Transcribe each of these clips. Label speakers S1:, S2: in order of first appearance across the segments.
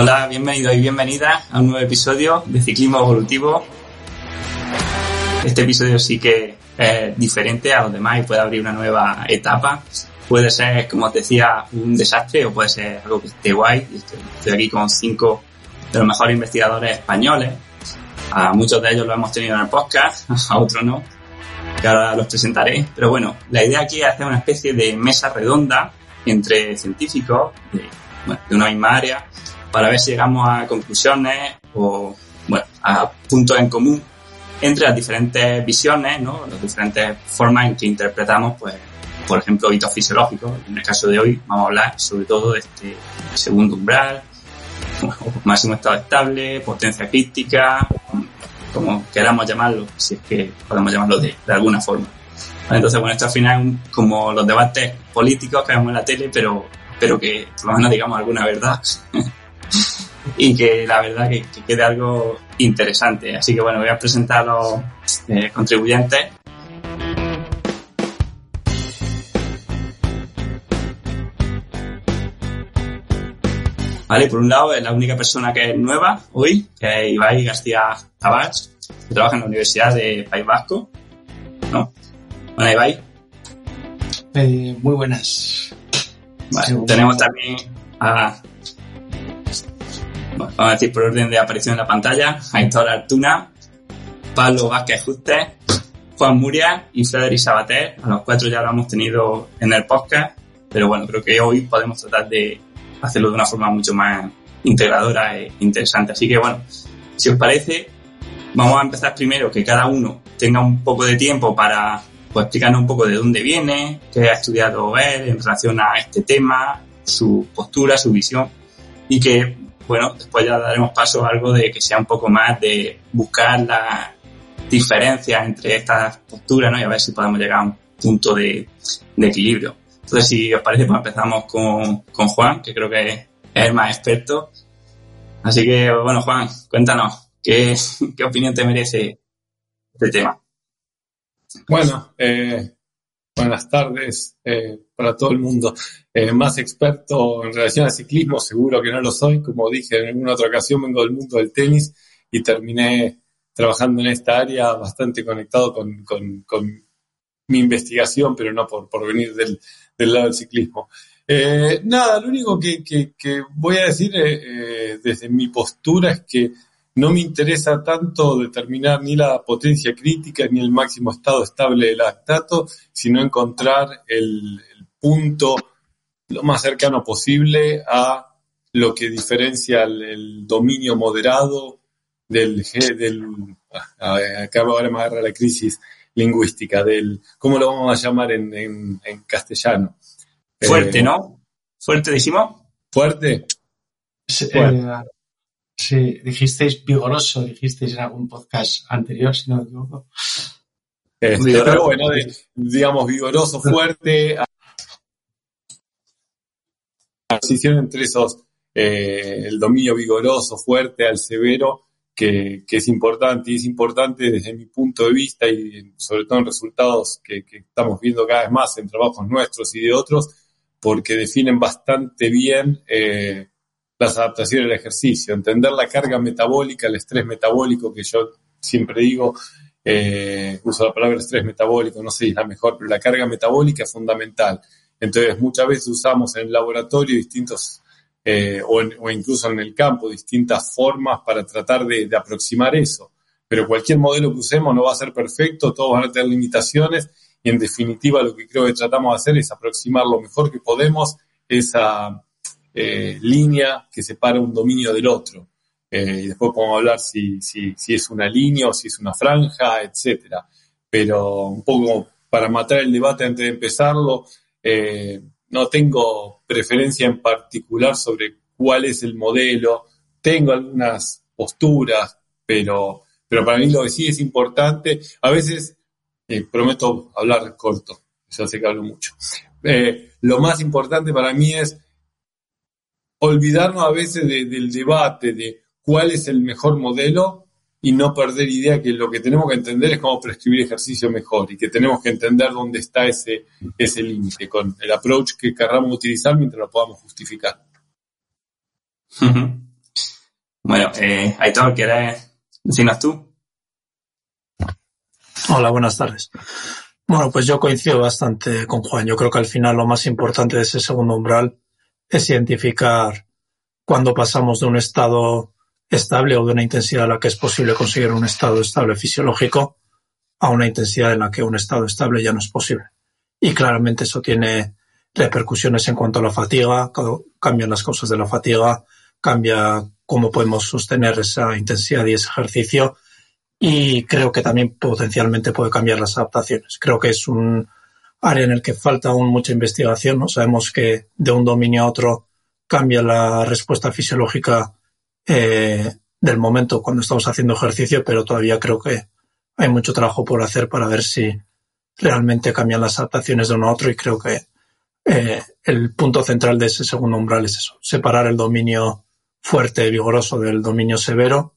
S1: Hola, bienvenidos y bienvenidas a un nuevo episodio de Ciclismo Evolutivo. Este episodio sí que es diferente a los demás y puede abrir una nueva etapa. Puede ser, como os decía, un desastre o puede ser algo que esté guay. Estoy, aquí con cinco de los mejores investigadores españoles. A muchos de ellos los hemos tenido en el podcast, a otros no, que ahora los presentaré. Pero bueno, la idea aquí es hacer una especie de mesa redonda entre científicos de, de una misma área para ver si llegamos a conclusiones o bueno, a puntos en común entre las diferentes visiones, ¿no? las diferentes formas en que interpretamos, pues, por ejemplo, hitos fisiológicos. En el caso de hoy vamos a hablar sobre todo de este segundo umbral, máximo estado estable, potencia crítica, como queramos llamarlo, si es que podemos llamarlo de, de alguna forma. Entonces, bueno, esto al final es como los debates políticos que vemos en la tele, pero, pero que por lo menos digamos alguna verdad. y que la verdad que, que, quede algo interesante. Así que bueno, voy a presentar a los eh, contribuyentes. Vale, por un lado es la única persona que es nueva hoy, que es Ibai García Tabach, que trabaja en la Universidad de País Vasco. ¿No? Bueno, Ibai.
S2: Eh, muy buenas.
S1: Vale, tenemos también a vamos a decir por orden de aparición en la pantalla, Aitor Artuna, Pablo Vázquez Juste, Juan Muria y Frederic Sabater. A los cuatro ya lo hemos tenido en el podcast, pero bueno, creo que hoy podemos tratar de hacerlo de una forma mucho más integradora e interesante. Así que bueno, si os parece, vamos a empezar primero que cada uno tenga un poco de tiempo para pues, explicarnos un poco de dónde viene, qué ha estudiado él en relación a este tema, su postura, su visión, y que bueno, después ya daremos paso a algo de que sea un poco más de buscar la diferencia entre estas posturas, ¿no? Y a ver si podemos llegar a un punto de, equilibrio. Entonces, si os parece, pues empezamos con, con Juan, que creo que es el más experto. Así que, bueno, Juan, cuéntanos, ¿qué, qué opinión te merece este tema?
S3: Bueno, eh, buenas tardes eh, para todo el mundo. Eh, más experto en relación al ciclismo, seguro que no lo soy. Como dije en alguna otra ocasión, vengo del mundo del tenis y terminé trabajando en esta área bastante conectado con, mi investigación, pero no por, venir del, lado del ciclismo. Eh, nada, lo único que, que, voy a decir eh, desde mi postura es que no me interesa tanto determinar ni la potencia crítica ni el máximo estado estable del lactato, sino encontrar el, el punto lo más cercano posible a lo que diferencia el, el dominio moderado del, del acá ahora me agarra la crisis lingüística, del, ¿cómo lo vamos a llamar en, en, en castellano?
S1: Fuerte, eh, ¿no? Fuerte, decimos.
S3: Fuerte.
S2: Sí, eh, sí, dijisteis vigoroso, dijisteis en algún podcast anterior, si no me equivoco.
S3: Este, pero bueno, de, digamos, vigoroso, fuerte, transición entre esos, eh, el dominio vigoroso, fuerte al severo, que, que, es importante. Y es importante desde mi punto de vista y sobre todo en resultados que, que, estamos viendo cada vez más en trabajos nuestros y de otros, porque definen bastante bien eh, las adaptaciones al ejercicio. Entender la carga metabólica, el estrés metabólico, que yo siempre digo, eh, uso la palabra estrés metabólico, no sé si es la mejor, pero la carga metabólica es fundamental. Entonces, muchas veces usamos en el laboratorio distintos, eh, o, incluso en el campo, distintas formas para tratar de, de, aproximar eso. Pero cualquier modelo que usemos no va a ser perfecto, todos van a tener limitaciones y en definitiva lo que creo que tratamos de hacer es aproximar lo mejor que podemos esa eh, línea que separa un dominio del otro. Eh, y después podemos hablar si, es una línea o si es una franja, etcétera. Pero un poco para matar el debate antes de empezarlo, eh, no tengo preferencia en particular sobre cuál es el modelo, tengo algunas posturas, pero, para mí lo que sí es importante, a veces prometo hablar corto, ya sé que hablo mucho. Lo más importante para mí es olvidarnos a veces de, del debate de cuál es el mejor modelo y no perder idea que lo que tenemos que entender es cómo prescribir ejercicio mejor y que tenemos que entender dónde está ese, ese límite con el approach que querramos utilizar mientras lo podamos justificar.
S1: Bueno, eh, Aitor, ¿quieres decirnos tú?
S4: Hola, buenas tardes. Bueno, pues yo coincido bastante con Juan. Yo creo que al final lo más importante de ese segundo umbral es identificar cuando pasamos de un estado estable o de una intensidad en la que es posible conseguir un estado estable fisiológico a una intensidad en la que un estado estable ya no es posible. Y claramente eso tiene repercusiones en cuanto a la fatiga, cambian las causas de la fatiga, cambia cómo podemos sostener esa intensidad y ese ejercicio y creo que también potencialmente puede cambiar las adaptaciones. Creo que es un área en el que falta aún mucha investigación. ¿no? Sabemos que de un dominio a otro cambia la respuesta fisiológica eh, del momento cuando estamos haciendo ejercicio, pero todavía creo que hay mucho trabajo por hacer para ver si realmente cambian las adaptaciones de uno a otro y creo que eh, el punto central de ese segundo umbral es eso, separar el dominio fuerte, vigoroso del dominio severo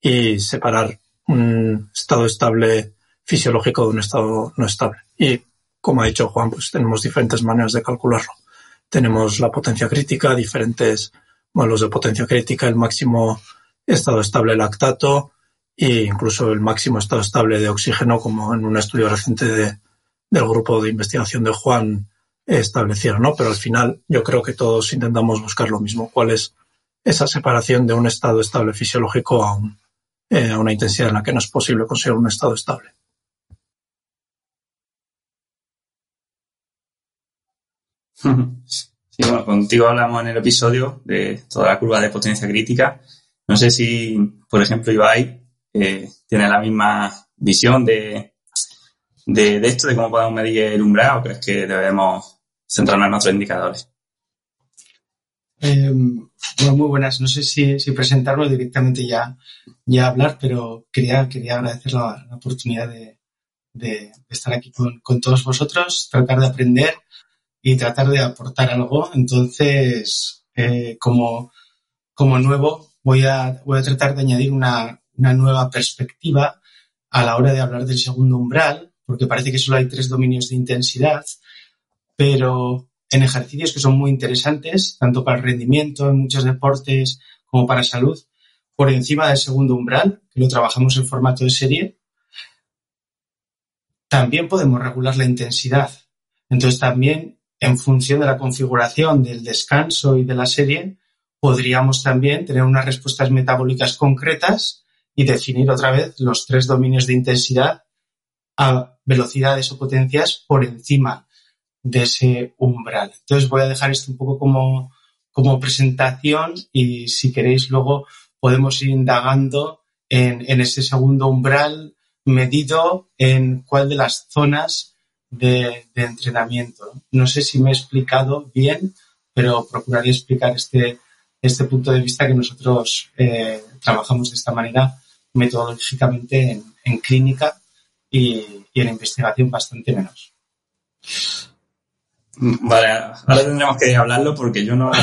S4: y separar un estado estable fisiológico de un estado no estable. Y como ha dicho Juan, pues tenemos diferentes maneras de calcularlo. Tenemos la potencia crítica, diferentes modelos de potencia crítica, el máximo estado estable lactato e incluso el máximo estado estable de oxígeno, como en un estudio reciente de, del grupo de investigación de Juan establecieron. Pero al final yo creo que todos intentamos buscar lo mismo, cuál es esa separación de un estado estable fisiológico a eh, a una intensidad en la que no es posible conseguir un estado estable.
S1: Bueno, contigo hablamos en el episodio de toda la curva de potencia crítica. No sé si, por ejemplo, Ibai eh, tiene la misma visión de, de, esto, de cómo podemos medir el umbral, o crees que debemos centrarnos en otros indicadores.
S2: Bueno, muy buenas. No sé si, si directamente ya, ya hablar, pero quería, quería agradecer la, oportunidad de, estar aquí con, todos vosotros, tratar de aprender y tratar de aportar algo. Entonces, eh, como, como nuevo, voy a, voy a tratar de añadir una, una nueva perspectiva a la hora de hablar del segundo umbral, porque parece que solo hay tres dominios de intensidad, pero en ejercicios que son muy interesantes, tanto para el rendimiento en muchos deportes como para salud, por encima del segundo umbral, que lo trabajamos en formato de serie. También podemos regular la intensidad. Entonces también, en función de la configuración del descanso y de la serie, podríamos también tener unas respuestas metabólicas concretas y definir otra vez los tres dominios de intensidad a velocidades o potencias por encima de ese umbral. Entonces voy a dejar esto un poco como, como presentación y si queréis luego podemos ir indagando en, en ese segundo umbral medido en cuál de las zonas de, de entrenamiento. No sé si me he explicado bien, pero procuraré explicar este, este punto de vista que nosotros eh, trabajamos de esta manera metodológicamente en, en clínica y, y en investigación bastante menos.
S1: Vale, ahora tendremos que hablarlo porque yo no, o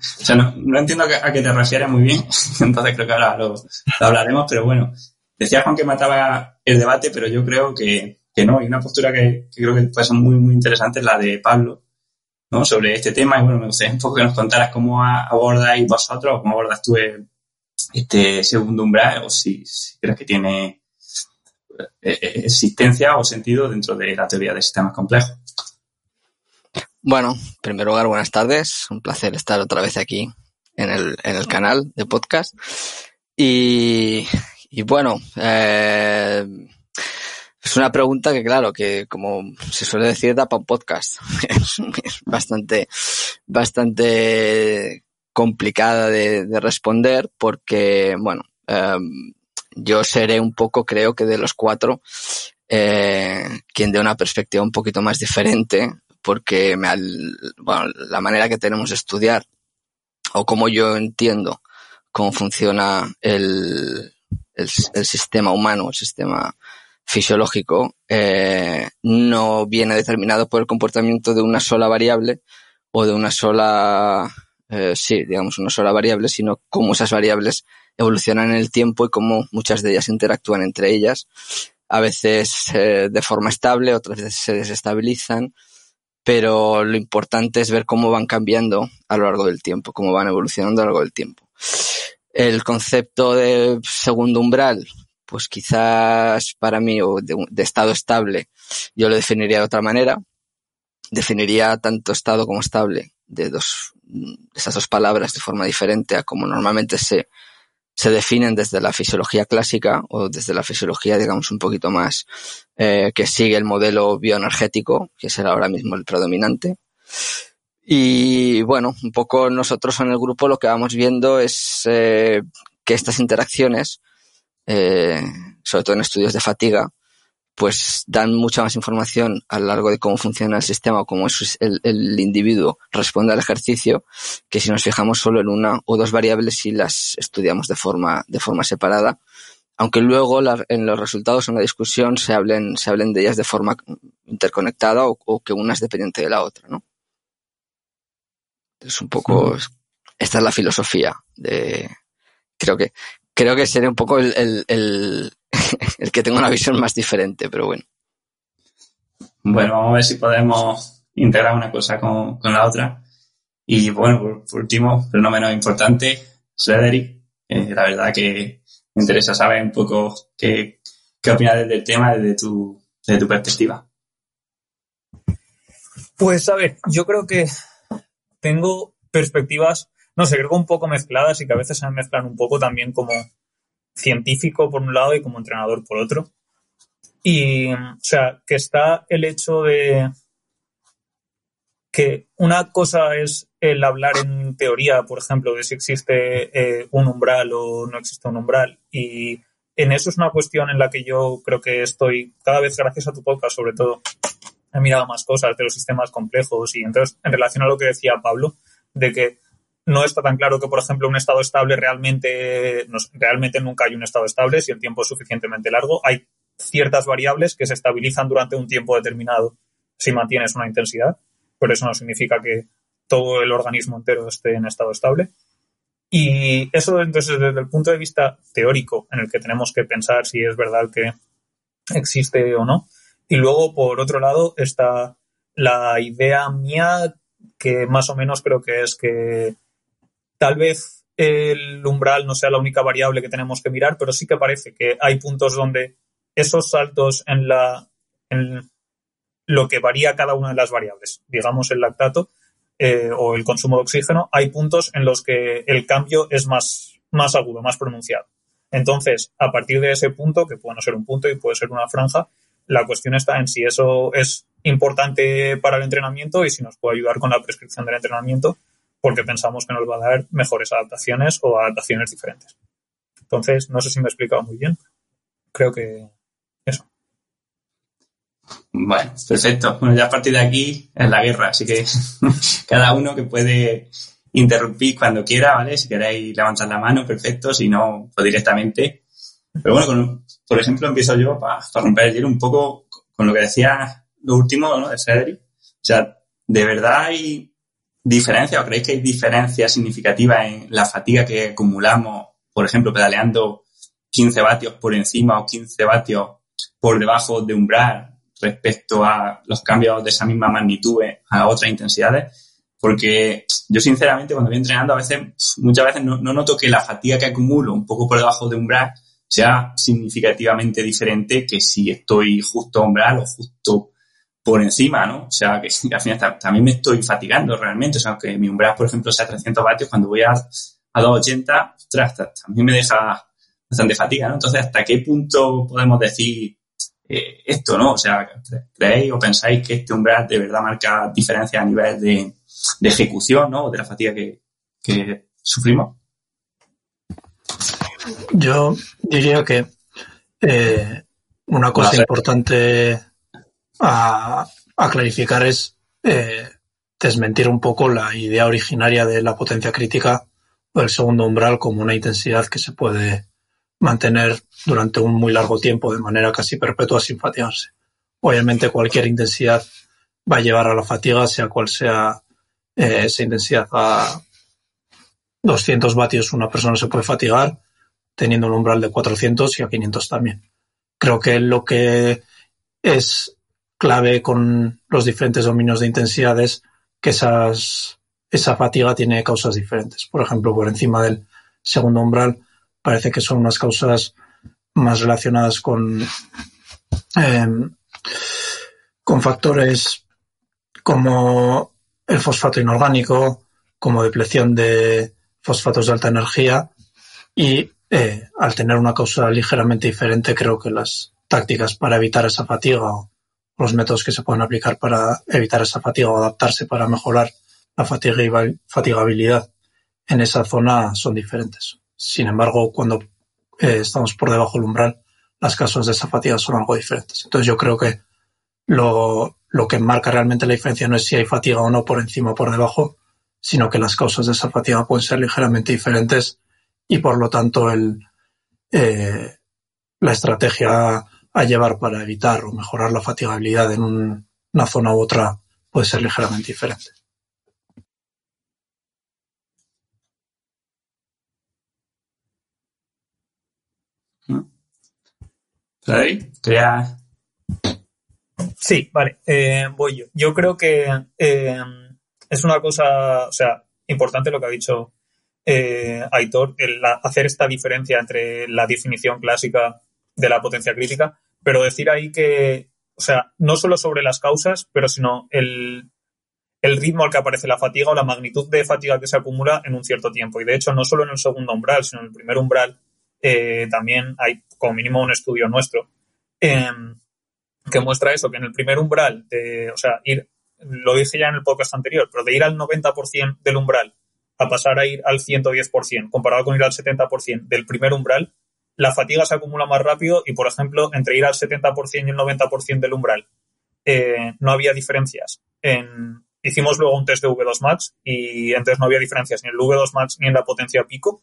S1: sea, no, entiendo a qué te refieres muy bien, entonces creo que ahora lo, hablaremos, pero bueno, decía Juan que mataba el debate, pero yo creo que, que no, y una postura que, creo que puede ser muy, muy interesante es la de Pablo, ¿no? Sobre este tema, y bueno, me gustaría un poco que nos contaras cómo abordáis vosotros, cómo abordas tú este segundo umbral, o si, si crees que tiene eh, eh, existencia o sentido dentro de la teoría de sistemas complejos.
S5: Bueno, en primer lugar, buenas tardes. Un placer estar otra vez aquí en el, en el canal de podcast. Y, y bueno, eh, es una pregunta que, claro, que como se suele decir, da para un podcast. es, bastante, bastante complicada de, de responder porque, bueno, eh, yo seré un poco, creo que de los cuatro, eh, quien de una perspectiva un poquito más diferente porque me, bueno, la manera que tenemos de estudiar o como yo entiendo cómo funciona el, el, sistema humano, el sistema fisiológico, eh, no viene determinado por el comportamiento de una sola variable o de una sola, eh, sí, digamos, una sola variable, sino cómo esas variables evolucionan en el tiempo y cómo muchas de ellas interactúan entre ellas, a veces eh, de forma estable, otras veces se desestabilizan, pero lo importante es ver cómo van cambiando a lo largo del tiempo, cómo van evolucionando a lo largo del tiempo. El concepto de segundo umbral, pues quizás para mí, o de, estado estable, yo lo definiría de otra manera. Definiría tanto estado como estable de dos, esas dos palabras de forma diferente a como normalmente se, se definen desde la fisiología clásica o desde la fisiología, digamos, un poquito más eh, que sigue el modelo bioenergético, que será ahora mismo el predominante. Y bueno, un poco nosotros en el grupo lo que vamos viendo es eh, que estas interacciones, eh, sobre todo en estudios de fatiga, pues dan mucha más información a lo largo de cómo funciona el sistema o cómo es el, el, individuo responde al ejercicio, que si nos fijamos solo en una o dos variables y las estudiamos de forma, de forma separada, aunque luego la, en los resultados en la discusión se hablen, se hablen de ellas de forma interconectada o, o que una es dependiente de la otra, ¿no? Es un poco, esta es la filosofía de, creo que, creo que sería un poco el, el, el, el que tenga una visión más diferente, pero bueno.
S1: Bueno, vamos a ver si podemos integrar una cosa con, con la otra. Y bueno, por, último, pero no menos importante, Frederick, eh, la verdad que me interesa saber un poco qué, qué opinas del tema desde tu, desde tu perspectiva.
S6: Pues a ver, yo creo que tengo perspectivas, no sé, creo que un poco mezcladas y que a veces se mezclan un poco también como científico por un lado y como entrenador por otro. Y, o sea, que está el hecho de que una cosa es el hablar en teoría, por ejemplo, de si existe eh, un umbral o no existe un umbral. Y en eso es una cuestión en la que yo creo que estoy, cada vez gracias a tu podcast sobre todo, he mirado más cosas de los sistemas complejos y entonces en relación a lo que decía Pablo, de que no está tan claro que, por ejemplo, un estado estable realmente, realmente nunca hay un estado estable si el tiempo es suficientemente largo. Hay ciertas variables que se estabilizan durante un tiempo determinado si mantienes una intensidad, pero eso no significa que todo el organismo entero esté en estado estable. Y eso, entonces, desde el punto de vista teórico, en el que tenemos que pensar si es verdad que existe o no, y luego, por otro lado, está la idea mía, que más o menos creo que es que tal vez el umbral no sea la única variable que tenemos que mirar, pero sí que parece que hay puntos donde esos saltos en la en lo que varía cada una de las variables, digamos el lactato eh, o el consumo de oxígeno, hay puntos en los que el cambio es más, más agudo, más pronunciado. Entonces, a partir de ese punto, que puede no ser un punto y puede ser una franja, la cuestión está en si eso es importante para el entrenamiento y si nos puede ayudar con la prescripción del entrenamiento, porque pensamos que nos va a dar mejores adaptaciones o adaptaciones diferentes. Entonces, no sé si me he explicado muy bien. Creo que eso.
S1: Bueno, perfecto. Bueno, ya a partir de aquí es la guerra, así que cada uno que puede interrumpir cuando quiera, ¿vale? Si queréis levantar la mano, perfecto, si no, pues directamente. Pero bueno, por ejemplo, empiezo yo para, romper el hielo un poco con lo que decía lo último, ¿no? De Cedric. O sea, ¿de verdad hay diferencia o creéis que hay diferencia significativa en la fatiga que acumulamos, por ejemplo, pedaleando 15 vatios por encima o 15 vatios por debajo de umbral respecto a los cambios de esa misma magnitud a otras intensidades? Porque yo sinceramente cuando voy entrenando a veces, muchas veces no, no noto que la fatiga que acumulo un poco por debajo de umbral sea significativamente diferente que si estoy justo umbral o justo por encima, ¿no? O sea, que, al final también me estoy fatigando realmente. O sea, que mi umbral, por ejemplo, sea 300 vatios, cuando voy a, a 280, ostras, también me deja bastante fatiga, ¿no? Entonces, ¿hasta qué punto podemos decir eh, esto, no? O sea, ¿creéis o pensáis que este umbral de verdad marca diferencia a nivel de, de ejecución, ¿no? De la fatiga que, que sufrimos.
S4: Yo diría que eh, una cosa importante a, a, clarificar es eh, desmentir un poco la idea originaria de la potencia crítica o el segundo umbral como una intensidad que se puede mantener durante un muy largo tiempo de manera casi perpetua sin fatigarse. Obviamente cualquier intensidad va a llevar a la fatiga, sea cual sea eh, esa intensidad a 200 vatios una persona se puede fatigar, teniendo un umbral de 400 y a 500 también. Creo que lo que es clave con los diferentes dominios de intensidad es que esas, esa fatiga tiene causas diferentes. Por ejemplo, por encima del segundo umbral, parece que son unas causas más relacionadas con, em, con factores como el fosfato inorgánico, como depleción de fosfatos de alta energía y eh, al tener una causa ligeramente diferente creo que las tácticas para evitar esa fatiga o los métodos que se pueden aplicar para evitar esa fatiga o adaptarse para mejorar la fatigabilidad en esa zona son diferentes. Sin embargo, cuando eh, estamos por debajo del umbral, las causas de esa fatiga son algo diferentes. Entonces yo creo que lo, lo que marca realmente la diferencia no es si hay fatiga o no por encima o por debajo, sino que las causas de esa fatiga pueden ser ligeramente diferentes y por lo tanto el, eh, la estrategia a llevar para evitar o mejorar la fatigabilidad en una zona u otra puede ser ligeramente diferente.
S6: Sí, vale, eh, voy yo. Yo creo que eh, es una cosa, o sea, importante lo que ha dicho eh, Aitor, el hacer esta diferencia entre la definición clásica de la potencia crítica, pero decir ahí que, o sea, no solo sobre las causas, pero sino el, el ritmo al que aparece la fatiga o la magnitud de fatiga que se acumula en un cierto tiempo. Y de hecho, no solo en el segundo umbral, sino en el primer umbral, eh, también hay como mínimo un estudio nuestro em, que muestra eso, que en el primer umbral, de, o sea, ir, lo dije ya en el podcast anterior, pero de ir al 90% del umbral a pasar a ir al 110%, comparado con ir al 70% del primer umbral, la fatiga se acumula más rápido y, por ejemplo, entre ir al 70% y el 90% del umbral eh, no había diferencias. En, hicimos luego un test de V2 Max y entonces no había diferencias ni en el V2 Max ni en la potencia pico,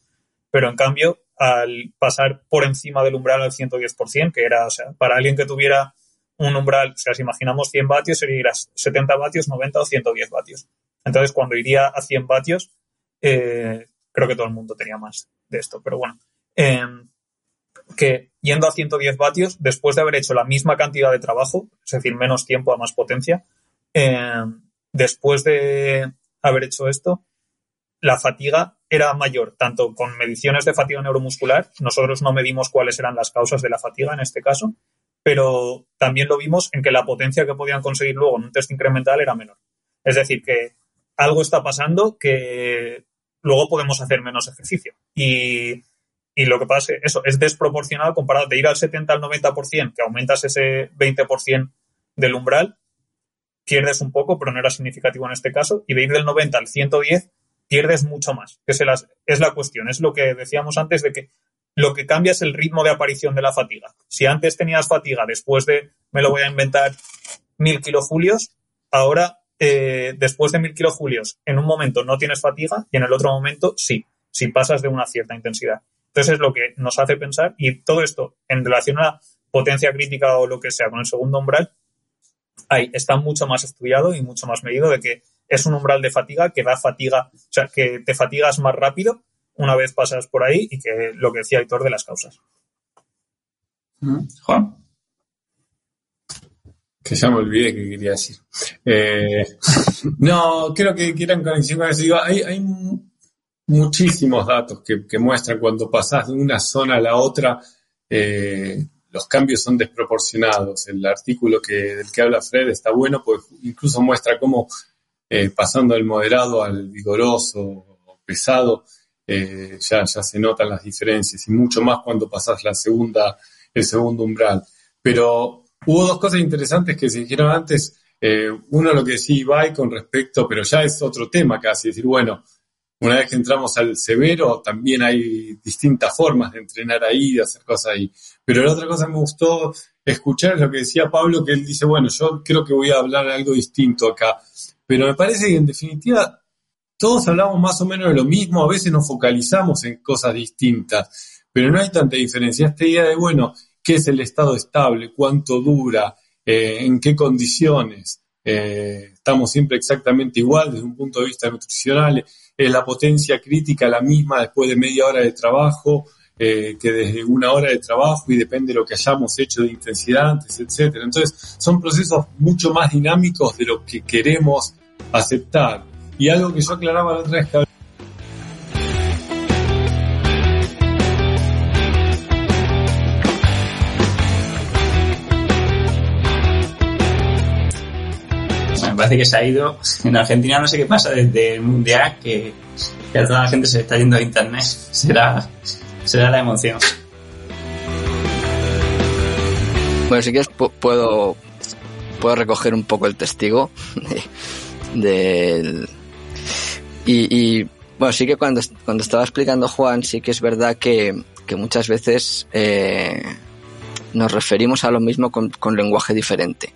S6: pero en cambio, al pasar por encima del umbral al 110%, que era, o sea, para alguien que tuviera un umbral, o sea, si imaginamos 100 vatios, sería ir a 70 vatios, 90 o 110 vatios. Entonces, cuando iría a 100 vatios, eh, creo que todo el mundo tenía más de esto, pero bueno. Em, que yendo a 110 vatios, después de haber hecho la misma cantidad de trabajo, es decir, menos tiempo a más potencia, em, después de haber hecho esto, la fatiga era mayor, tanto con mediciones de fatiga neuromuscular, nosotros no medimos cuáles eran las causas de la fatiga en este caso, pero también lo vimos en que la potencia que podían conseguir luego en un test incremental era menor. Es decir, que algo está pasando que luego podemos hacer menos ejercicio. Y, lo que pasa es eso, es desproporcionado comparado de ir al 70 al 90%, que aumentas ese 20% del umbral, pierdes un poco, pero no era significativo en este caso, y de ir del 90 al 110, pierdes mucho más. Que es la cuestión, es lo que decíamos antes de que lo que cambia es el ritmo de aparición de la fatiga. Si antes tenías fatiga después de, me lo voy a inventar, mil kilojulios, ahora eh, después de mil kilojulios en un momento no tienes fatiga y en el otro momento sí, si pasas de una cierta intensidad. Entonces es lo que nos hace pensar y todo esto en relación a la potencia crítica o lo que sea con el segundo umbral, ahí está mucho más estudiado y mucho más medido de que es un umbral de fatiga que da fatiga, o sea, que te fatigas más rápido una vez pasas por ahí y que lo que decía Héctor de las causas.
S3: Mm, Juan. Que ya me olvidé que quería decir. Eh, no, creo que quieran conexión con eso. hay, hay muchísimos datos que, muestran cuando pasas de una zona a la otra, eh, los cambios son desproporcionados. El artículo que, del que habla Fred está bueno, pues incluso muestra cómo eh, pasando del moderado al vigoroso o pesado, eh, ya, ya se notan las diferencias y mucho más cuando pasas la segunda, el segundo umbral. Pero hubo dos cosas interesantes que se dijeron antes. Eh, uno lo que decía Ibai con respecto, pero ya es otro tema casi, decir, bueno, una vez que entramos al severo, también hay distintas formas de entrenar ahí, de hacer cosas ahí. Pero la otra cosa que me gustó escuchar es lo que decía Pablo, que él dice, bueno, yo creo que voy a hablar algo distinto acá. Pero me parece que en definitiva todos hablamos más o menos de lo mismo, a veces nos focalizamos en cosas distintas, pero no hay tanta diferencia. Esta idea de, bueno, ¿qué es el estado estable? ¿Cuánto dura? Eh, ¿En qué condiciones? Eh, estamos siempre exactamente igual desde un punto de vista nutricional. Es la potencia crítica la misma después de media hora de trabajo eh, que desde una hora de trabajo y depende de lo que hayamos hecho de intensidad antes, etcétera. Entonces, son procesos mucho más dinámicos de lo que queremos aceptar. Y algo que yo aclaraba la otra vez
S1: parece que se ha ido. En Argentina no sé qué pasa desde el Mundial, que, que a toda la gente se está yendo a Internet. Será, será la emoción.
S5: Bueno, si quieres puedo, puedo recoger un poco el testigo del... y, bueno, sí que cuando, cuando estaba explicando Juan, sí que es verdad que, que muchas veces eh, nos referimos a lo mismo con, con lenguaje diferente.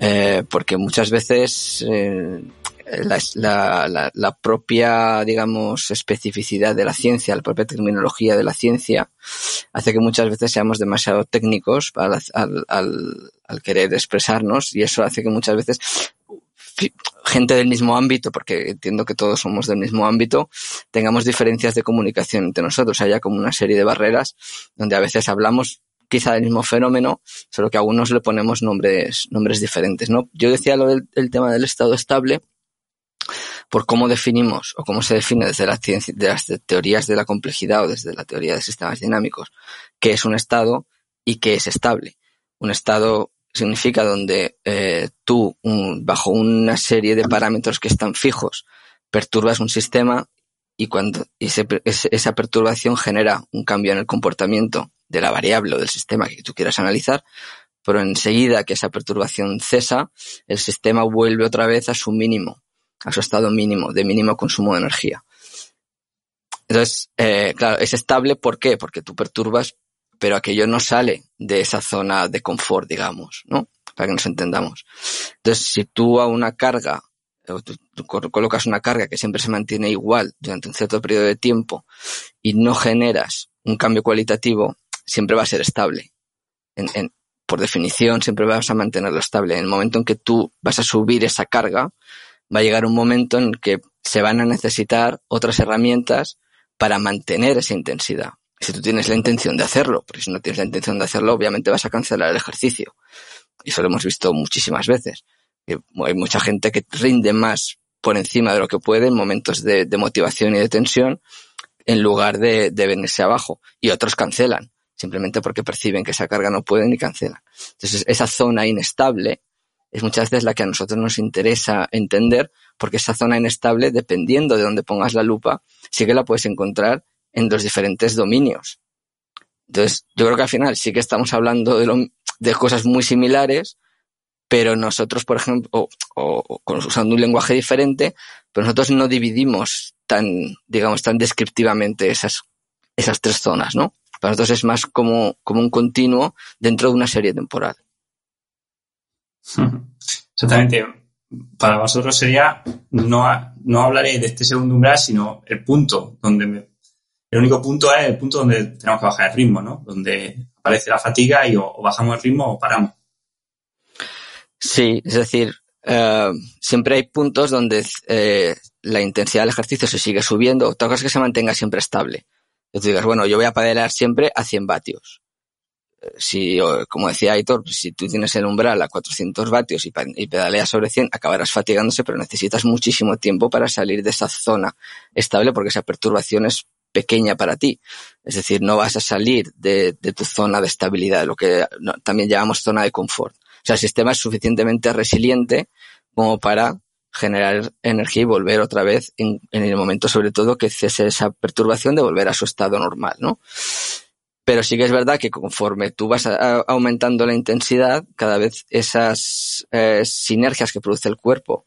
S5: Eh, porque muchas veces eh, la, propia, digamos, especificidad de la ciencia, la propia terminología de la ciencia, hace que muchas veces seamos demasiado técnicos al, al querer expresarnos y eso hace que muchas veces gente del mismo ámbito, porque entiendo que todos somos del mismo ámbito, tengamos diferencias de comunicación entre nosotros. Haya como una serie de barreras donde a veces hablamos quizá del mismo fenómeno, solo que a algunos le ponemos nombres, nombres diferentes, ¿no? Yo decía lo del el tema del estado estable por cómo definimos o cómo se define desde la ciencia, de las teorías de la complejidad o desde la teoría de sistemas dinámicos, qué es un estado y qué es estable. Un estado significa donde eh, tú, bajo una serie de parámetros que están fijos, perturbas un sistema y cuando esa perturbación genera un cambio en el comportamiento de la variable o del sistema que tú quieras analizar, pero enseguida que esa perturbación cesa, el sistema vuelve otra vez a su mínimo, a su estado mínimo, de mínimo consumo de energía. Entonces, eh, claro, es estable, ¿por qué? Porque tú perturbas, pero aquello no sale de esa zona de confort, digamos, ¿no? Para que nos entendamos. Entonces, si tú a una carga, tú, tú colocas una carga que siempre se mantiene igual durante un cierto periodo de tiempo y no generas un cambio cualitativo, siempre va a ser estable. En, en, por definición, siempre vas a mantenerlo estable. En el momento en que tú vas a subir esa carga, va a llegar un momento en que se van a necesitar otras herramientas para mantener esa intensidad. Si tú tienes la intención de hacerlo, porque si no tienes la intención de hacerlo, obviamente vas a cancelar el ejercicio. Y eso lo hemos visto muchísimas veces. Hay mucha gente que rinde más por encima de lo que puede en momentos de, de motivación y de tensión en lugar de, de venirse abajo. Y otros cancelan simplemente porque perciben que esa carga no pueden y cancelan. Entonces, esa zona inestable es muchas veces la que a nosotros nos interesa entender, porque esa zona inestable, dependiendo de dónde pongas la lupa, sí que la puedes encontrar en los diferentes dominios. Entonces, yo creo que al final sí que estamos hablando de, lo, de cosas muy similares, pero nosotros, por ejemplo, o, o, usando un lenguaje diferente, pero nosotros no dividimos tan, digamos, tan descriptivamente esas, esas tres zonas, ¿no? Para nosotros es más como, como un continuo dentro de una serie temporal.
S1: Exactamente. Para vosotros sería, no, no hablaré de este segundo umbral, sino el punto donde me, el único punto es el punto donde tenemos que bajar el ritmo, ¿no? Donde aparece la fatiga y o, o bajamos el ritmo o paramos.
S5: Sí, es decir, uh, siempre hay puntos donde eh, la intensidad del ejercicio se sigue subiendo, otra cosa es que se mantenga siempre estable. Tú digas, bueno, yo voy a pedalear siempre a 100 vatios. Si, como decía Aitor, si tú tienes el umbral a 400 vatios y, pedaleas sobre 100, acabarás fatigándose, pero necesitas muchísimo tiempo para salir de esa zona estable porque esa perturbación es pequeña para ti. Es decir, no vas a salir de, tu zona de estabilidad, lo que también llamamos zona de confort. O sea, el sistema es suficientemente resiliente como para generar energía y volver otra vez en, el momento, sobre todo, que cese esa perturbación de volver a su estado normal, ¿no? Pero sí que es verdad que conforme tú vas aumentando la intensidad, cada vez esas eh, sinergias que produce el cuerpo,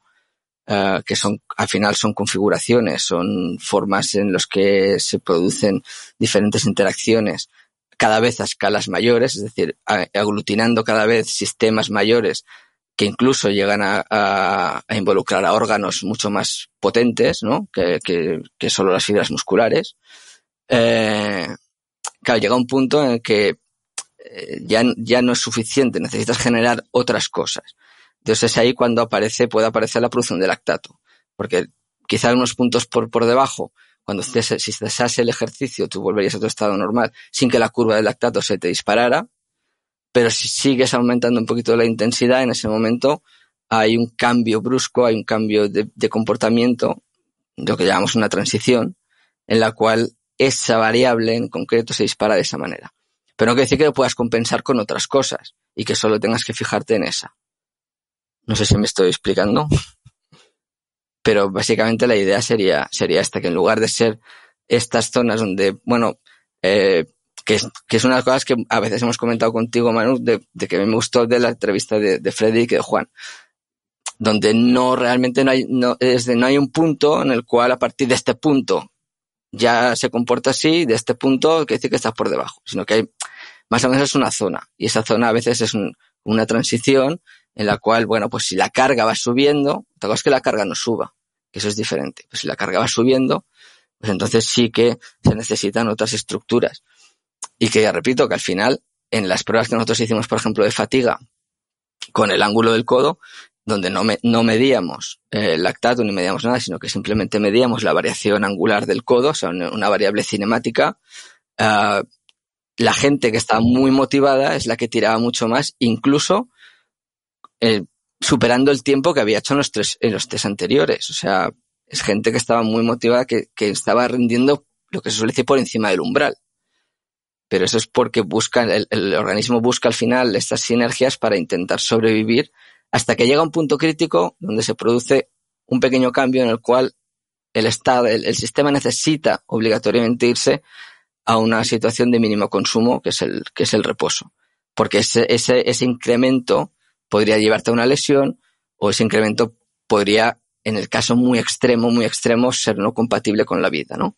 S5: eh, que son, al final son configuraciones, son formas en las que se producen diferentes interacciones, cada vez a escalas mayores, es decir, aglutinando cada vez sistemas mayores que incluso llegan a, involucrar a órganos mucho más potentes, ¿no? Que, que, que solo las fibras musculares. Eh, claro, llega un punto en el que eh, ya, ya no es suficiente, necesitas generar otras cosas. Entonces es ahí cuando aparece, puede aparecer la producción de lactato. Porque quizá unos puntos por, por debajo, cuando si cesase el ejercicio, tú volverías a tu estado normal sin que la curva del lactato se te disparara, pero si sigues aumentando un poquito la intensidad, en ese momento hay un cambio brusco, hay un cambio de, comportamiento, lo que llamamos una transición, en la cual esa variable en concreto se dispara de esa manera. Pero no quiere decir que lo puedas compensar con otras cosas y que solo tengas que fijarte en esa. No sé si me estoy explicando. Pero básicamente la idea sería, sería esta, que en lugar de ser estas zonas donde, bueno, eh, que, es, que es una de las cosas que a veces hemos comentado contigo, Manu, de, de que me gustó de la entrevista de, de Freddy y de Juan, donde no realmente no hay, no, es de, no hay un punto en el cual a partir de este punto ya se comporta así, de este punto que dice que estás por debajo, sino que hay, más o menos es una zona, y esa zona a veces es un, una transición en la cual, bueno, pues si la carga va subiendo, otra cosa es que la carga no suba, que eso es diferente, pues si la carga va subiendo, pues entonces sí que se necesitan otras estructuras. Y que ya repito que al final, en las pruebas que nosotros hicimos, por ejemplo, de fatiga, con el ángulo del codo, donde no, me, no medíamos eh, lactato ni medíamos nada, sino que simplemente medíamos la variación angular del codo, o sea, una, variable cinemática, uh, la gente que estaba muy motivada es la que tiraba mucho más, incluso eh, superando el tiempo que había hecho en los tres, en los tres anteriores. O sea, es gente que estaba muy motivada, que, que estaba rendiendo lo que se suele decir por encima del umbral. Pero eso es porque busca, el, organismo busca al final estas sinergias para intentar sobrevivir hasta que llega un punto crítico donde se produce un pequeño cambio en el cual el estado, el, el sistema necesita obligatoriamente irse a una situación de mínimo consumo que es el, que es el reposo. Porque ese, ese, ese incremento podría llevarte a una lesión o ese incremento podría, en el caso muy extremo, muy extremo, ser no compatible con la vida, ¿no?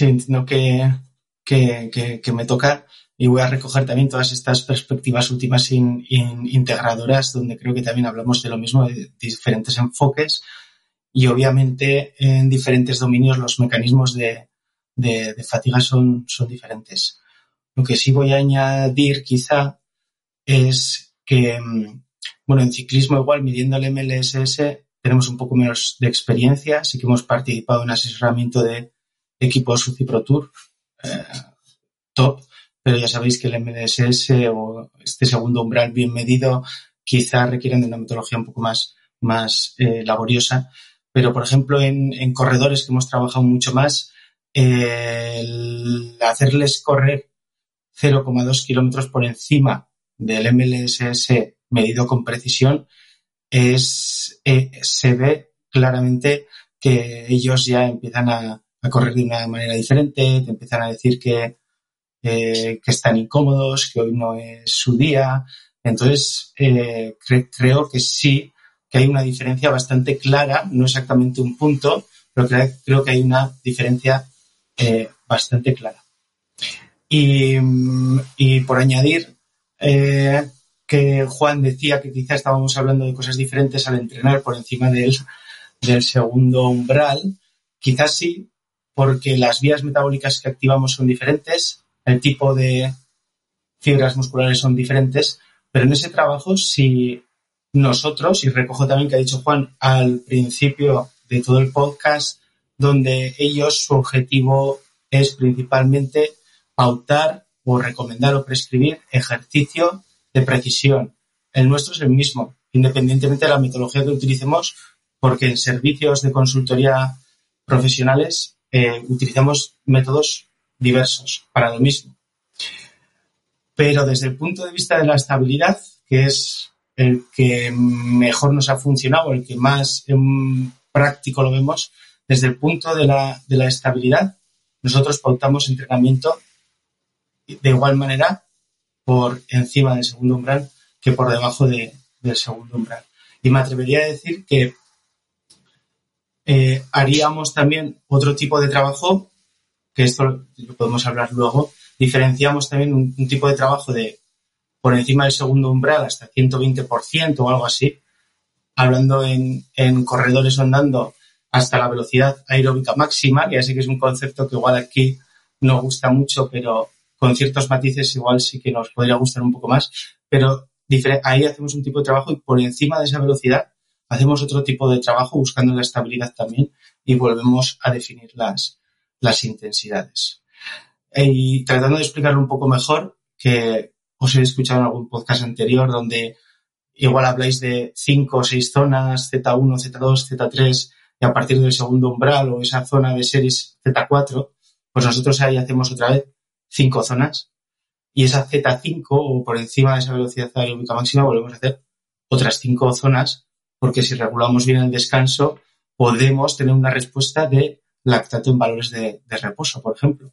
S2: Entiendo que, que, que, me toca y voy a recoger también todas estas perspectivas últimas in, in, integradoras, donde creo que también hablamos de lo mismo, de diferentes enfoques y obviamente en diferentes dominios los mecanismos de, de, de fatiga son, son diferentes. Lo que sí voy a añadir quizá es que, bueno, en ciclismo igual midiendo el MLSS tenemos un poco menos de experiencia, sí que hemos participado en asesoramiento de equipos UCI Pro Tour eh, top, pero ya sabéis que el MDSS o este segundo umbral bien medido quizá requieren de una metodología un poco más, más eh, laboriosa. Pero, por ejemplo, en, en, corredores que hemos trabajado mucho más, eh, el hacerles correr 0,2 kilómetros por encima del MLSS medido con precisión es, se ve claramente que ellos ya empiezan a, a correr de una manera diferente, te empiezan a decir que, eh, que están incómodos, que hoy no es su día. Entonces, eh, cre creo que sí que hay una diferencia bastante clara, no exactamente un punto, pero creo, que hay una diferencia eh, bastante clara. Y, y por añadir, que Juan decía que quizá estábamos hablando de cosas diferentes al entrenar por encima del, del segundo umbral. Quizás sí, porque las vías metabólicas que activamos son diferentes, el tipo de fibras musculares son diferentes, pero en ese trabajo si nosotros, y recojo también que ha dicho Juan al principio de todo el podcast, donde ellos su objetivo es principalmente pautar o recomendar o prescribir ejercicio de precisión. El nuestro es el mismo, independientemente de la metodología que utilicemos, porque en servicios de consultoría profesionales eh, utilizamos métodos diversos para lo mismo. Pero desde el punto de vista de la estabilidad, que es el que mejor nos ha funcionado, el que más en práctico lo vemos, desde el punto de la, de la estabilidad, nosotros pautamos entrenamiento de igual manera por encima del segundo umbral que por debajo de, del segundo umbral. Y me atrevería a decir que eh, haríamos también otro tipo de trabajo, que esto lo podemos hablar luego, diferenciamos también un, tipo de trabajo de por encima del segundo umbral hasta 120% o algo así, hablando en, en corredores andando hasta la velocidad aeróbica máxima, que ya sé que es un concepto que igual aquí no gusta mucho, pero con ciertos matices igual sí que nos podría gustar un poco más, pero ahí hacemos un tipo de trabajo y por encima de esa velocidad hacemos otro tipo de trabajo buscando la estabilidad también y volvemos a definir las, las intensidades. Y tratando de explicarlo un poco mejor, que os he escuchado en algún podcast anterior donde igual habláis de cinco o seis zonas, Z1, Z2, Z3, y a partir del segundo umbral o esa zona de series Z4, pues nosotros ahí hacemos otra vez cinco zonas y esa Z5 o por encima de esa velocidad aeróbica máxima volvemos a hacer otras cinco zonas porque si regulamos bien el descanso podemos tener una respuesta de lactato en valores de, reposo, por ejemplo.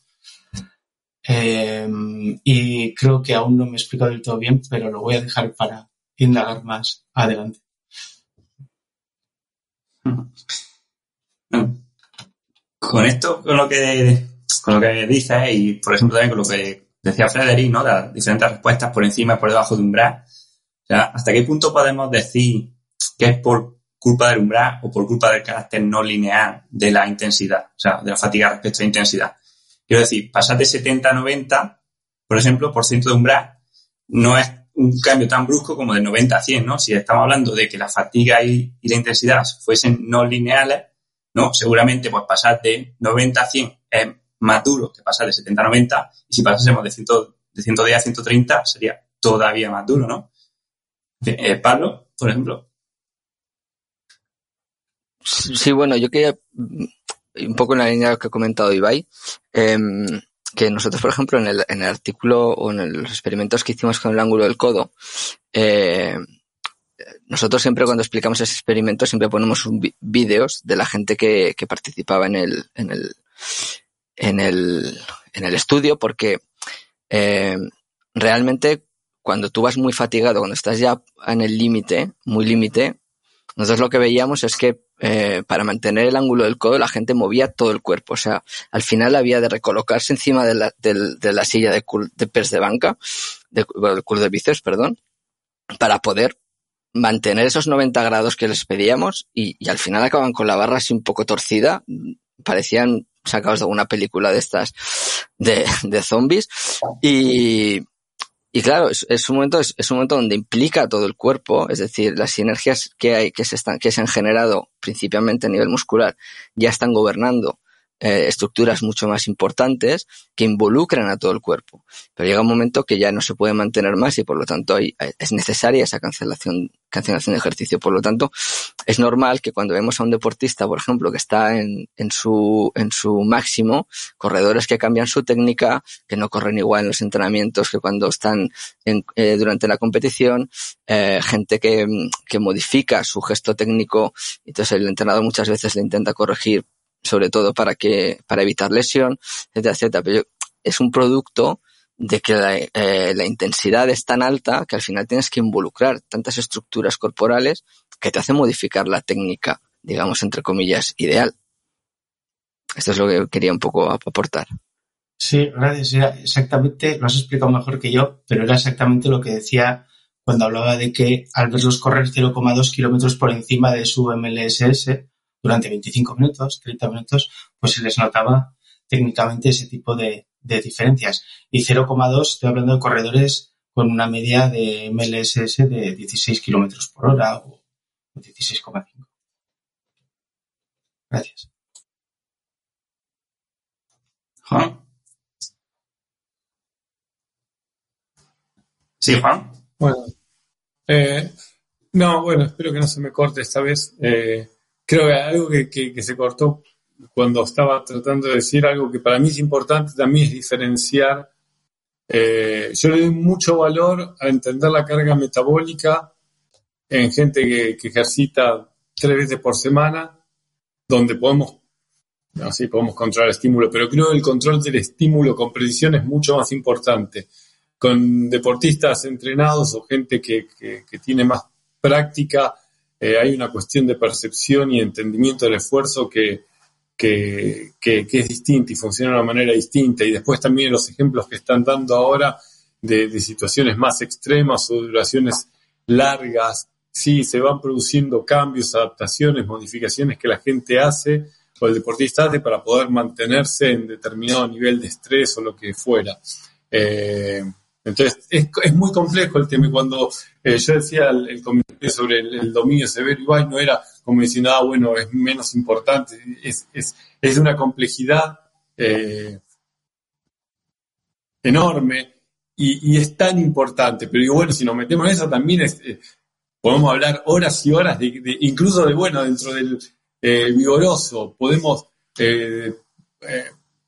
S2: Em, y creo que aún no me he explicado del todo bien, pero lo voy a dejar para indagar más adelante.
S1: Con esto, con lo que, con lo que dices y, por ejemplo, también con lo que decía Frederick, ¿no? Las diferentes respuestas por encima y por debajo de umbral. O ¿hasta qué punto podemos decir que es por culpa del umbral o por culpa del carácter no lineal de la intensidad, o sea, de la fatiga respecto a la intensidad? Quiero decir, pasar de 70 a 90, por ejemplo, por ciento de umbral, no es un cambio tan brusco como de 90 a 100, ¿no? Si estamos hablando de que la fatiga y, la intensidad fuesen no lineales, ¿no? Seguramente, pues pasar de 90 a 100 es más duro que pasar de 70 a 90, y si pasásemos de, 100, de 110 a 130 sería todavía más duro, ¿no? Eh, Pablo, por ejemplo.
S5: Sí, bueno, yo quería, mm, un poco en la línea que ha comentado Ibai, em, que nosotros, por ejemplo, en el, artículo o en los experimentos que hicimos con el ángulo del codo, eh, nosotros siempre cuando explicamos ese experimento siempre ponemos vídeos de la gente que, participaba en el, en el, en el, en el estudio porque eh, realmente cuando tú vas muy fatigado, cuando estás ya en el límite, muy límite, nosotros lo que veíamos es que eh, para mantener el ángulo del codo la gente movía todo el cuerpo. O sea, al final había de recolocarse encima de la, silla de, de pers de banca, de, del de bíceps, perdón, para poder mantener esos 90 grados que les pedíamos y, al final acaban con la barra así un poco torcida. Parecían sacados de alguna película de estas de zombies. Y, y claro, es, un momento, es, un momento donde implica todo el cuerpo, es decir, las sinergias que hay, que se están, que se han generado principalmente a nivel muscular, ya están gobernando eh, estructuras mucho más importantes que involucran a todo el cuerpo. Pero llega un momento que ya no se puede mantener más y por lo tanto hay, es necesaria esa cancelación, cancelación de ejercicio. Por lo tanto, es normal que cuando vemos a un deportista, por ejemplo, que está en, en, su, en su máximo, corredores que cambian su técnica, que no corren igual en los entrenamientos que cuando están en, eh, durante la competición, eh, gente que, que modifica su gesto técnico, entonces el entrenador muchas veces le intenta corregir sobre todo para que, para evitar lesión, etcétera, etcétera. Pero es un producto de que la, eh, la, intensidad es tan alta que al final tienes que involucrar tantas estructuras corporales que te hace modificar la técnica, digamos, entre comillas, ideal. Esto es lo que quería un poco aportar.
S2: Sí, gracias. Era exactamente, lo has explicado mejor que yo, pero era exactamente lo que decía cuando hablaba de que al verlos correr 0,2 kilómetros por encima de su MLSS, durante 25 minutos, 30 minutos, pues se les notaba técnicamente ese tipo de, diferencias. Y 0,2, estoy hablando de corredores con una media de MLSS de 16 kilómetros por hora o 16,5. Gracias.
S1: Juan. Sí, Juan.
S3: Bueno. Eh, no, bueno, espero que no se me corte esta vez. Eh, creo que algo que, se cortó cuando estaba tratando de decir algo que para mí es importante también es diferenciar. Eh, yo le doy mucho valor a entender la carga metabólica en gente que, ejercita tres veces por semana, donde podemos, así podemos controlar el estímulo, pero creo que el control del estímulo con precisión es mucho más importante. Con deportistas entrenados o gente que, que tiene más práctica, eh, hay una cuestión de percepción y entendimiento del esfuerzo que, que, es distinta y funciona de una manera distinta. Y después también los ejemplos que están dando ahora de, situaciones más extremas o duraciones largas, sí, se van produciendo cambios, adaptaciones, modificaciones que la gente hace o el deportista hace para poder mantenerse en determinado nivel de estrés o lo que fuera. Eh, entonces, es, es, muy complejo el tema. Cuando eh, yo decía el, sobre el, dominio severo y no era como diciendo, ah, bueno, es menos importante. Es, es, es una complejidad eh, enorme y, y, es tan importante. Pero digo, bueno, si nos metemos en eso también eh, podemos hablar horas y horas, de, incluso de, bueno, dentro del vigoroso, podemos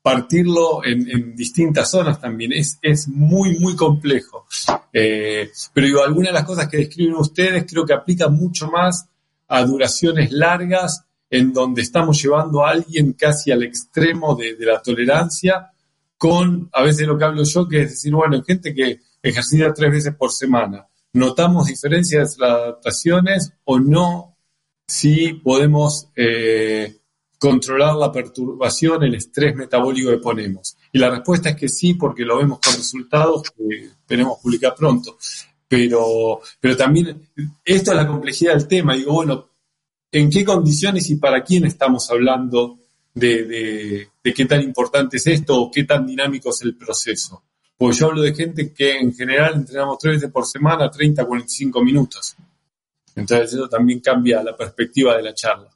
S3: partirlo en, distintas zonas también. Es, es muy, muy complejo. Eh, pero digo, algunas de las cosas que describen ustedes creo que aplican mucho más a duraciones largas en donde estamos llevando a alguien casi al extremo de, la tolerancia con, a veces lo que hablo yo, que es decir, bueno, gente que ejercita tres veces por semana. ¿Notamos diferencias en las adaptaciones o no si podemos eh, controlar la perturbación, el estrés metabólico que ponemos? Y la respuesta es que sí, porque lo vemos con resultados que esperemos publicar pronto. Pero, pero también, esto es la complejidad del tema. Digo, bueno, ¿en qué condiciones y para quién estamos hablando de, qué tan importante es esto o qué tan dinámico es el proceso? Porque yo hablo de gente que en general entrenamos tres veces por semana, 30, 45 minutos. Entonces eso también cambia la perspectiva de la charla.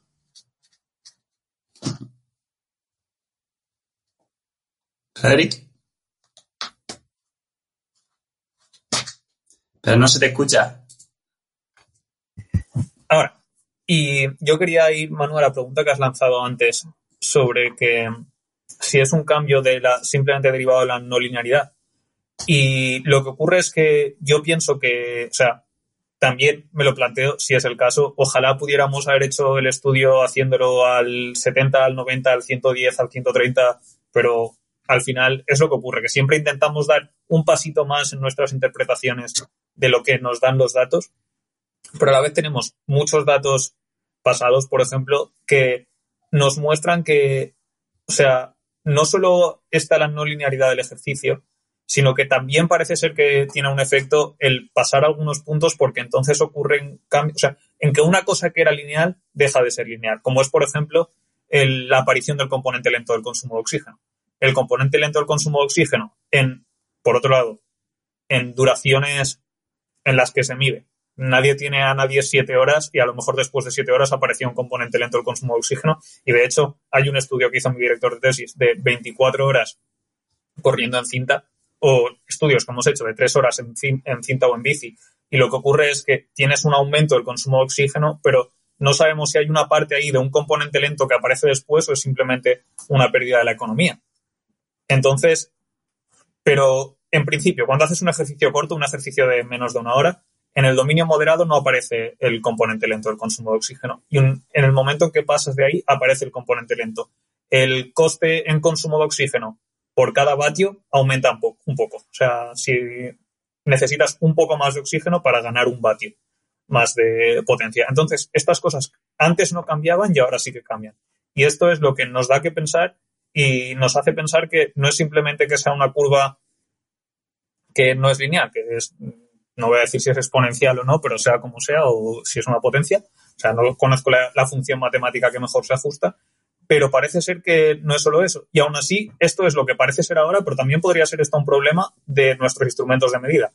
S1: Pero no se te escucha.
S6: Ahora, y yo quería ir, Manuel, a la pregunta que has lanzado antes sobre que si es un cambio de la simplemente derivado de la no linearidad. Y lo que ocurre es que yo pienso que, o sea, también me lo planteo, si es el caso, ojalá pudiéramos haber hecho el estudio haciéndolo al 70, al 90, al 110, al 130, pero al final es lo que ocurre, que siempre intentamos dar un pasito más en nuestras interpretaciones de lo que nos dan los datos, pero a la vez tenemos muchos datos pasados, por ejemplo, que nos muestran que, o sea, no solo está la no linearidad del ejercicio, sino que también parece ser que tiene un efecto el pasar algunos puntos porque entonces ocurren cambios, o sea, en que una cosa que era lineal deja de ser lineal, como es, por ejemplo, la aparición del componente lento del consumo de oxígeno. El componente lento del consumo de oxígeno, en, por otro lado, en duraciones en las que se mide. Nadie tiene a nadie siete horas y a lo mejor después de siete horas aparecía un componente lento del consumo de oxígeno. Y de hecho, hay un estudio que hizo mi director de tesis de 24 horas corriendo en cinta o estudios que hemos hecho de tres horas en, cinta o en bici. Y lo que ocurre es que tienes un aumento del consumo de oxígeno, pero no sabemos si hay una parte ahí de un componente lento que aparece después o es simplemente una pérdida de la economía. Entonces, pero en principio, cuando haces un ejercicio corto, un ejercicio de menos de una hora, en el dominio moderado no aparece el componente lento del consumo de oxígeno. Y en el momento en que pasas de ahí, aparece el componente lento. El coste en consumo de oxígeno por cada vatio aumenta un poco. O sea, si necesitas un poco más de oxígeno para ganar un vatio más de potencia. Entonces, estas cosas antes no cambiaban y ahora sí que cambian. Y esto es lo que nos da que pensar y nos hace pensar que no es simplemente que sea una curva que no es lineal, que es, no voy a decir si es exponencial o no, pero sea como sea, o si es una potencia. O sea, no conozco la, función matemática que mejor se ajusta, pero parece ser que no es solo eso. Y aún así, esto es lo que parece ser ahora, pero también podría ser esto un problema de nuestros instrumentos de medida,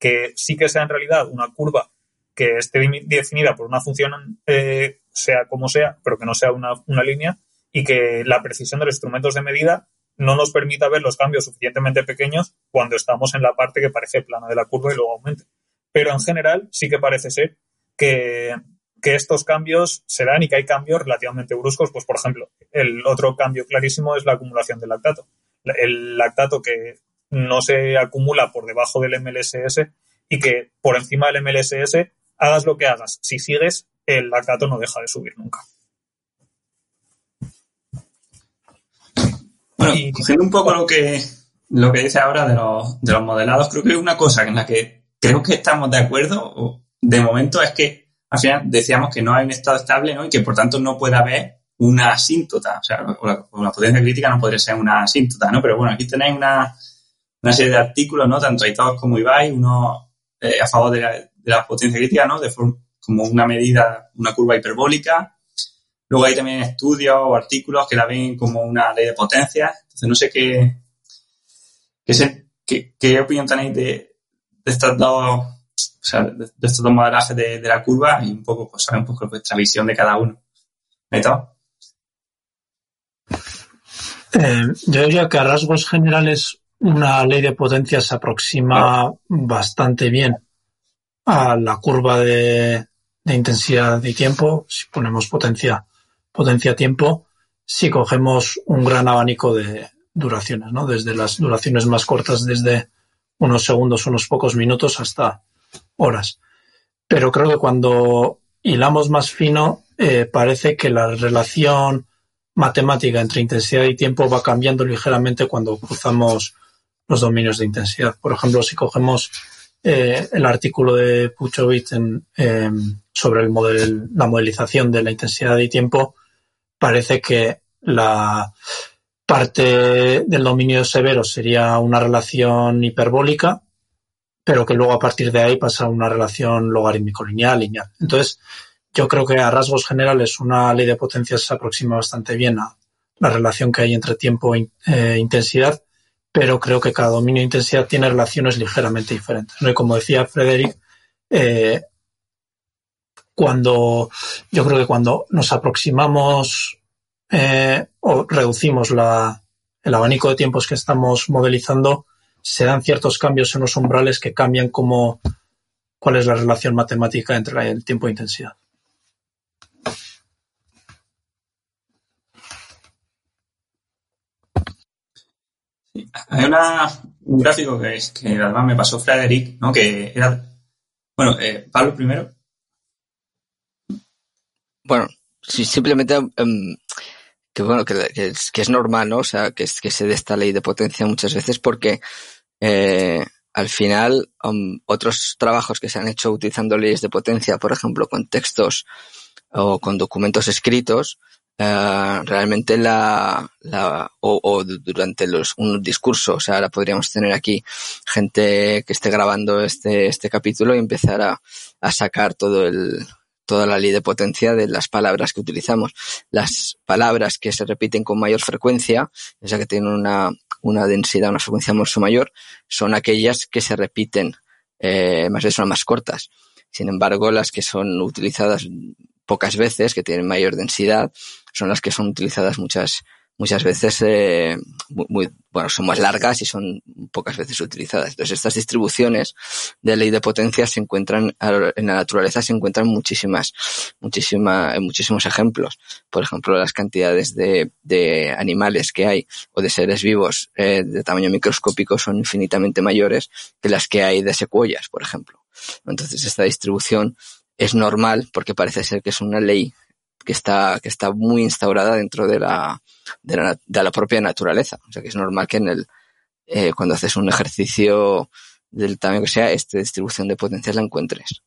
S6: que sí que sea en realidad una curva que esté definida por una función, eh, sea como sea, pero que no sea una, una línea, y que la precisión de los instrumentos de medida no nos permita ver los cambios suficientemente pequeños cuando estamos en la parte que parece plana de la curva y luego aumente. Pero en general sí que parece ser que, estos cambios se dan y que hay cambios relativamente bruscos. Pues, por ejemplo, el otro cambio clarísimo es la acumulación del lactato. El lactato que no se acumula por debajo del MLSS y que por encima del MLSS, hagas lo que hagas, si sigues, el lactato no deja de subir nunca.
S1: Bueno, cogiendo un poco lo que, lo que dice ahora de los, de los modelados, creo que hay una cosa en la que creo que estamos de acuerdo, de momento, es que al final decíamos que no hay un estado estable, ¿no? Y que por tanto no puede haber una asíntota, o sea, la, potencia crítica no podría ser una asíntota, ¿no? Pero bueno, aquí tenéis una, una serie de artículos, ¿no? Tanto todos como Ibai, uno eh, a favor de la, la potencia crítica, ¿no? De como una medida, una curva hiperbólica, Luego hay también estudios o artículos que la ven como una ley de potencia. Entonces, no sé qué, qué, qué, opinión tenéis de, de estos dos, sea, de, estos dos modelajes de, la curva y un poco, pues, saber un poco vuestra visión de cada uno. ¿Meto?
S4: Eh, yo diría que a rasgos generales una ley de potencia se aproxima bastante bien a la curva de, de intensidad y tiempo. Si ponemos potencia potencia-tiempo si cogemos un gran abanico de, duraciones, ¿no? Desde las duraciones más cortas, desde unos segundos, unos pocos minutos, hasta horas. Pero creo que cuando hilamos más fino, eh, parece que la relación matemática entre intensidad y tiempo va cambiando ligeramente cuando cruzamos los dominios de intensidad. Por ejemplo, si cogemos eh, el artículo de Puchovitz sobre el model, la modelización de la intensidad y tiempo, parece que la parte del dominio severo sería una relación hiperbólica, pero que luego a partir de ahí pasa una relación logarítmico lineal, lineal. Entonces, yo creo que a rasgos generales una ley de potencias se aproxima bastante bien a la relación que hay entre tiempo e intensidad, pero creo que cada dominio de intensidad tiene relaciones ligeramente diferentes. Y como decía Frederick, eh, cuando yo creo que cuando nos aproximamos eh, o reducimos la, el abanico de tiempos que estamos modelizando, se dan ciertos cambios en los umbrales que cambian como cuál es la relación matemática entre el tiempo e intensidad.
S1: Hay una, un gráfico que, es, que además me pasó Frederick, ¿no? que era, bueno, eh, Pablo primero.
S5: Bueno, sí, simplemente um, que bueno, que, que, es, que, es, normal, ¿no? O sea, que, que se dé esta ley de potencia muchas veces porque eh, al final um, otros trabajos que se han hecho utilizando leyes de potencia, por ejemplo, con textos o con documentos escritos, Uh, realmente la, la o, durante los un discurso, o sea, ahora podríamos tener aquí gente que esté grabando este, este capítulo y empezar a, a sacar todo el, toda la ley de potencia de las palabras que utilizamos. Las palabras que se repiten con mayor frecuencia, o que tienen una, una densidad, una frecuencia mucho mayor, son aquellas que se repiten, eh, más veces son más cortas. Sin embargo, las que son utilizadas pocas veces, que tienen mayor densidad, son las que son utilizadas muchas, muchas veces, eh, muy, bueno, son más largas y son pocas veces utilizadas. Entonces, estas distribuciones de ley de potencia se encuentran, en la naturaleza se encuentran muchísimas, muchísimas, muchísimos ejemplos. Por ejemplo, las cantidades de, de animales que hay o de seres vivos eh, de tamaño microscópico son infinitamente mayores que las que hay de secuoyas, por ejemplo. Entonces, esta distribución es normal porque parece ser que es una ley que está, que está muy instaurada dentro de la, de la, propia naturaleza. O sea que es normal que en el, eh, cuando haces un ejercicio del tamaño que sea, esta distribución de potencias la encuentres.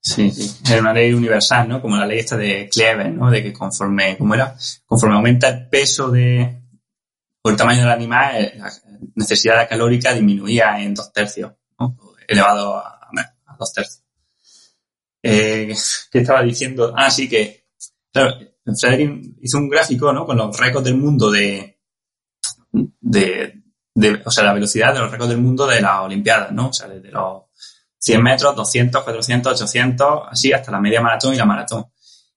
S1: Sí, sí. Es una ley universal, ¿no? Como la ley esta de Clever, ¿no? De que conforme, ¿cómo era? Conforme aumenta el peso de, o el tamaño del animal, la necesidad calórica disminuía en dos tercios, ¿no? Elevado a, a dos tercios. Eh, ¿Qué estaba diciendo? Ah, sí, que, claro, Frederick hizo un gráfico, ¿no? Con los récords del mundo de, de, o sea, la velocidad de los récords del mundo de las Olimpiadas, ¿no? O sea, desde los 100 metros, 200, 400, 800, así hasta la media maratón y la maratón.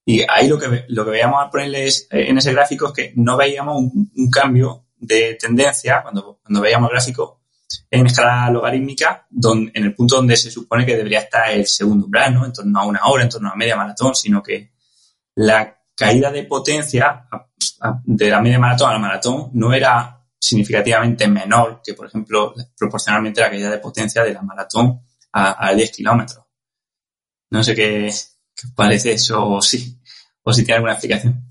S1: Y ahí lo que, lo que veíamos al ponerles en ese gráfico es que no veíamos un, un cambio de tendencia cuando, cuando veíamos el gráfico en escala logarítmica, donde, en el punto donde se supone que debería estar el segundo umbral, ¿no? En torno a una hora, en torno a media maratón, sino que la caída de potencia de la media maratón a la maratón no era significativamente menor que, por ejemplo, proporcionalmente la caída de potencia de la maratón a, a 10 kilómetros. No sé qué, parece eso, o si, o si tiene alguna explicación.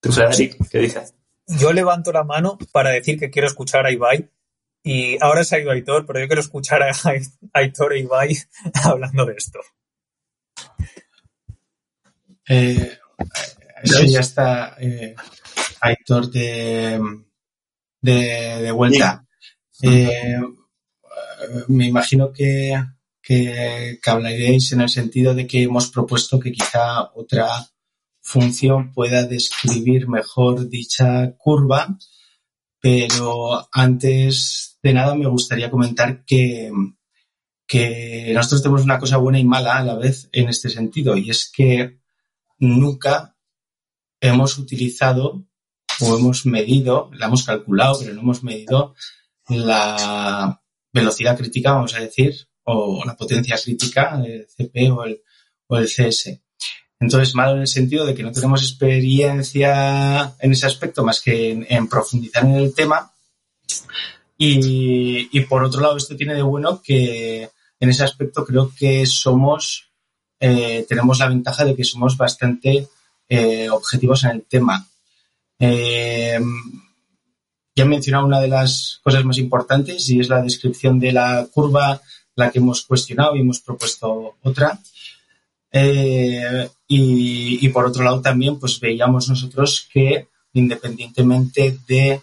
S1: ¿Tú, qué dices?
S6: yo levanto la mano para decir que quiero escuchar a Ibai. Y ahora se ha ido Aitor, pero yo quiero escuchar a Aitor e Ibai hablando de esto.
S2: Eh, sí, ya está eh, Aitor de, de, de vuelta. Eh, me imagino que, que, que hablaréis en el sentido de que hemos propuesto que quizá otra función pueda describir mejor dicha curva, pero antes de nada me gustaría comentar que, que nosotros tenemos una cosa buena y mala a la vez en este sentido, y es que nunca hemos utilizado o hemos medido, la hemos calculado, pero no hemos medido la velocidad crítica, vamos a decir, o la potencia crítica, el CP o el, CS. Entonces, malo en el sentido de que no tenemos experiencia en ese aspecto más que en, profundizar en el tema. Y, por otro lado, esto tiene de bueno que en ese aspecto creo que somos, eh, tenemos la ventaja de que somos bastante eh, objetivos en el tema. Eh, ya he mencionado una de las cosas más importantes y es la descripción de la curva, la que hemos cuestionado y hemos propuesto otra. Eh, y, por otro lado también pues veíamos nosotros que independientemente de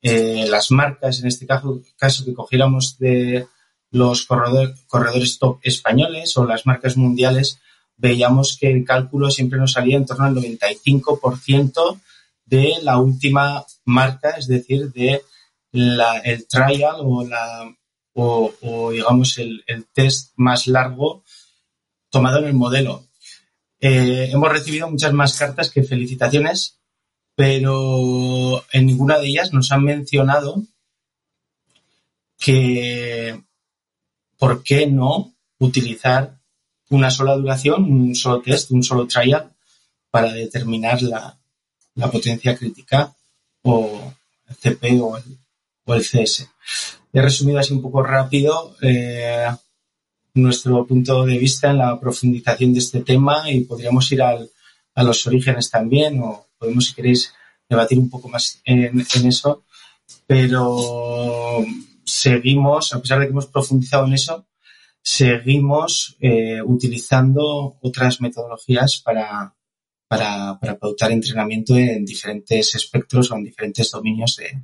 S2: eh, las marcas, en este caso, caso que cogiéramos de los corredores top españoles o las marcas mundiales, veíamos que el cálculo siempre nos salía en torno al 95% de la última marca, es decir, de el trial o, digamos el, el, test más largo tomado en el modelo. Eh, hemos recibido muchas más cartas que felicitaciones, pero en ninguna de ellas nos han mencionado que por qué no utilizar una sola duración, un solo test, un solo trial para determinar la, potencia crítica o el CP o el, CS. He resumido así un poco rápido eh, nuestro punto de vista en la profundización de este tema y podríamos ir al, a los orígenes también o podemos, si queréis, debatir un poco más en, eso. Pero seguimos, a pesar de que hemos profundizado en eso, seguimos eh, utilizando otras metodologías para, para, para, pautar entrenamiento en diferentes espectros o en diferentes dominios de,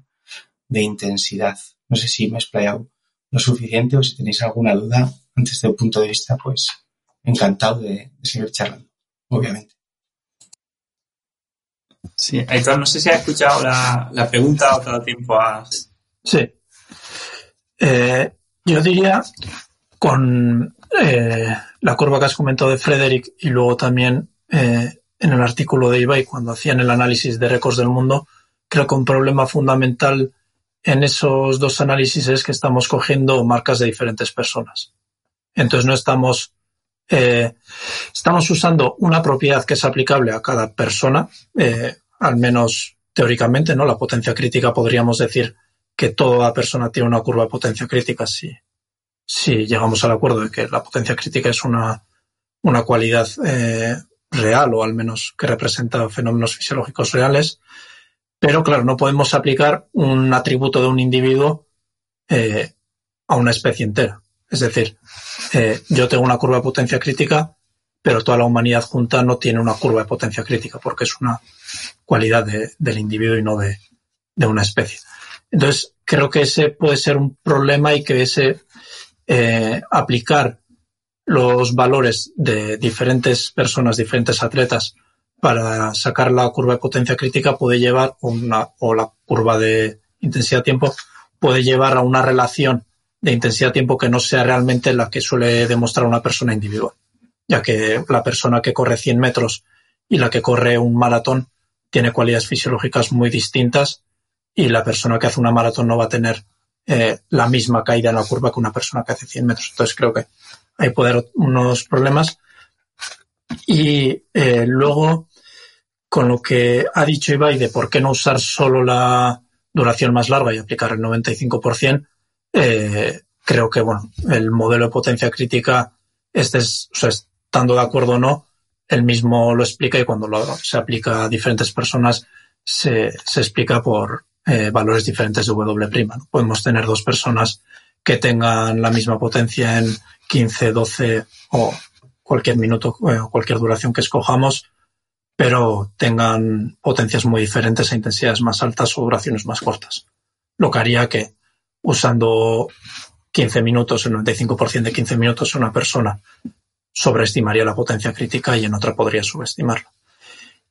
S2: de intensidad. No sé si me he explayado lo suficiente o si tenéis alguna duda antes de un punto de vista, pues encantado de, seguir charlando, obviamente.
S1: Sí, Aitor, no sé si has escuchado la, pregunta o todo el tiempo has...
S4: Sí. Eh, yo diría, con eh, la curva que has comentado de Frederick y luego también eh, en el artículo de Ibai, cuando hacían el análisis de récords del mundo, creo que un problema fundamental en esos dos análisis es que estamos cogiendo marcas de diferentes personas. Entonces no estamos, eh, estamos usando una propiedad que es aplicable a cada persona, eh, al menos teóricamente, ¿no? La potencia crítica podríamos decir que toda persona tiene una curva de potencia crítica si, llegamos al acuerdo de que la potencia crítica es una, una cualidad eh, real o al menos que representa fenómenos fisiológicos reales. Pero claro, no podemos aplicar un atributo de un individuo eh, a una especie entera. Es decir, eh, yo tengo una curva de potencia crítica, pero toda la humanidad junta no tiene una curva de potencia crítica porque es una cualidad del individuo y no de, una especie. Entonces, creo que ese puede ser un problema y que ese eh, aplicar los valores de diferentes personas, diferentes atletas, para sacar la curva de potencia crítica puede llevar una, o la curva de intensidad tiempo puede llevar a una relación de intensidad-tiempo que no sea realmente la que suele demostrar una persona individual, ya que la persona que corre 100 metros y la que corre un maratón tiene cualidades fisiológicas muy distintas y la persona que hace una maratón no va a tener eh, la misma caída en la curva que una persona que hace 100 metros. Entonces creo que hay poder unos problemas. Y eh, luego, con lo que ha dicho Ibai de por qué no usar solo la duración más larga y aplicar el 95%, eh, creo que bueno, el modelo de potencia crítica, este es, o sea, estando de acuerdo o no, él mismo lo explica y cuando lo, se aplica a diferentes personas se, se explica por eh, valores diferentes de W'. ¿no? Podemos tener dos personas que tengan la misma potencia en 15, 12 o cualquier minuto eh, o cualquier duración que escojamos, pero tengan potencias muy diferentes e intensidades más altas o duraciones más cortas. Lo que haría que usando 15 minutos, el 95% de 15 minutos, una persona sobreestimaría la potencia crítica y en otra podría subestimarla.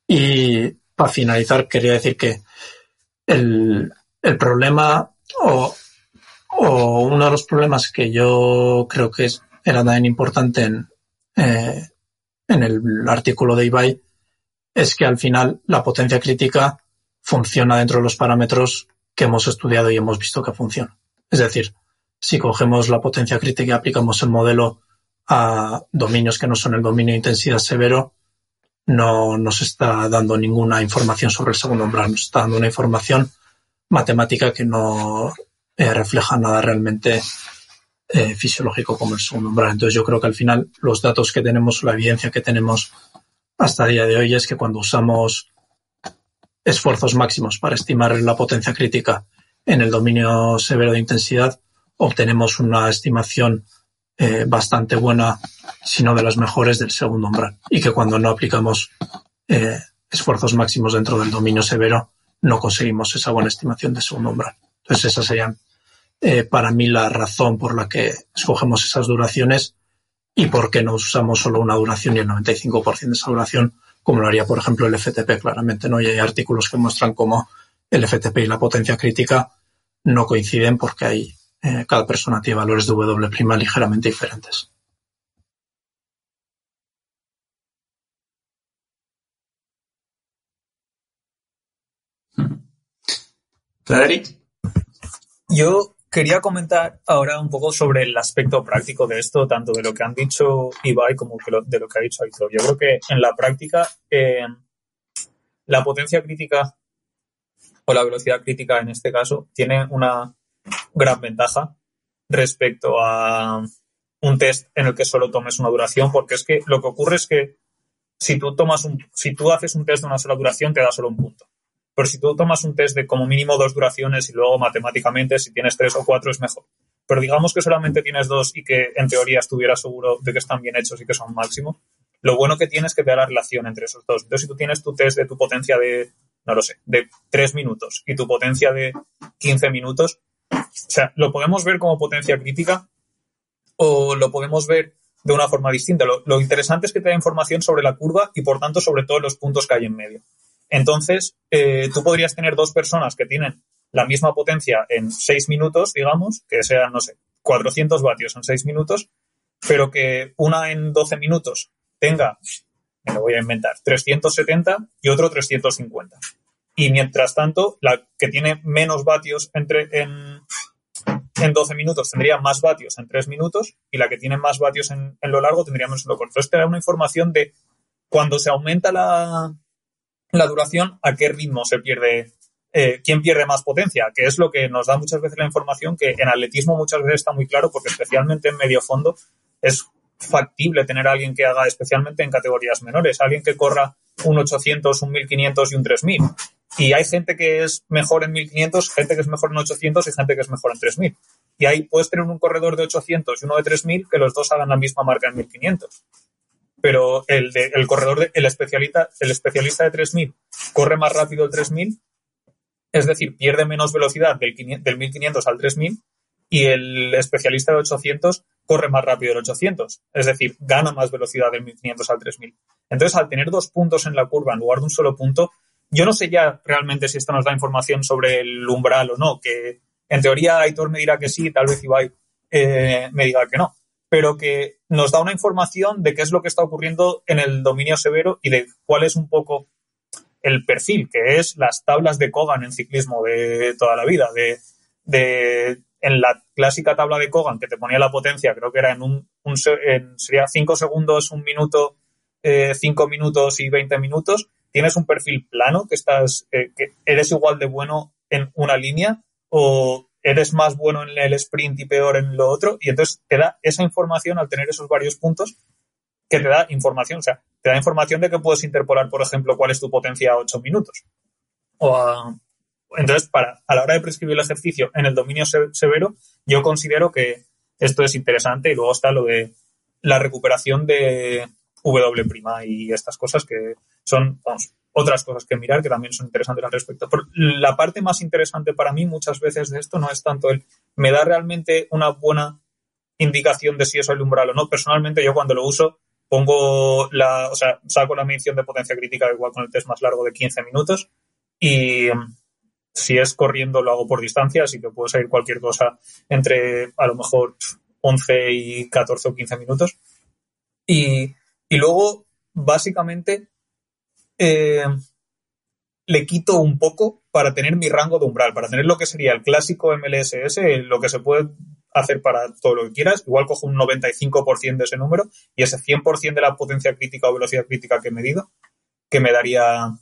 S4: Y para finalizar, quería decir que el, problema o, uno de los problemas que yo creo que era también importante en, eh, en el artículo de Ibai es que al final la potencia crítica funciona dentro de los parámetros que hemos estudiado y hemos visto que funciona. Es decir, si cogemos la potencia crítica y aplicamos el modelo a dominios que no son el dominio de intensidad severo, no nos está dando ninguna información sobre el segundo umbral, nos está dando una información matemática que no eh, refleja nada realmente eh, fisiológico como el segundo umbral. Entonces yo creo que al final los datos que tenemos, la evidencia que tenemos hasta el día de hoy es que cuando usamos esfuerzos máximos para estimar la potencia crítica en el dominio severo de intensidad, obtenemos una estimación eh, bastante buena, si no de las mejores, del segundo umbral. Y que cuando no aplicamos eh, esfuerzos máximos dentro del dominio severo, no conseguimos esa buena estimación de segundo umbral. Entonces, esa sería eh, para mí la razón por la que escogemos esas duraciones y por qué no usamos solo una duración y el 95% de esa duración, como lo haría, por ejemplo, el FTP, claramente. ¿no? Y hay artículos que muestran cómo el FTP y la potencia crítica no coinciden porque hay eh, cada persona tiene valores de W' ligeramente diferentes.
S1: Frederick.
S6: Yo quería comentar ahora un poco sobre el aspecto práctico de esto, tanto de lo que han dicho Ibai como de lo que ha dicho Aitor. Yo creo que en la práctica eh, la potencia crítica o la velocidad crítica en este caso tiene una gran ventaja respecto a un test en el que solo tomes una duración, porque es que lo que ocurre es que si tú tomas un, si tú haces un test de una sola duración, te da solo un punto. Pero si tú tomas un test de como mínimo dos duraciones y luego matemáticamente si tienes tres o cuatro es mejor. Pero digamos que solamente tienes dos y que en teoría estuvieras seguro de que están bien hechos y que son máximos. Lo bueno que tienes es que te la relación entre esos dos. Entonces, si tú tienes tu test de tu potencia de, no lo sé, de tres minutos y tu potencia de 15 minutos, o sea, lo podemos ver como potencia crítica o lo podemos ver de una forma distinta. Lo, interesante es que te da información sobre la curva y por tanto sobre todos los puntos que hay en medio. Entonces, eh, tú podrías tener dos personas que tienen la misma potencia en seis minutos, digamos, que sean, no sé, 400 vatios en seis minutos, pero que una en 12 minutos tenga, me lo voy a inventar, 370 y otro 350 y mientras tanto, la que tiene menos vatios entre, en, en 12 minutos tendría más vatios en 3 minutos y la que tiene más vatios en, lo largo tendría menos en lo corto. Entonces te da una información de cuando se aumenta la, la duración, a qué ritmo se pierde, eh, quién pierde más potencia, que es lo que nos da muchas veces la información que en atletismo muchas veces está muy claro porque especialmente en medio fondo es factible tener a alguien que haga especialmente en categorías menores, alguien que corra un 800, un 1500 y un 3000 y hay gente que es mejor en 1500, gente que es mejor en 800 y gente que es mejor en 3000. Y ahí puedes tener un corredor de 800 y uno de 3000 que los dos hagan la misma marca en 1500. Pero el, de, el corredor, de, el, especialista, el especialista de 3000 corre más rápido el 3000, es decir, pierde menos velocidad del, del 1500 al 3000 y el especialista de 800 corre más rápido el 800, es decir, gana más velocidad del 1500 al 3000. Entonces, al tener dos puntos en la curva en lugar de un solo punto, yo no sé ya realmente si esto nos da información sobre el umbral o no, que en teoría Aitor me dirá que sí, tal vez Ibai eh, me diga que no, pero que nos da una información de qué es lo que está ocurriendo en el dominio severo y de cuál es un poco el perfil, que es las tablas de Kogan en ciclismo de toda la vida, de, en la clásica tabla de Kogan que te ponía la potencia, creo que era en un, sería 5 segundos, un minuto, 5 eh, minutos y 20 minutos, tienes un perfil plano, que estás, eh, que eres igual de bueno en una línea o eres más bueno en el sprint y peor en lo otro, y entonces te da esa información al tener esos varios puntos que te da información, o sea, te da información de que puedes interpolar, por ejemplo, cuál es tu potencia a 8 minutos. O entonces, para, a la hora de prescribir el ejercicio en el dominio severo, yo considero que esto es interesante y luego está lo de la recuperación de W' y estas cosas que son otras cosas que mirar que también son interesantes al respecto. la parte más interesante para mí muchas veces de esto no es tanto el me da realmente una buena indicación de si es el umbral o no. Personalmente yo cuando lo uso pongo la, o sea, saco la medición de potencia crítica igual con el test más largo de 15 minutos y si es corriendo lo hago por distancia, así que puede salir cualquier cosa entre a lo mejor 11 y 14 o 15 minutos. Y, y luego, básicamente, eh, le quito un poco para tener mi rango de umbral, para tener lo que sería el clásico MLSS, lo que se puede hacer para todo lo que quieras. Igual cojo un 95% de ese número y ese 100% de la potencia crítica o velocidad crítica que he medido, que me daría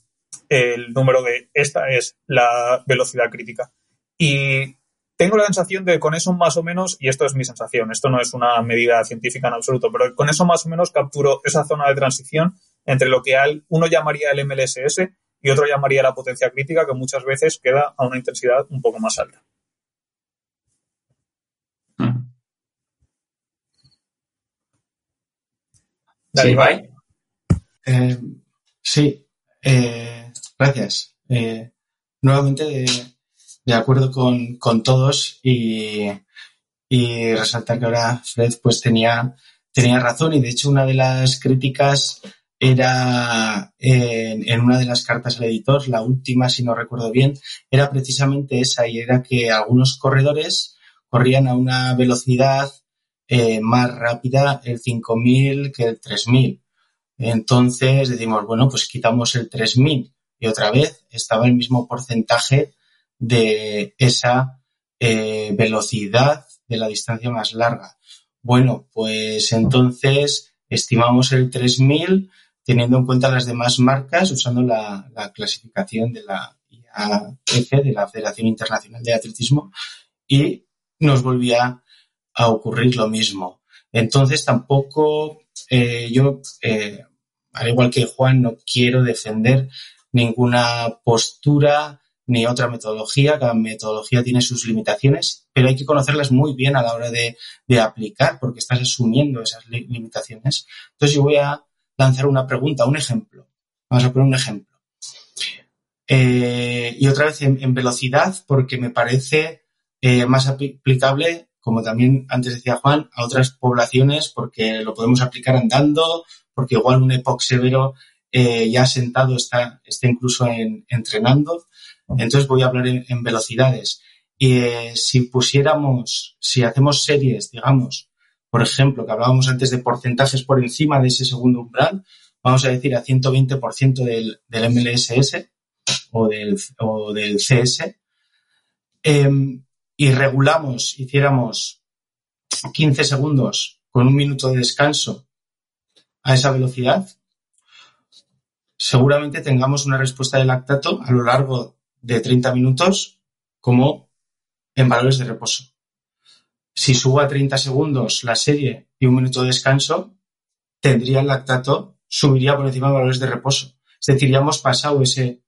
S6: el número de esta es la velocidad crítica. Y tengo la sensación de con eso más o menos, y esto es mi sensación, esto no es una medida científica en absoluto, pero con eso más o menos capturo esa zona de transición entre lo que uno llamaría el MLSS y otro llamaría la potencia crítica, que muchas veces queda a una intensidad un poco más alta.
S1: ¿Sí,
S2: eh, sí, eh, gracias. Eh, nuevamente de, acuerdo con, todos y, y, resaltar que ahora Fred pues tenía, tenía razón y de hecho una de las críticas era en, en, una de las cartas al editor, la última si no recuerdo bien, era precisamente esa y era que algunos corredores corrían a una velocidad eh, más rápida el 5000 que el 3000. Entonces decimos, bueno, pues quitamos el 3000 y otra vez estaba el mismo porcentaje de esa eh, velocidad de la distancia más larga. Bueno, pues entonces estimamos el 3000 teniendo en cuenta las demás marcas usando la, la clasificación de la IAF, de la Federación Internacional de Atletismo, y nos volvía a ocurrir lo mismo. Entonces tampoco eh, yo, eh, al igual que Juan, no quiero defender ninguna postura ni otra metodología. Cada metodología tiene sus limitaciones, pero hay que conocerlas muy bien a la hora de, aplicar porque estás asumiendo esas limitaciones. Entonces yo voy a lanzar una pregunta, un ejemplo. Vamos a poner un ejemplo. Eh, y otra vez en, velocidad porque me parece más aplicable como también antes decía Juan, a otras poblaciones porque lo podemos aplicar andando, porque igual un EPOC severo eh, ya sentado está, está incluso en, entrenando. Entonces voy a hablar en, velocidades. Y eh, si pusiéramos, si hacemos series, digamos, por ejemplo, que hablábamos antes de porcentajes por encima de ese segundo umbral, vamos a decir a 120% del, del MLSS o del, CS, em, y regulamos, hiciéramos 15 segundos con un minuto de descanso a esa velocidad, seguramente tengamos una respuesta de lactato a lo largo de 30 minutos como en valores de reposo. Si subo a 30 segundos la serie y un minuto de descanso, tendría el lactato, subiría por encima de valores de reposo. Es decir, ya hemos pasado ese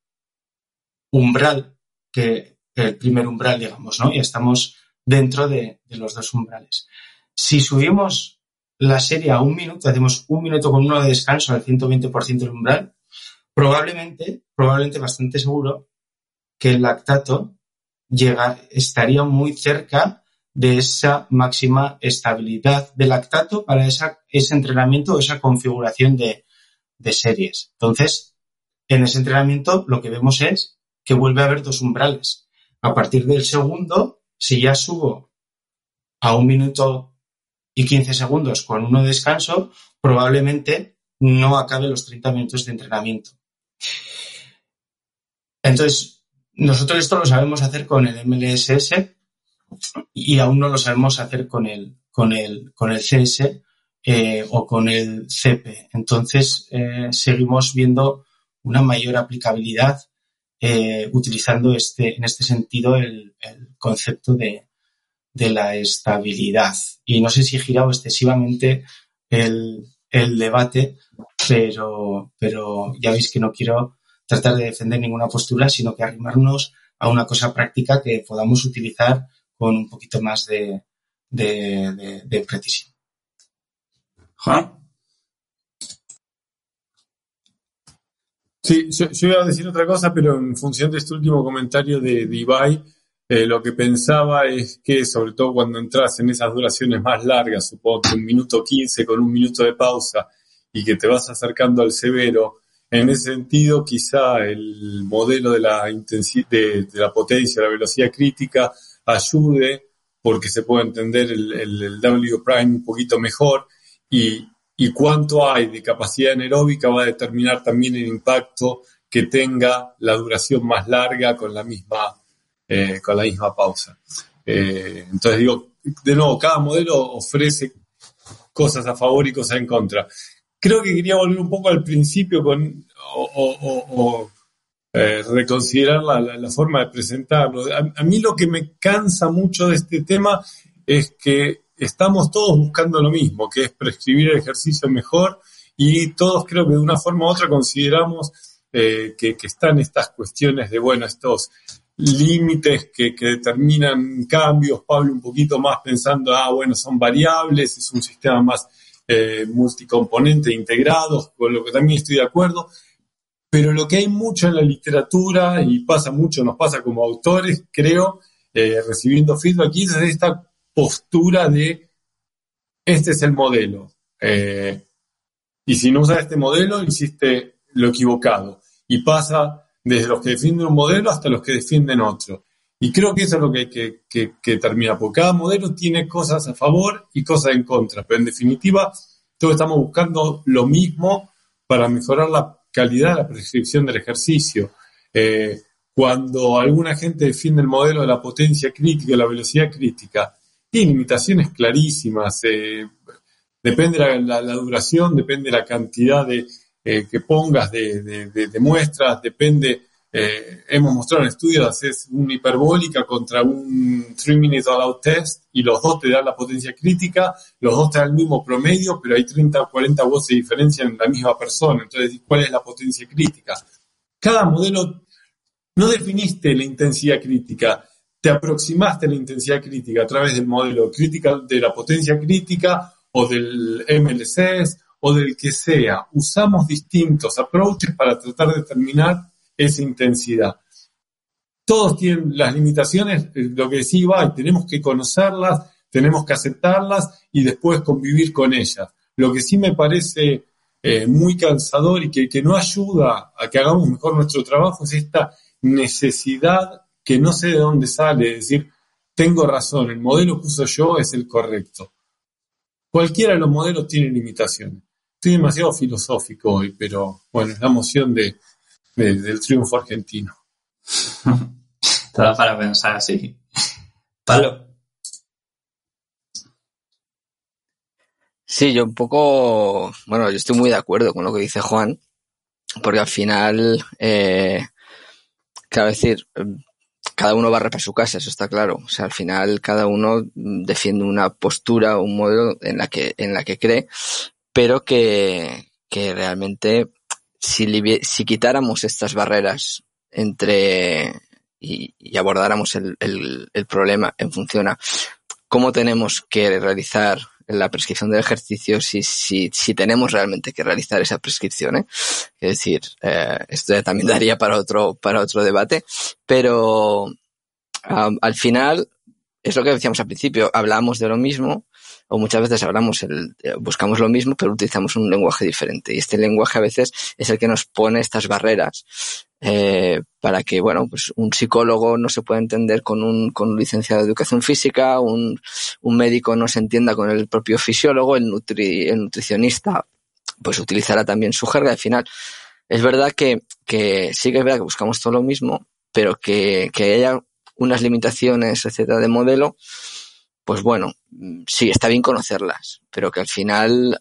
S2: umbral que el primer umbral, digamos, ¿no? Y estamos dentro de, los dos umbrales. Si subimos la serie a un minuto, hacemos un minuto con uno de descanso al 120% del umbral, probablemente, probablemente bastante seguro que el lactato estaría muy cerca de esa máxima estabilidad de lactato para esa, ese entrenamiento o esa configuración de, de series. Entonces, en ese entrenamiento lo que vemos es que vuelve a haber dos umbrales. A partir del segundo, si ya subo a un minuto y 15 segundos con uno de descanso, probablemente no acabe los 30 minutos de entrenamiento. Entonces, nosotros esto lo sabemos hacer con el MLSS y aún no lo sabemos hacer con el, con el, con el CS eh, o con el CP. Entonces, eh, seguimos viendo una mayor aplicabilidad eh, utilizando este, en este sentido el, concepto de, la estabilidad. Y no sé si he girado excesivamente el, debate, pero, pero ya veis que no quiero tratar de defender ninguna postura, sino que arrimarnos a una cosa práctica que podamos utilizar con un poquito más de, de precisión.
S3: Juan. Sí, yo, iba a decir otra cosa, pero en función de este último comentario de, de eh, lo que pensaba es que, sobre todo cuando entras en esas duraciones más largas, supongo que un minuto quince con un minuto de pausa y que te vas acercando al severo, en ese sentido quizá el modelo de la, de, de la potencia, la velocidad crítica ayude porque se puede entender el, W prime un poquito mejor y, y cuánto hay de capacidad anaeróbica va a determinar también el impacto que tenga la duración más larga con la misma, eh, con la misma pausa. Eh, entonces digo, de nuevo, cada modelo ofrece cosas a favor y cosas en contra. Creo que quería volver un poco al principio con o, eh, reconsiderar la, forma de presentarlo. A, mí lo que me cansa mucho de este tema es que estamos todos buscando lo mismo, que es prescribir el ejercicio mejor y todos creo que de una forma u otra consideramos eh, que, están estas cuestiones de, bueno, estos límites que, determinan cambios, Pablo un poquito más pensando, ah, bueno, son variables, es un sistema más eh, multicomponente, integrado, con lo que también estoy de acuerdo, pero lo que hay mucho en la literatura, y pasa mucho, nos pasa como autores, creo, eh, recibiendo feedback, es esta postura de, este es el modelo. Eh, y si no usas este modelo, hiciste lo equivocado. Y pasa desde los que defienden un modelo hasta los que defienden otro. Y creo que eso es lo que que, que, que porque cada modelo tiene cosas a favor y cosas en contra, pero en definitiva todos estamos buscando lo mismo para mejorar la calidad de la prescripción del ejercicio. Eh, cuando alguna gente defiende el modelo de la potencia crítica la velocidad crítica, tiene limitaciones clarísimas. Eh, depende de la, duración, depende de la cantidad de, eh, que pongas de, muestras, depende, hemos mostrado en estudios, haces una hiperbólica contra un 3 minute all out test y los dos te dan la potencia crítica, los dos te dan el mismo promedio, pero hay 30 o 40 voces de diferencia en la misma persona. Entonces, ¿cuál es la potencia crítica? Cada modelo, no definiste la intensidad crítica, te aproximaste a la intensidad crítica a través del modelo crítica de la potencia crítica o del MLCs o del que sea. Usamos distintos approaches para tratar de determinar esa intensidad todos tienen las limitaciones, eh, lo que decía y tenemos que conocerlas, tenemos que aceptarlas y después convivir con ellas. Lo que sí me parece eh, muy cansador y que, no ayuda a que hagamos mejor nuestro trabajo es esta necesidad que no sé de dónde sale, es decir, tengo razón, el modelo que uso yo es el correcto. Cualquiera de los modelos tiene limitaciones. Estoy demasiado filosófico hoy, pero bueno, es la emoción de, del triunfo argentino.
S1: Todo para pensar así. Palo.
S5: Sí, yo un poco, bueno, yo estoy muy de acuerdo con lo que dice Juan, porque al final, eh, decir, cada uno va a repasar su casa, eso está claro. O sea, al final cada uno defiende una postura, un modelo en la que, en la que cree, pero que, que realmente si, quitáramos estas barreras entre y, abordáramos el, problema en función a cómo tenemos que realizar la prescripción del ejercicio si, si, tenemos realmente que realizar esa prescripción. ¿eh? Es decir, eh, esto también daría para otro, para otro debate, pero al final es lo que decíamos al principio, hablamos de lo mismo, o muchas veces hablamos el, eh, buscamos lo mismo, pero utilizamos un lenguaje diferente. Y este lenguaje a veces es el que nos pone estas barreras eh, para que, bueno, pues un psicólogo no se pueda entender con un, con licenciado de educación física, un, un médico no se entienda con el propio fisiólogo, el, nutri, el nutricionista pues utilizará también su jerga. Al final, es verdad que, que sí que es verdad que buscamos todo lo mismo, pero que, que haya unas limitaciones, etcétera, de modelo, pues bueno, sí, está bien conocerlas, pero que al final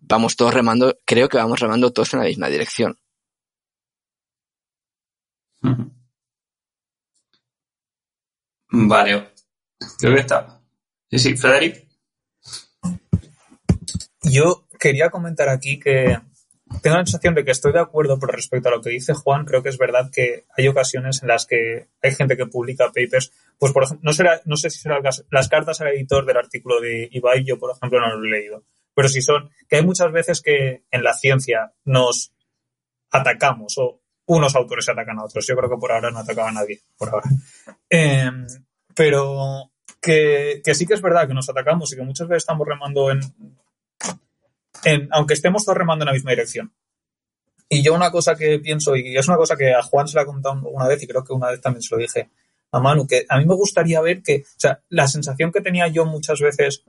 S5: vamos todos remando, creo que vamos remando todos en la misma dirección.
S1: Vale, creo que está. Sí, sí, Frederic.
S6: Yo quería comentar aquí que tengo la sensación de que estoy de acuerdo, pero respecto a lo que dice Juan, creo que es verdad que hay ocasiones en las que hay gente que publica papers, pues por ejemplo, no, será, no sé si serán las cartas al editor del artículo de Ibai, yo por ejemplo no lo he leído, pero si son, que hay muchas veces que en la ciencia nos atacamos o unos autores atacan a otros. Yo creo que por ahora no atacaba a nadie, por ahora. Em, pero que, que sí que es verdad que nos atacamos y que muchas veces estamos remando en aunque estemos todos remando en la misma dirección. Y yo una cosa que pienso, y es una cosa que a Juan se la he contado una vez, y creo que una vez también se lo dije a Manu, que a mí me gustaría ver que, o sea, la sensación que tenía yo muchas veces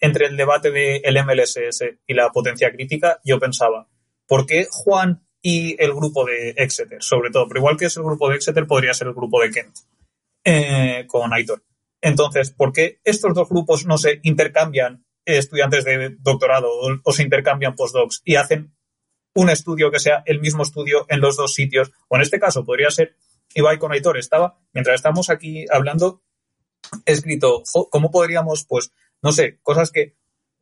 S6: entre el debate del MLSS y la potencia crítica, yo pensaba, ¿por qué Juan y el grupo de Exeter, sobre todo? Pero igual que es el grupo de Exeter, podría ser el grupo de Kent, eh, con Aitor. Entonces, ¿por qué estos dos grupos no se intercambian estudiantes de doctorado o, se intercambian postdocs y hacen un estudio que sea el mismo estudio en los dos sitios. O en este caso podría ser Ibai con Aitor. Estaba, mientras estamos aquí hablando, he escrito cómo podríamos, pues, no sé, cosas que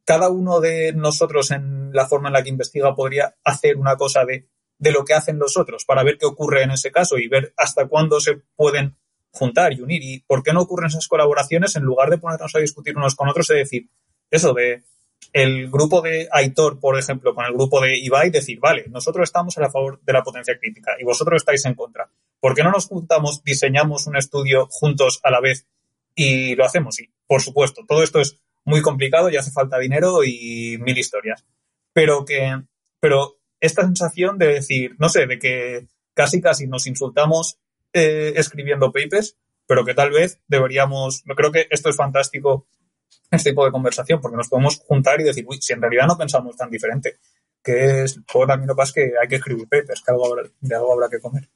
S6: cada uno de nosotros en la forma en la que investiga podría hacer una cosa de, de lo que hacen los otros para ver qué ocurre en ese caso y ver hasta cuándo se pueden juntar y unir y por qué no ocurren esas colaboraciones en lugar de ponernos a discutir unos con otros y decir eso de el grupo de Aitor, por ejemplo, con el grupo de Ibai, decir, vale, nosotros estamos a favor de la potencia crítica y vosotros estáis en contra. ¿Por qué no nos juntamos, diseñamos un estudio juntos a la vez y lo hacemos? Y, por supuesto, todo esto es muy complicado y hace falta dinero y mil historias. Pero que, pero esta sensación de decir, no sé, de que casi casi nos insultamos eh, escribiendo papers, pero que tal vez deberíamos, creo que esto es fantástico, este tipo de conversación, porque nos podemos juntar y decir, uy, si en realidad no pensamos tan diferente, que es, luego también lo pasa que hay que escribir papers, que algo de algo habrá que comer.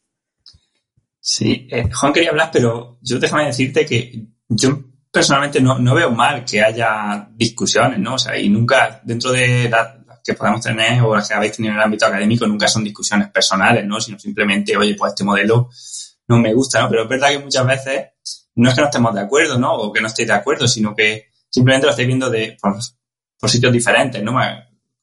S1: Sí, eh, Juan quería hablar, pero yo déjame decirte que yo personalmente no, no veo mal que haya discusiones, ¿no? O sea, y nunca, dentro de las que podemos tener o las que habéis tenido en el ámbito académico, nunca son discusiones personales, ¿no? Sino simplemente, oye, pues este modelo no me gusta, ¿no? Pero es verdad que muchas veces no es que no estemos de acuerdo, ¿no? O que no estéis de acuerdo, sino que simplemente lo estáis viendo de, por, sitios diferentes, ¿no?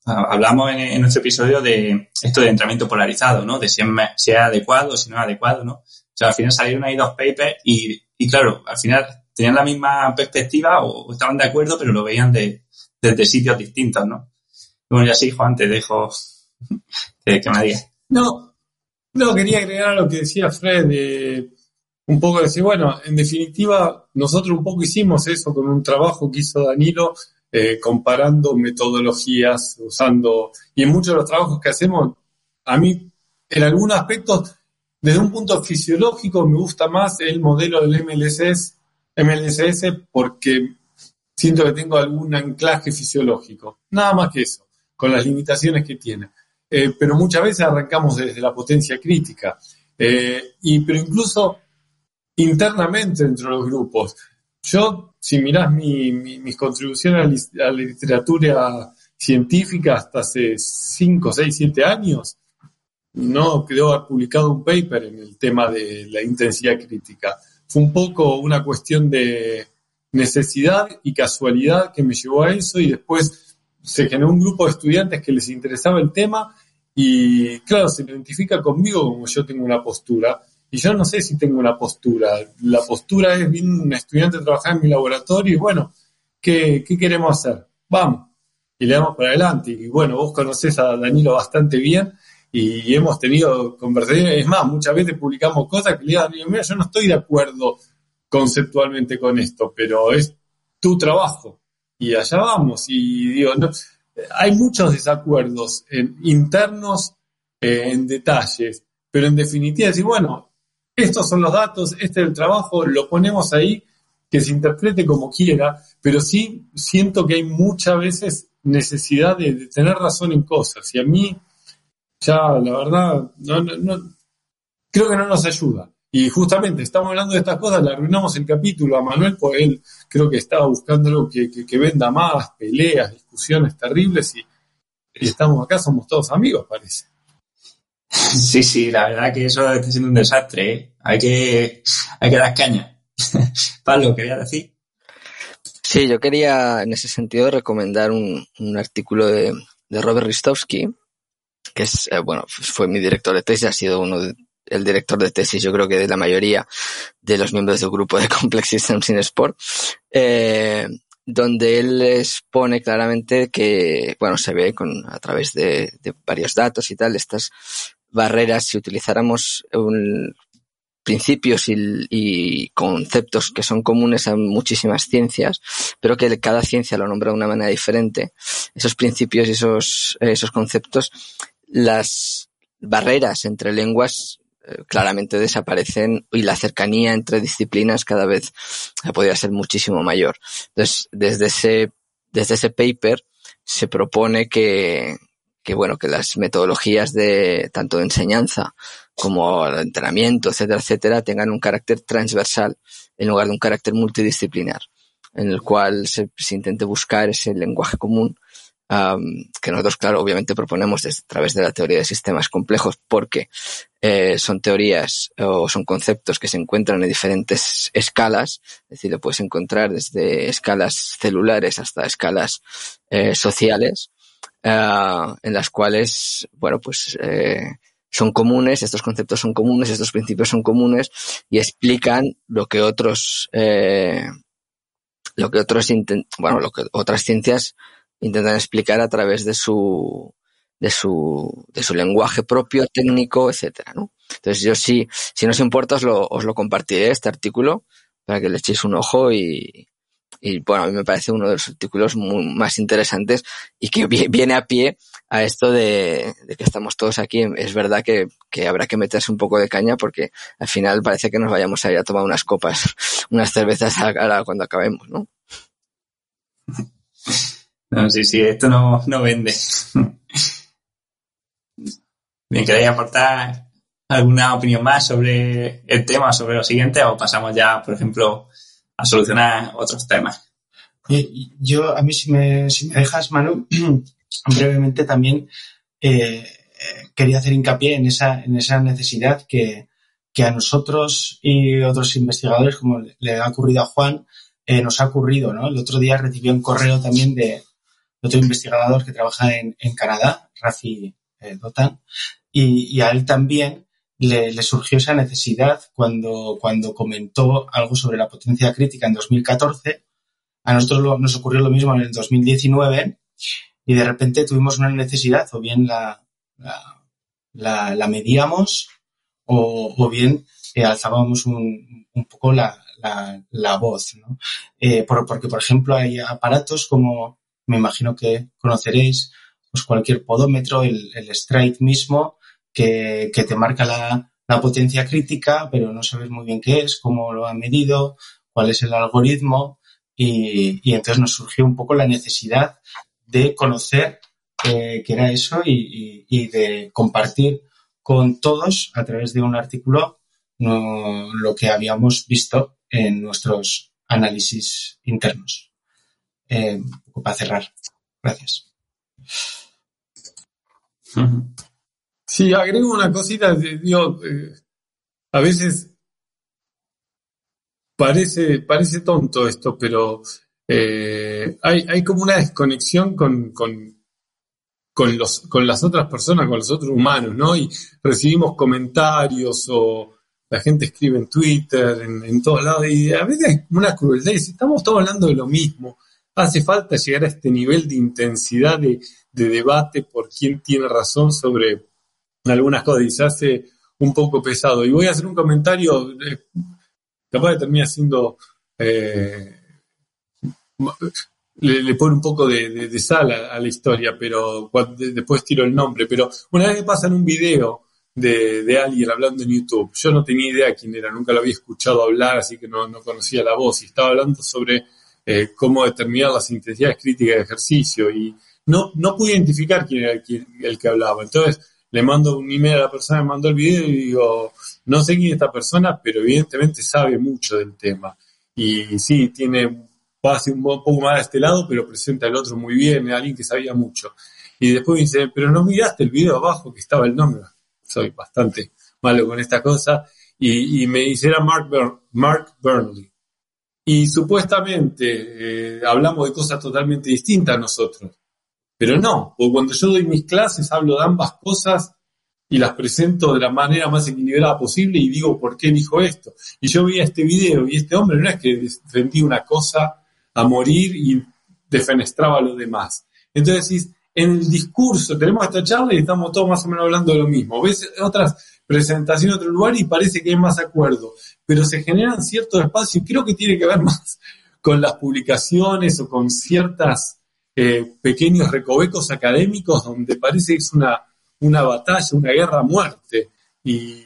S1: Hablamos en, nuestro episodio de esto de entrenamiento polarizado, ¿no? De si es, si es adecuado o si no es adecuado, ¿no? O sea, al final salieron ahí dos papers y, y claro, al final tenían la misma perspectiva o estaban de acuerdo, pero lo veían de, desde sitios distintos, ¿no? Bueno, y así, Juan, te dejo que, me digas.
S3: No, no, quería agregar a lo que decía Fred, un poco decir, bueno, en definitiva, nosotros un poco hicimos eso con un trabajo que hizo Danilo, eh, comparando metodologías, usando, y en muchos de los trabajos que hacemos, a mí, en algunos aspectos, desde un punto fisiológico, me gusta más el modelo del MLSS, porque siento que tengo algún anclaje fisiológico. Nada más que eso, con las limitaciones que tiene. Eh, pero muchas veces arrancamos desde la potencia crítica. Eh, y, pero incluso internamente entre los grupos. Yo, si mirás mis contribuciones a la literatura científica hasta hace 5, 6, 7 años, no quedó haber publicado un paper en el tema de la intensidad crítica. Fue un poco una cuestión de necesidad y casualidad que me llevó a eso y después se generó un grupo de estudiantes que les interesaba el tema y claro, se identifica conmigo como yo tengo una postura y yo no sé si tengo una postura. La postura es, bien un estudiante a trabajar en mi laboratorio y bueno, ¿qué, qué queremos hacer? Vamos. Y le damos para adelante. Y bueno, vos conocés a Danilo bastante bien y hemos tenido conversaciones. Es más, muchas veces publicamos cosas que le digan, mira, yo no estoy de acuerdo conceptualmente con esto, pero es tu trabajo. Y allá vamos. Y digo, hay muchos desacuerdos en, internos eh, en detalles, pero en definitiva decir, bueno, estos son los datos, este es el trabajo, lo ponemos ahí, que se interprete como quiera, pero sí siento que hay muchas veces necesidad de, tener razón en cosas. Y a mí, ya, la verdad, no, no, creo que no nos ayuda. Y justamente estamos hablando de estas cosas, le arruinamos el capítulo a Manuel, porque él creo que estaba buscando algo que, que, venda más, peleas, discusiones terribles, y, y estamos acá, somos todos amigos, parece.
S1: Sí, sí, la verdad que eso está siendo un desastre. ¿eh? Hay que hay que dar caña. Pablo, ¿quería decir?
S5: Sí, yo quería en ese sentido recomendar un, un artículo de, de, Robert Ristovsky, que es, eh, bueno, fue mi director de tesis, ha sido uno de, el director de tesis, yo creo que de la mayoría de los miembros del grupo de Complex Systems in Sport, eh, donde él expone claramente que, bueno, se ve con, a través de, varios datos y tal, estas barreras si utilizáramos principios y, conceptos que son comunes a muchísimas ciencias, pero que cada ciencia lo nombra de una manera diferente. Esos principios y esos, esos conceptos, las barreras entre lenguas eh, claramente desaparecen y la cercanía entre disciplinas cada vez podría ser muchísimo mayor. Entonces, desde ese, desde ese paper se propone que, que bueno, que las metodologías de tanto de enseñanza como de entrenamiento, etcétera, etcétera, tengan un carácter transversal en lugar de un carácter multidisciplinar, en el cual se, se intente buscar ese lenguaje común que nosotros, claro, obviamente proponemos a través de la teoría de sistemas complejos porque eh, son teorías o son conceptos que se encuentran en diferentes escalas, es decir, lo puedes encontrar desde escalas celulares hasta escalas eh, sociales, en las cuales, bueno, pues eh, son comunes, estos conceptos son comunes, estos principios son comunes y explican lo que otros, lo que otros, bueno, lo que otras ciencias intentan explicar a través de su, de su, de su lenguaje propio, técnico, etcétera, ¿no? Entonces yo sí, si no os importa, os lo, os lo compartiré este artículo para que le echéis un ojo y, y bueno, a mí me parece uno de los artículos más interesantes y que viene a pie a esto de, de, que estamos todos aquí. Es verdad que, que, habrá que meterse un poco de caña porque al final parece que nos vayamos a ir a tomar unas copas, unas cervezas a, cuando acabemos, ¿no?
S1: No, sí, sí, esto no, no vende. Bien, ¿queréis aportar alguna opinión más sobre el tema, sobre lo siguiente, o pasamos ya, por ejemplo, a solucionar otros temas?
S2: Yo, a mí, si me, si me dejas, Manu, brevemente también eh, quería hacer hincapié en esa, en esa necesidad que, que a nosotros y otros investigadores, como le ha ocurrido a Juan, eh, nos ha ocurrido, ¿no? El otro día recibió un correo también de, otro investigador que trabaja en, en Canadá, Rafi eh, Dotan, y, a él también le, surgió esa necesidad cuando, cuando comentó algo sobre la potencia crítica en 2014. A nosotros nos ocurrió lo mismo en el 2019 y de repente tuvimos una necesidad, o bien la, la, medíamos o, o bien eh, alzábamos un, poco la, la, la voz. ¿no? Eh, por, porque, por ejemplo, hay aparatos como me imagino que conoceréis pues cualquier podómetro, el, strike mismo, que, te marca la, potencia crítica, pero no sabes muy bien qué es, cómo lo ha medido, cuál es el algoritmo, y, entonces nos surgió un poco la necesidad de conocer eh, qué era eso y, de compartir con todos a través de un artículo lo que habíamos visto en nuestros análisis internos eh, para cerrar. Gracias.
S3: Sí, agrego una cosita. Digo, eh, a veces parece, parece tonto esto, pero eh, hay, hay como una desconexión con, con, con, los, con las otras personas, con los otros humanos, ¿no? Y recibimos comentarios o la gente escribe en Twitter, en, en todos lados, y a veces hay una crueldad, estamos todos hablando de lo mismo hace falta llegar a este nivel de intensidad de, debate por quién tiene razón sobre algunas cosas y se hace un poco pesado. Y voy a hacer un comentario, eh, capaz de terminar siendo... Eh, le, pone un poco de, sal a, la historia, pero después tiro el nombre. Pero una vez me pasan un video de, alguien hablando en YouTube, yo no tenía idea quién era, nunca lo había escuchado hablar, así que no conocía la voz, y estaba hablando sobre eh, cómo determinar las intensidades críticas de ejercicio y no, no pude identificar quién era el, que hablaba. Entonces le mando un email a la persona me mandó el video y digo, no sé quién es esta persona, pero evidentemente sabe mucho del tema. Y sí, tiene base un poco más de este lado, pero presenta el otro muy bien, alguien que sabía mucho. Y después me dice, pero no miraste el video abajo que estaba el nombre. Soy bastante malo con esta cosa. Y, y me dice, era Mark, Mark Burnley. Y supuestamente eh, hablamos de cosas totalmente distintas a nosotros. Pero no, porque cuando yo doy mis clases hablo de ambas cosas y las presento de la manera más equilibrada posible y digo por qué dijo esto. Y yo veía este video y este hombre no es que defendía una cosa a morir y defenestraba a los demás. Entonces, en el discurso tenemos esta charla y estamos todos más o menos hablando de lo mismo. Ves otras presentaciones en otro lugar y parece que hay más acuerdo pero se generan ciertos espacios, creo que tiene que ver más con las publicaciones o con ciertos eh, pequeños recovecos académicos donde parece que es una, una batalla, una guerra a muerte, y,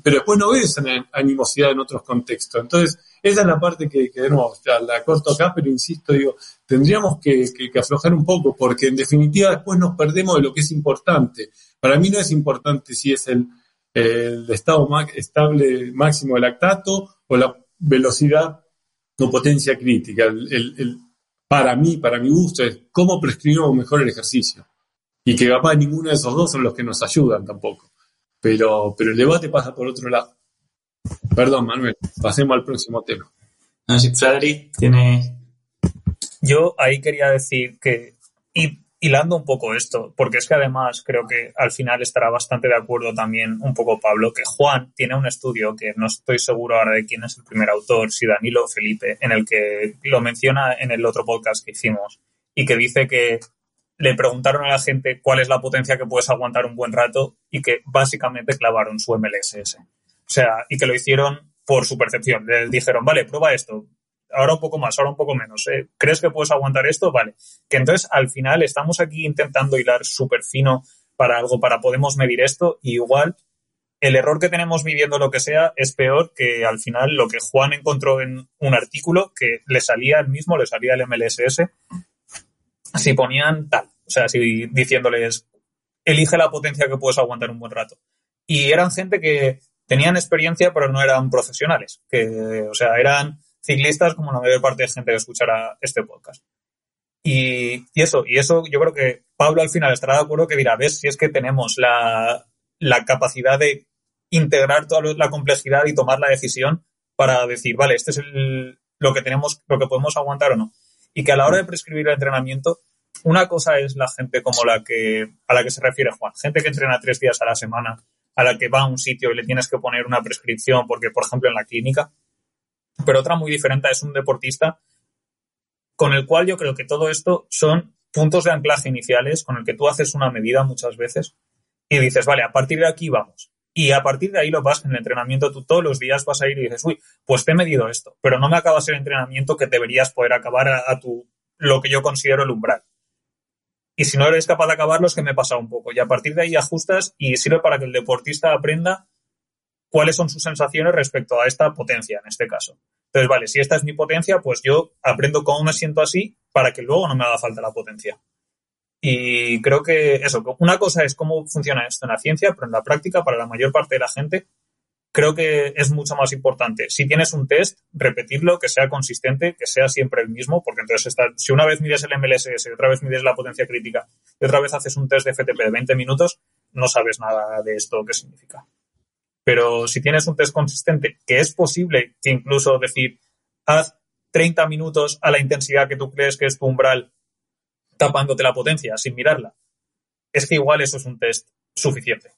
S3: pero después no ves animosidad en otros contextos. Entonces, esa es la parte que, que de la corto acá, pero insisto, digo, tendríamos que, aflojar un poco, porque en definitiva después nos perdemos de lo que es importante. Para mí no es importante si es el, el estado estable máximo de lactato o la velocidad o potencia crítica. El, el, para mí, para mi gusto, es cómo prescribimos mejor el ejercicio. Y que capaz ninguno de esos dos son los que nos ayudan tampoco. Pero, pero el debate pasa por otro lado. Perdón, Manuel, pasemos al próximo tema.
S1: No, si Frederick tiene...
S6: Yo ahí quería decir que, y hilando un poco esto, porque es que además creo que al final estará bastante de acuerdo también un poco Pablo, que Juan tiene un estudio que no estoy seguro ahora de quién es el primer autor, si Danilo o Felipe, en el que lo menciona en el otro podcast que hicimos y que dice que le preguntaron a la gente cuál es la potencia que puedes aguantar un buen rato y que básicamente clavaron su MLSS. O sea, y que lo hicieron por su percepción. Le dijeron, vale, prueba esto, ahora un poco más, ahora un poco menos. ¿eh? ¿Crees que puedes aguantar esto? Vale. Que entonces al final estamos aquí intentando hilar súper fino para algo, para podemos medir esto, y igual el error que tenemos midiendo lo que sea es peor que al final lo que Juan encontró en un artículo que le salía el mismo, le salía el MLSS, si ponían tal, o sea, si diciéndoles, elige la potencia que puedes aguantar un buen rato. Y eran gente que tenían experiencia, pero no eran profesionales, que, o sea, eran ciclistas como la mayor parte de gente que escuchará este podcast. Y, eso, y eso yo creo que Pablo al final estará de acuerdo que dirá, ves, si es que tenemos la, capacidad de integrar toda la complejidad y tomar la decisión para decir, vale, este es lo que tenemos, lo que podemos aguantar o no. Y que a la hora de prescribir el entrenamiento, una cosa es la gente como la que, a la que se refiere Juan, gente que entrena tres días a la semana, a la que va a un sitio y le tienes que poner una prescripción porque, por ejemplo, en la clínica, pero otra muy diferente es un deportista con el cual yo creo que todo esto son puntos de anclaje iniciales con el que tú haces una medida muchas veces y dices, vale, a partir de aquí vamos. Y a partir de ahí lo vas en el entrenamiento, tú todos los días vas a ir y dices, uy, pues te he medido esto, pero no me acabas el entrenamiento que deberías poder acabar a, tu, lo que yo considero el umbral. Y si no eres capaz de acabarlo, es que me he pasado un poco. Y a partir de ahí ajustas y sirve para que el deportista aprenda cuáles son sus sensaciones respecto a esta potencia, en este caso. Entonces, vale, si esta es mi potencia, pues yo aprendo cómo me siento así para que luego no me haga falta la potencia. Y creo que eso, una cosa es cómo funciona esto en la ciencia, pero en la práctica, para la mayor parte de la gente, creo que es mucho más importante. Si tienes un test, repetirlo, que sea consistente, que sea siempre el mismo, porque entonces si una vez mides el MLSS y otra vez mides la potencia crítica y otra vez haces un test de FTP de 20 minutos, no sabes nada de esto qué significa. Pero si tienes un test consistente, que es posible que incluso decir, haz 30 minutos a la intensidad que tú crees que es tu umbral tapándote la potencia sin mirarla, es que igual eso es un test suficiente.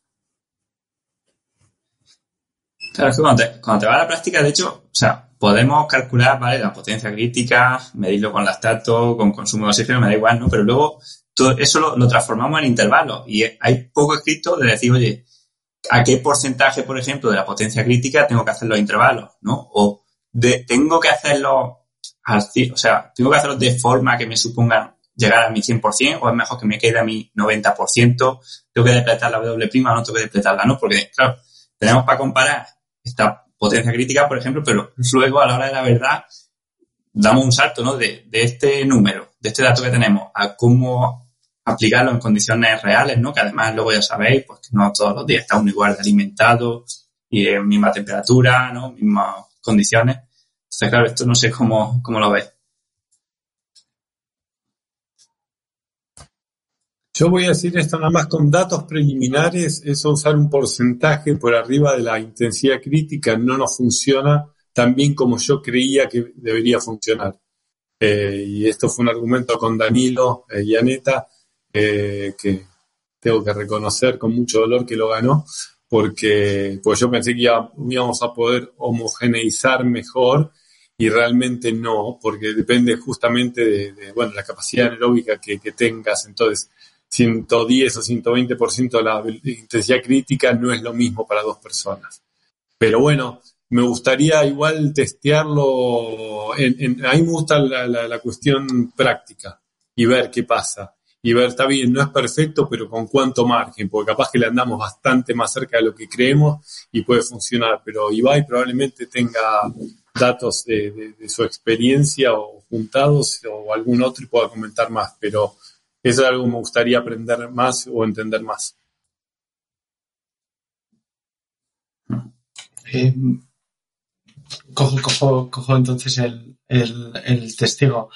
S1: Claro, es que cuando te, va a la práctica, de hecho, o sea, podemos calcular, ¿vale? La potencia crítica, medirlo con lactato, con consumo de oxígeno, me da igual, ¿no? Pero luego todo eso lo, lo transformamos en intervalos y hay poco escrito de decir, oye, a qué porcentaje, por ejemplo, de la potencia crítica tengo que hacer los intervalos, ¿no? O tengo que hacerlo o sea, tengo que hacerlo de forma que me supongan llegar a mi 100% o es mejor que me quede a mi 90%, tengo que depletar la W' o no tengo que depletarla, ¿no? Porque, claro, tenemos para comparar esta potencia crítica, por ejemplo, pero luego a la hora de la verdad damos un salto, ¿no? De este número, de este dato que tenemos a cómo aplicarlo en condiciones reales, ¿no? Que además luego ya sabéis, pues que no todos los días está uno igual de alimentado y en misma temperatura, ¿no? Mismas condiciones. Entonces, claro, esto no sé cómo, cómo lo veis.
S3: Yo voy a decir esto nada más con datos preliminares, eso usar un porcentaje por arriba de la intensidad crítica no nos funciona tan bien como yo creía que debería funcionar. Eh, y esto fue un argumento con Danilo eh, y Aneta, eh, que tengo que reconocer con mucho dolor que lo ganó, porque pues yo pensé que íbamos a poder homogeneizar mejor y realmente no, porque depende justamente de, bueno, la capacidad aeróbica que, tengas. Entonces, 110 o 120% de la intensidad crítica no es lo mismo para dos personas. Pero bueno, me gustaría igual testearlo. En, a mí me gusta la, la, cuestión práctica y ver qué pasa y ver, está bien, no es perfecto, pero con cuánto margen, porque capaz que le andamos bastante más cerca de lo que creemos y puede funcionar, pero Ibai probablemente tenga datos de, su experiencia o juntados o algún otro y pueda comentar más, pero eso es algo que me gustaría aprender más o entender más.
S2: Eh, cojo, entonces el testigo.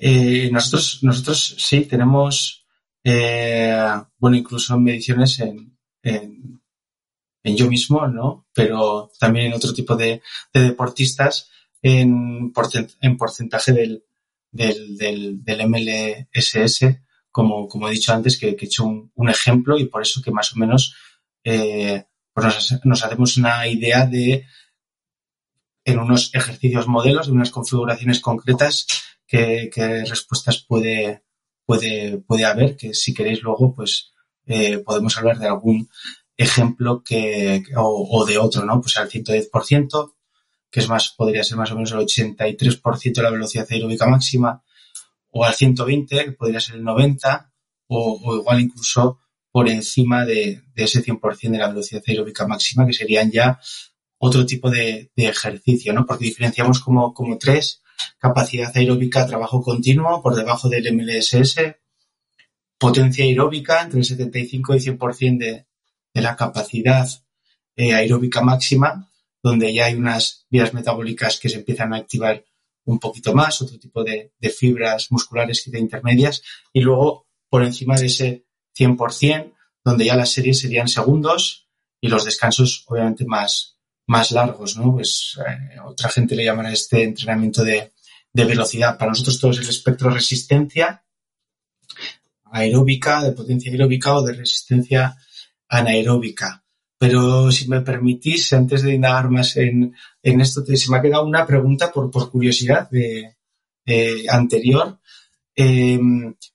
S2: Eh, nosotros, nosotros sí tenemos, eh, bueno, incluso mediciones en, en, yo mismo, ¿no? Pero también en otro tipo de, de deportistas en, en porcentaje del, del, del, del, MLSS, como, como he dicho antes, que, he hecho un, un, ejemplo y por eso que más o menos eh, pues nos, nos hacemos una idea de en unos ejercicios modelos, de unas configuraciones concretas, qué, qué respuestas puede, puede, puede haber, que si queréis luego, pues eh, podemos hablar de algún ejemplo que, o, o, de otro, ¿no? Pues al 110%, que es más, podría ser más o menos el 83% de la velocidad aeróbica máxima, o al 120, que podría ser el 90, o, o igual incluso por encima de, de ese 100% de la velocidad aeróbica máxima, que serían ya otro tipo de, de ejercicio, ¿no? Porque diferenciamos como, como tres, capacidad aeróbica, trabajo continuo, por debajo del MLSS, potencia aeróbica, entre el 75 y 100% de, de la capacidad eh, aeróbica máxima, donde ya hay unas vías metabólicas que se empiezan a activar un poquito más, otro tipo de, de fibras musculares y de intermedias, y luego por encima de ese 100%, donde ya las series serían segundos y los descansos obviamente más, más largos, ¿no? Pues eh, otra gente le llaman a este entrenamiento de, de, velocidad. Para nosotros todo es el espectro resistencia aeróbica, de potencia aeróbica o de resistencia anaeróbica. Pero si me permitís, antes de indagar más en, en esto, te, se me ha quedado una pregunta por, por curiosidad de, eh, anterior, eh,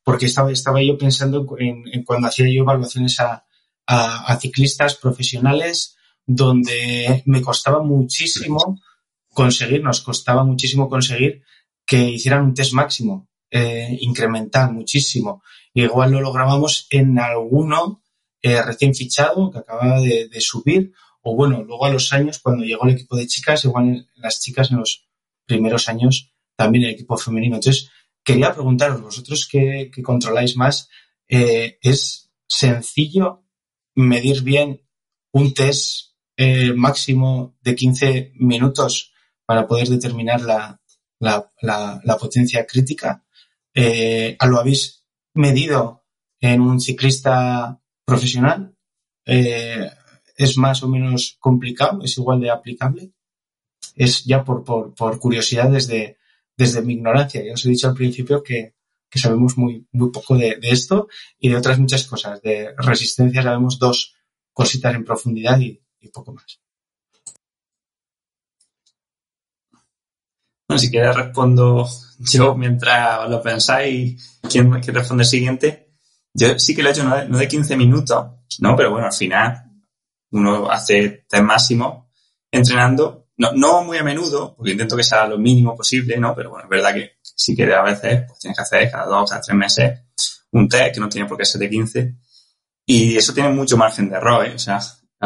S2: porque estaba, estaba yo pensando en, en, cuando hacía yo evaluaciones a, a, a ciclistas profesionales donde me costaba muchísimo conseguir, nos costaba muchísimo conseguir que hicieran un test máximo, eh, incrementar muchísimo. Y igual lo lográbamos en alguno eh, recién fichado que acababa de, de, subir, o bueno, luego a los años, cuando llegó el equipo de chicas, igual las chicas en los primeros años también el equipo femenino. Entonces, quería preguntaros, vosotros que, que controláis más, eh, ¿es sencillo medir bien un test eh, máximo de 15 minutos para poder determinar la, la, la, la potencia crítica. Eh, ¿Lo habéis medido en un ciclista profesional? Eh, ¿Es más o menos complicado? ¿Es igual de aplicable? Es ya por, por, por curiosidad desde, desde mi ignorancia. Ya os he dicho al principio que, que sabemos muy, muy poco de, de, esto y de otras muchas cosas. De resistencia sabemos dos cositas en profundidad y, y poco más.
S1: Si quieres respondo yo mientras lo pensáis, ¿quién, responde siguiente? Yo sí que lo he hecho no de, no de 15 minutos, ¿no? Pero bueno, al final uno hace test máximo entrenando, no, no muy a menudo, porque intento que sea lo mínimo posible, ¿no? Pero bueno, es verdad que si quieres a veces, pues tienes que hacer cada dos, cada tres meses un test que no tiene por qué ser de 15. Y eso tiene mucho margen de error, ¿eh? O sea,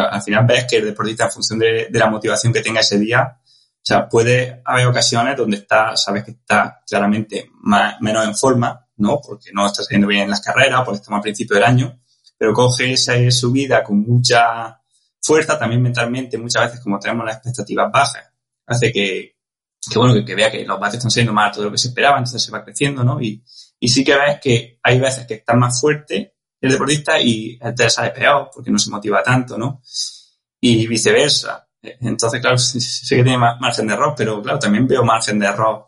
S1: al final ves que el deportista, en función de, de, la motivación que tenga ese día, o sea, puede haber ocasiones donde está, sabes que está claramente más, menos en forma, ¿no? Porque no está saliendo bien en las carreras, porque estamos al principio del año, pero coge esa subida con mucha fuerza, también mentalmente, muchas veces como tenemos las expectativas bajas, hace que, que bueno, que, que vea que los vatios están siendo más altos de lo que se esperaba, entonces se va creciendo, ¿no? Y, y sí que ves que hay veces que están más fuerte el deportista y el test sale peor porque no se motiva tanto, ¿no? Y viceversa. Entonces, claro, sé que tiene margen de error, pero claro, también veo margen de error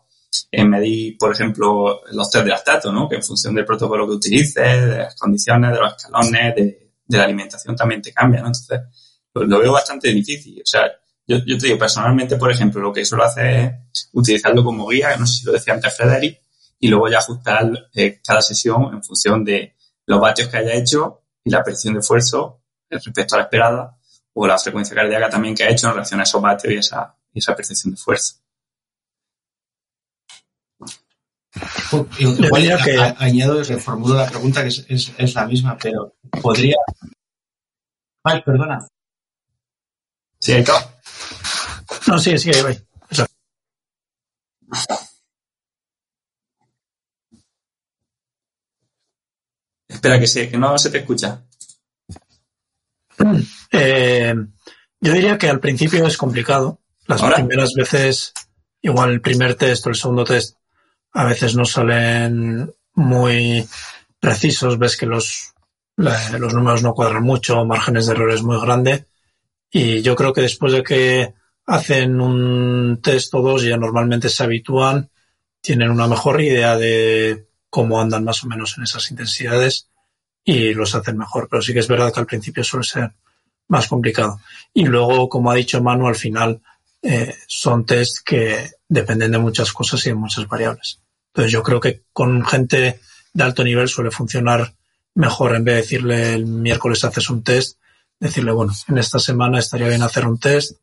S1: en medir, por ejemplo, los test de lactato, ¿no? Que en función del protocolo que utilices, de las condiciones, de los escalones, de, la alimentación también te cambia, ¿no? Entonces, lo, lo, veo bastante difícil. O sea, yo, yo te digo, personalmente, por ejemplo, lo que suelo hacer es utilizarlo como guía, no sé si lo decía antes Frederick, y luego ya ajustar eh, cada sesión en función de, los vatios que haya hecho y la percepción de esfuerzo respecto a la esperada o la frecuencia cardíaca también que ha hecho en relación a esos vatios y esa, y esa percepción de esfuerzo.
S2: Igual que... añado y reformulo la pregunta que es, es, es, la misma, pero podría. Ay, perdona.
S1: Sí.
S4: No, sí, sí, ahí voy.
S1: Espera, que, se, que no se te escucha.
S4: Eh, yo diría que al principio es complicado. Las ¿Ahora? primeras veces, igual el primer test o el segundo test, a veces no salen muy precisos, ves que los, los números no cuadran mucho, márgenes de errores muy grandes. Y yo creo que después de que hacen un test o dos, ya normalmente se habitúan, tienen una mejor idea de cómo andan más o menos en esas intensidades y los hacen mejor. Pero sí que es verdad que al principio suele ser más complicado. Y luego, como ha dicho Manu, al final eh, son test que dependen de muchas cosas y de muchas variables. Entonces yo creo que con gente de alto nivel suele funcionar mejor en vez de decirle el miércoles haces un test, decirle, bueno, en esta semana estaría bien hacer un test,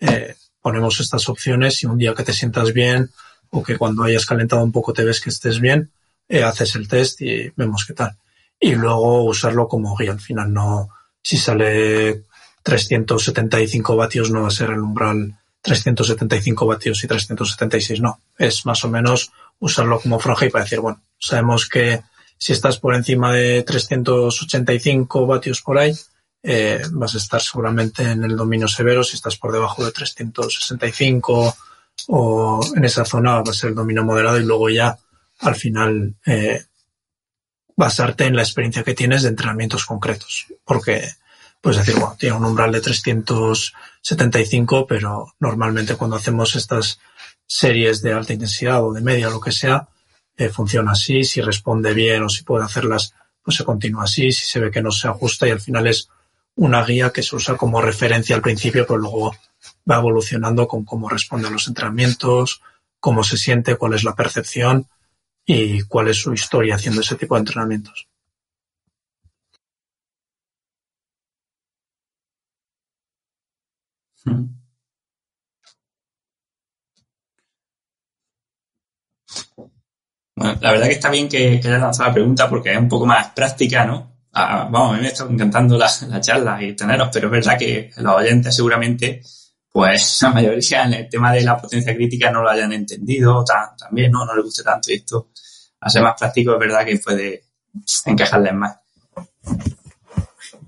S4: eh, ponemos estas opciones y un día que te sientas bien o que cuando hayas calentado un poco te ves que estés bien, eh, haces el test y vemos qué tal. Y luego usarlo como guía. Al final no, si sale 375 vatios no va a ser el umbral 375 vatios y 376 no. Es más o menos usarlo como franja y para decir, bueno, sabemos que si estás por encima de 385 vatios por ahí, eh, vas a estar seguramente en el dominio severo. Si estás por debajo de 365 o en esa zona va a ser el dominio moderado y luego ya al final eh, basarte en la experiencia que tienes de entrenamientos concretos. Porque puedes decir, bueno, tiene un umbral de 375, pero normalmente cuando hacemos estas series de alta intensidad o de media lo que sea, eh, funciona así, si responde bien o si puede hacerlas, pues se continúa así, si se ve que no se ajusta y al final es una guía que se usa como referencia al principio, pero luego va evolucionando con cómo responden los entrenamientos, cómo se siente, cuál es la percepción y cuál es su historia haciendo ese tipo de entrenamientos.
S1: Bueno, la verdad que está bien que, que hayas lanzado la pregunta porque es un poco más práctica, ¿no? Ah, vamos, a mí me está encantando la, la, charla y teneros, pero es verdad que los oyentes seguramente, pues la mayoría en el tema de la potencia crítica no lo hayan entendido también, ¿no? No les guste tanto y esto, a ser más práctico, es verdad que puede encajarles más.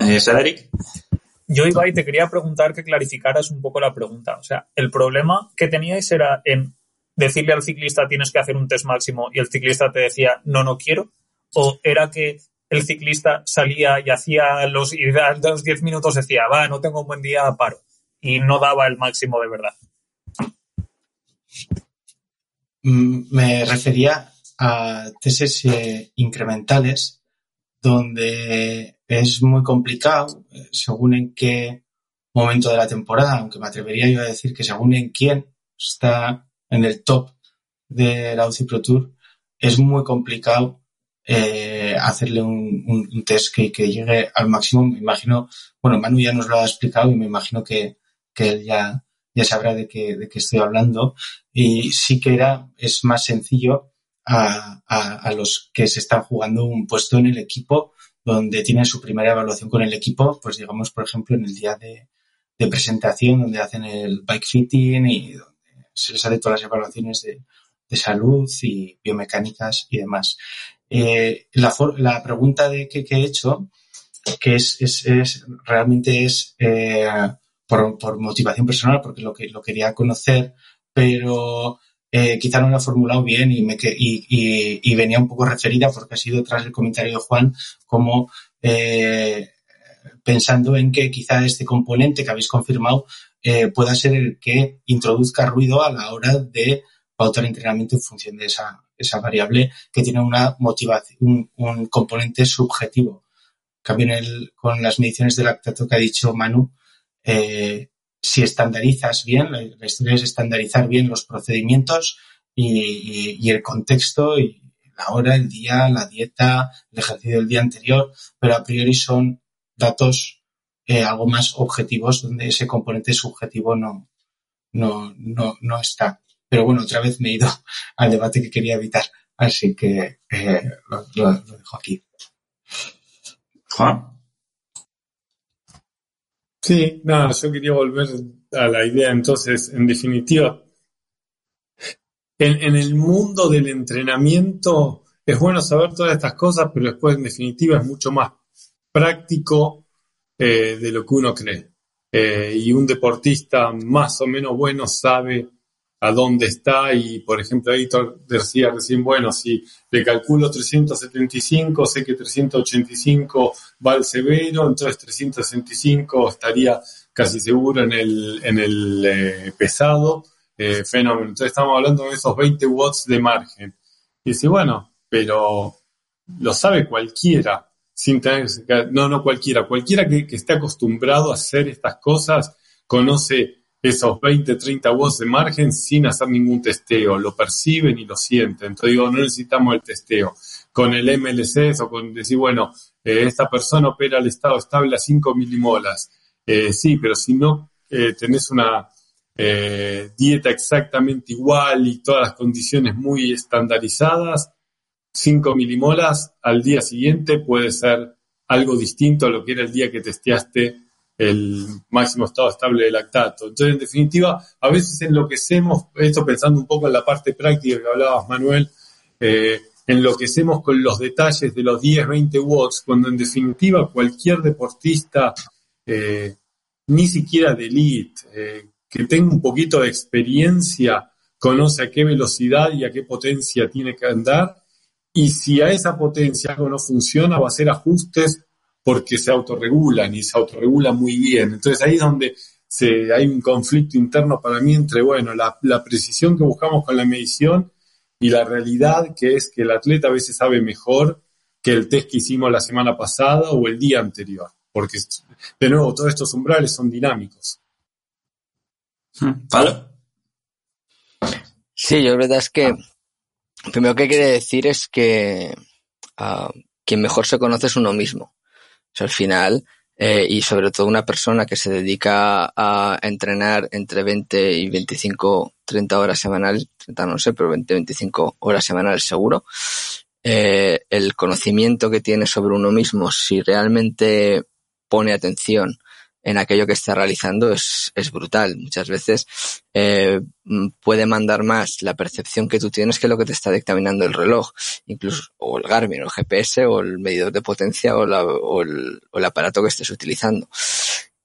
S1: Eh, Cedric.
S6: Yo, Ibai, te quería preguntar que clarificaras un poco la pregunta. O sea, el problema que teníais era en decirle al ciclista tienes que hacer un test máximo y el ciclista te decía no, no quiero? ¿O era que el ciclista salía y hacía los, y los 10 minutos decía, va, no tengo un buen día, paro? Y no daba el máximo de verdad.
S2: Mm, me refería a tests eh, incrementales donde es muy complicado eh, según en qué momento de la temporada, aunque me atrevería yo a decir que según en quién está en el top de la UCI Pro Tour, es muy complicado eh, hacerle un, un, test que, que, llegue al máximo. Me imagino, bueno, Manu ya nos lo ha explicado y me imagino que, que él ya, ya sabrá de qué, de qué estoy hablando. Y sí que era, es más sencillo a, a, a los que se están jugando un puesto en el equipo donde tienen su primera evaluación con el equipo, pues digamos, por ejemplo, en el día de, de presentación, donde hacen el bike fitting y se les hace todas las evaluaciones de, de salud y biomecánicas y demás. Eh, la, la, pregunta de que, que, he hecho, que es, es, es realmente es eh, por, por, motivación personal, porque lo que lo quería conocer, pero eh, quizá no lo he formulado bien y, me, y, y, y, venía un poco referida porque ha sido tras el comentario de Juan como eh, pensando en que quizá este componente que habéis confirmado eh, pueda ser el que introduzca ruido a la hora de pautar entrenamiento en función de esa, esa variable que tiene una motivación, un, un componente subjetivo. Cambio el, con las mediciones de lactato que ha dicho Manu, eh, si estandarizas bien, la, la, historia es estandarizar bien los procedimientos y, y, el contexto y la hora, el día, la dieta, el ejercicio del día anterior, pero a priori son datos eh, algo más objetivos donde ese componente subjetivo no, no, no, no está. Pero bueno, otra vez me he ido al debate que quería evitar, así que eh, lo, lo, lo, dejo aquí.
S1: Juan.
S3: Sí, nada, yo quería volver a la idea, entonces, en definitiva, en, en el mundo del entrenamiento es bueno saber todas estas cosas, pero después, en definitiva, es mucho más práctico eh, de lo que uno cree. Eh, y un deportista más o menos bueno sabe a dónde está y, por ejemplo, ahí decía recién, bueno, si le calculo 375, sé que 385 va al severo, entonces 365 estaría casi seguro en el, en el eh, pesado eh, fenómeno. Entonces estamos hablando de esos 20 watts de margen. Y dice, bueno, pero lo sabe cualquiera, sin tener, no, no cualquiera, cualquiera que, que esté acostumbrado a hacer estas cosas conoce esos 20, 30 watts de margen sin hacer ningún testeo, lo perciben y lo sienten. Entonces digo, no necesitamos el testeo. Con el MLC o con decir, bueno, eh, esta persona opera el estado estable a 5 milimolas. Eh, sí, pero si no eh, tenés una dieta exactamente igual y todas las condiciones muy estandarizadas, 5 milimolas al día siguiente puede ser algo distinto a lo que era el día que testeaste el máximo estado estable de lactato. Entonces, en definitiva, a veces enloquecemos, esto pensando un poco en la parte práctica que hablabas, Manuel, eh, enloquecemos con los detalles de los 10, 20 watts, cuando en definitiva cualquier deportista, eh, ni siquiera de elite, eh, que tenga un poquito de experiencia, conoce a qué velocidad y a qué potencia tiene que andar, y si a esa potencia algo no funciona, va a hacer ajustes porque se autorregulan y se autorregulan muy bien. Entonces ahí es donde se, hay un conflicto interno para mí entre, bueno, la, precisión que buscamos con la medición y la realidad que es que el atleta a veces sabe mejor que el test que hicimos la semana pasada o el día anterior, porque de nuevo todos estos umbrales son dinámicos.
S1: ¿Palo?
S5: Sí, yo la verdad es que lo primero que quiere decir es que ah, quien mejor se conoce es uno mismo al final, eh, y sobre todo una persona que se dedica a entrenar entre 20 y 25, 30 horas semanales, 30 no sé, pero 20, 25 horas semanales seguro, eh, el conocimiento que tiene sobre uno mismo, si realmente pone atención en aquello que está realizando es, es brutal. Muchas veces eh, mm, puede mandar más la percepción que tú tienes que lo que te está dictaminando el reloj, incluso o el Garmin, o el GPS, o el medidor de potencia, o, la, el, o el aparato que estés utilizando.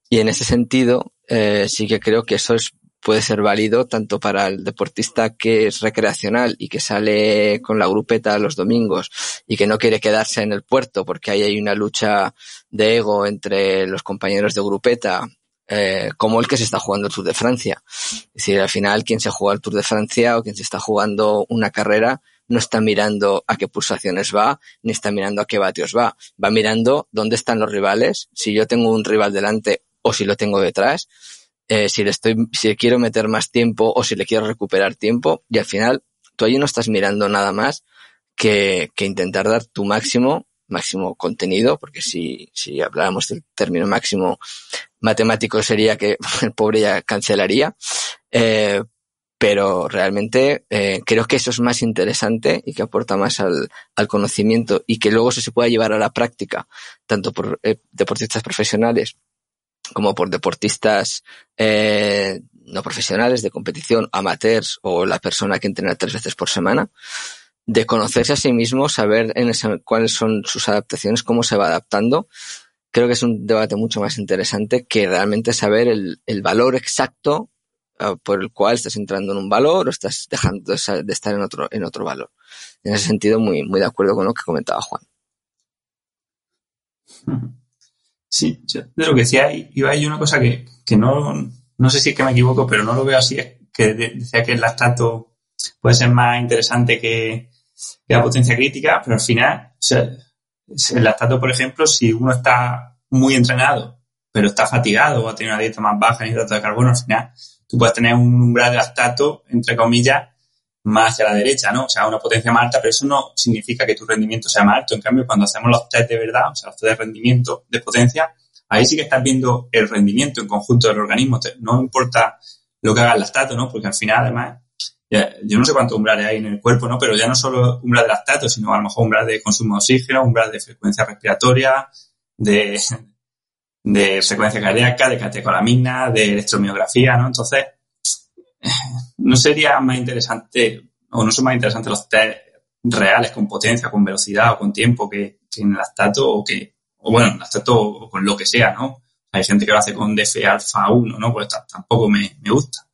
S5: Y en ese sentido, eh, sí que creo que eso es puede ser válido tanto para el deportista que es recreacional y que sale con la grupeta los domingos y que no quiere quedarse en el puerto porque ahí hay una lucha de ego entre los compañeros de grupeta, eh, como el que se está jugando el Tour de Francia. Es decir, al final quien se juega el Tour de Francia o quien se está jugando una carrera no está mirando a qué pulsaciones va, ni está mirando a qué vatios va. Va mirando dónde están los rivales, si yo tengo un rival delante o si lo tengo detrás, eh, si le estoy, si le quiero meter más tiempo o si le quiero recuperar tiempo y al final tú ahí no estás mirando nada más que, que intentar dar tu máximo, máximo contenido, porque si, si habláramos del término máximo matemático sería que el pobre ya cancelaría, eh, pero realmente eh, creo que eso es más interesante y que aporta más al, al conocimiento y que luego eso se pueda llevar a la práctica, tanto por deportistas profesionales como por deportistas eh, no profesionales de competición, amateurs o la persona que entrena tres veces por semana, de conocerse a sí mismo, saber cuáles son sus adaptaciones, cómo se va adaptando. Creo que es un debate mucho más interesante que realmente saber el, valor exacto uh, por el cual estás entrando en un valor o estás dejando de, estar en otro, en otro valor. En ese sentido, muy de acuerdo con lo que comentaba Juan.
S1: Sí, yo de lo que decía iba hay una cosa que, que no, no sé si es que me equivoco, pero no lo veo así, es que decía que el lactato puede ser más interesante que, la potencia crítica, pero al final, o sea, el lactato, por ejemplo, si uno está muy entrenado, pero está fatigado o ha tenido una dieta más baja en hidratos de carbono, al final tú puedes tener un umbral de lactato, entre comillas, más hacia la derecha, ¿no? O sea, una potencia más alta, pero eso no significa que tu rendimiento sea más alto. En cambio, cuando hacemos los test de verdad, o sea, los test de rendimiento, de potencia, ahí sí que estás viendo el rendimiento en conjunto del organismo. No importa lo que haga el lactato, ¿no? Porque al final, además, yo no sé cuántos umbrales hay en el cuerpo, ¿no? Pero ya no solo umbral de lactato, sino a lo mejor umbral de consumo de oxígeno, umbral de frecuencia respiratoria, de, de frecuencia cardíaca, de catecolamina, de electromiografía, ¿no? Entonces, ¿no sería más interesante o no son más interesantes los test reales con potencia, con velocidad o con tiempo que, en el lactato o que, o bueno, en lactato o con lo que sea, ¿no? Hay gente que lo hace con DF alfa 1, ¿no? Pues tampoco me, me gusta.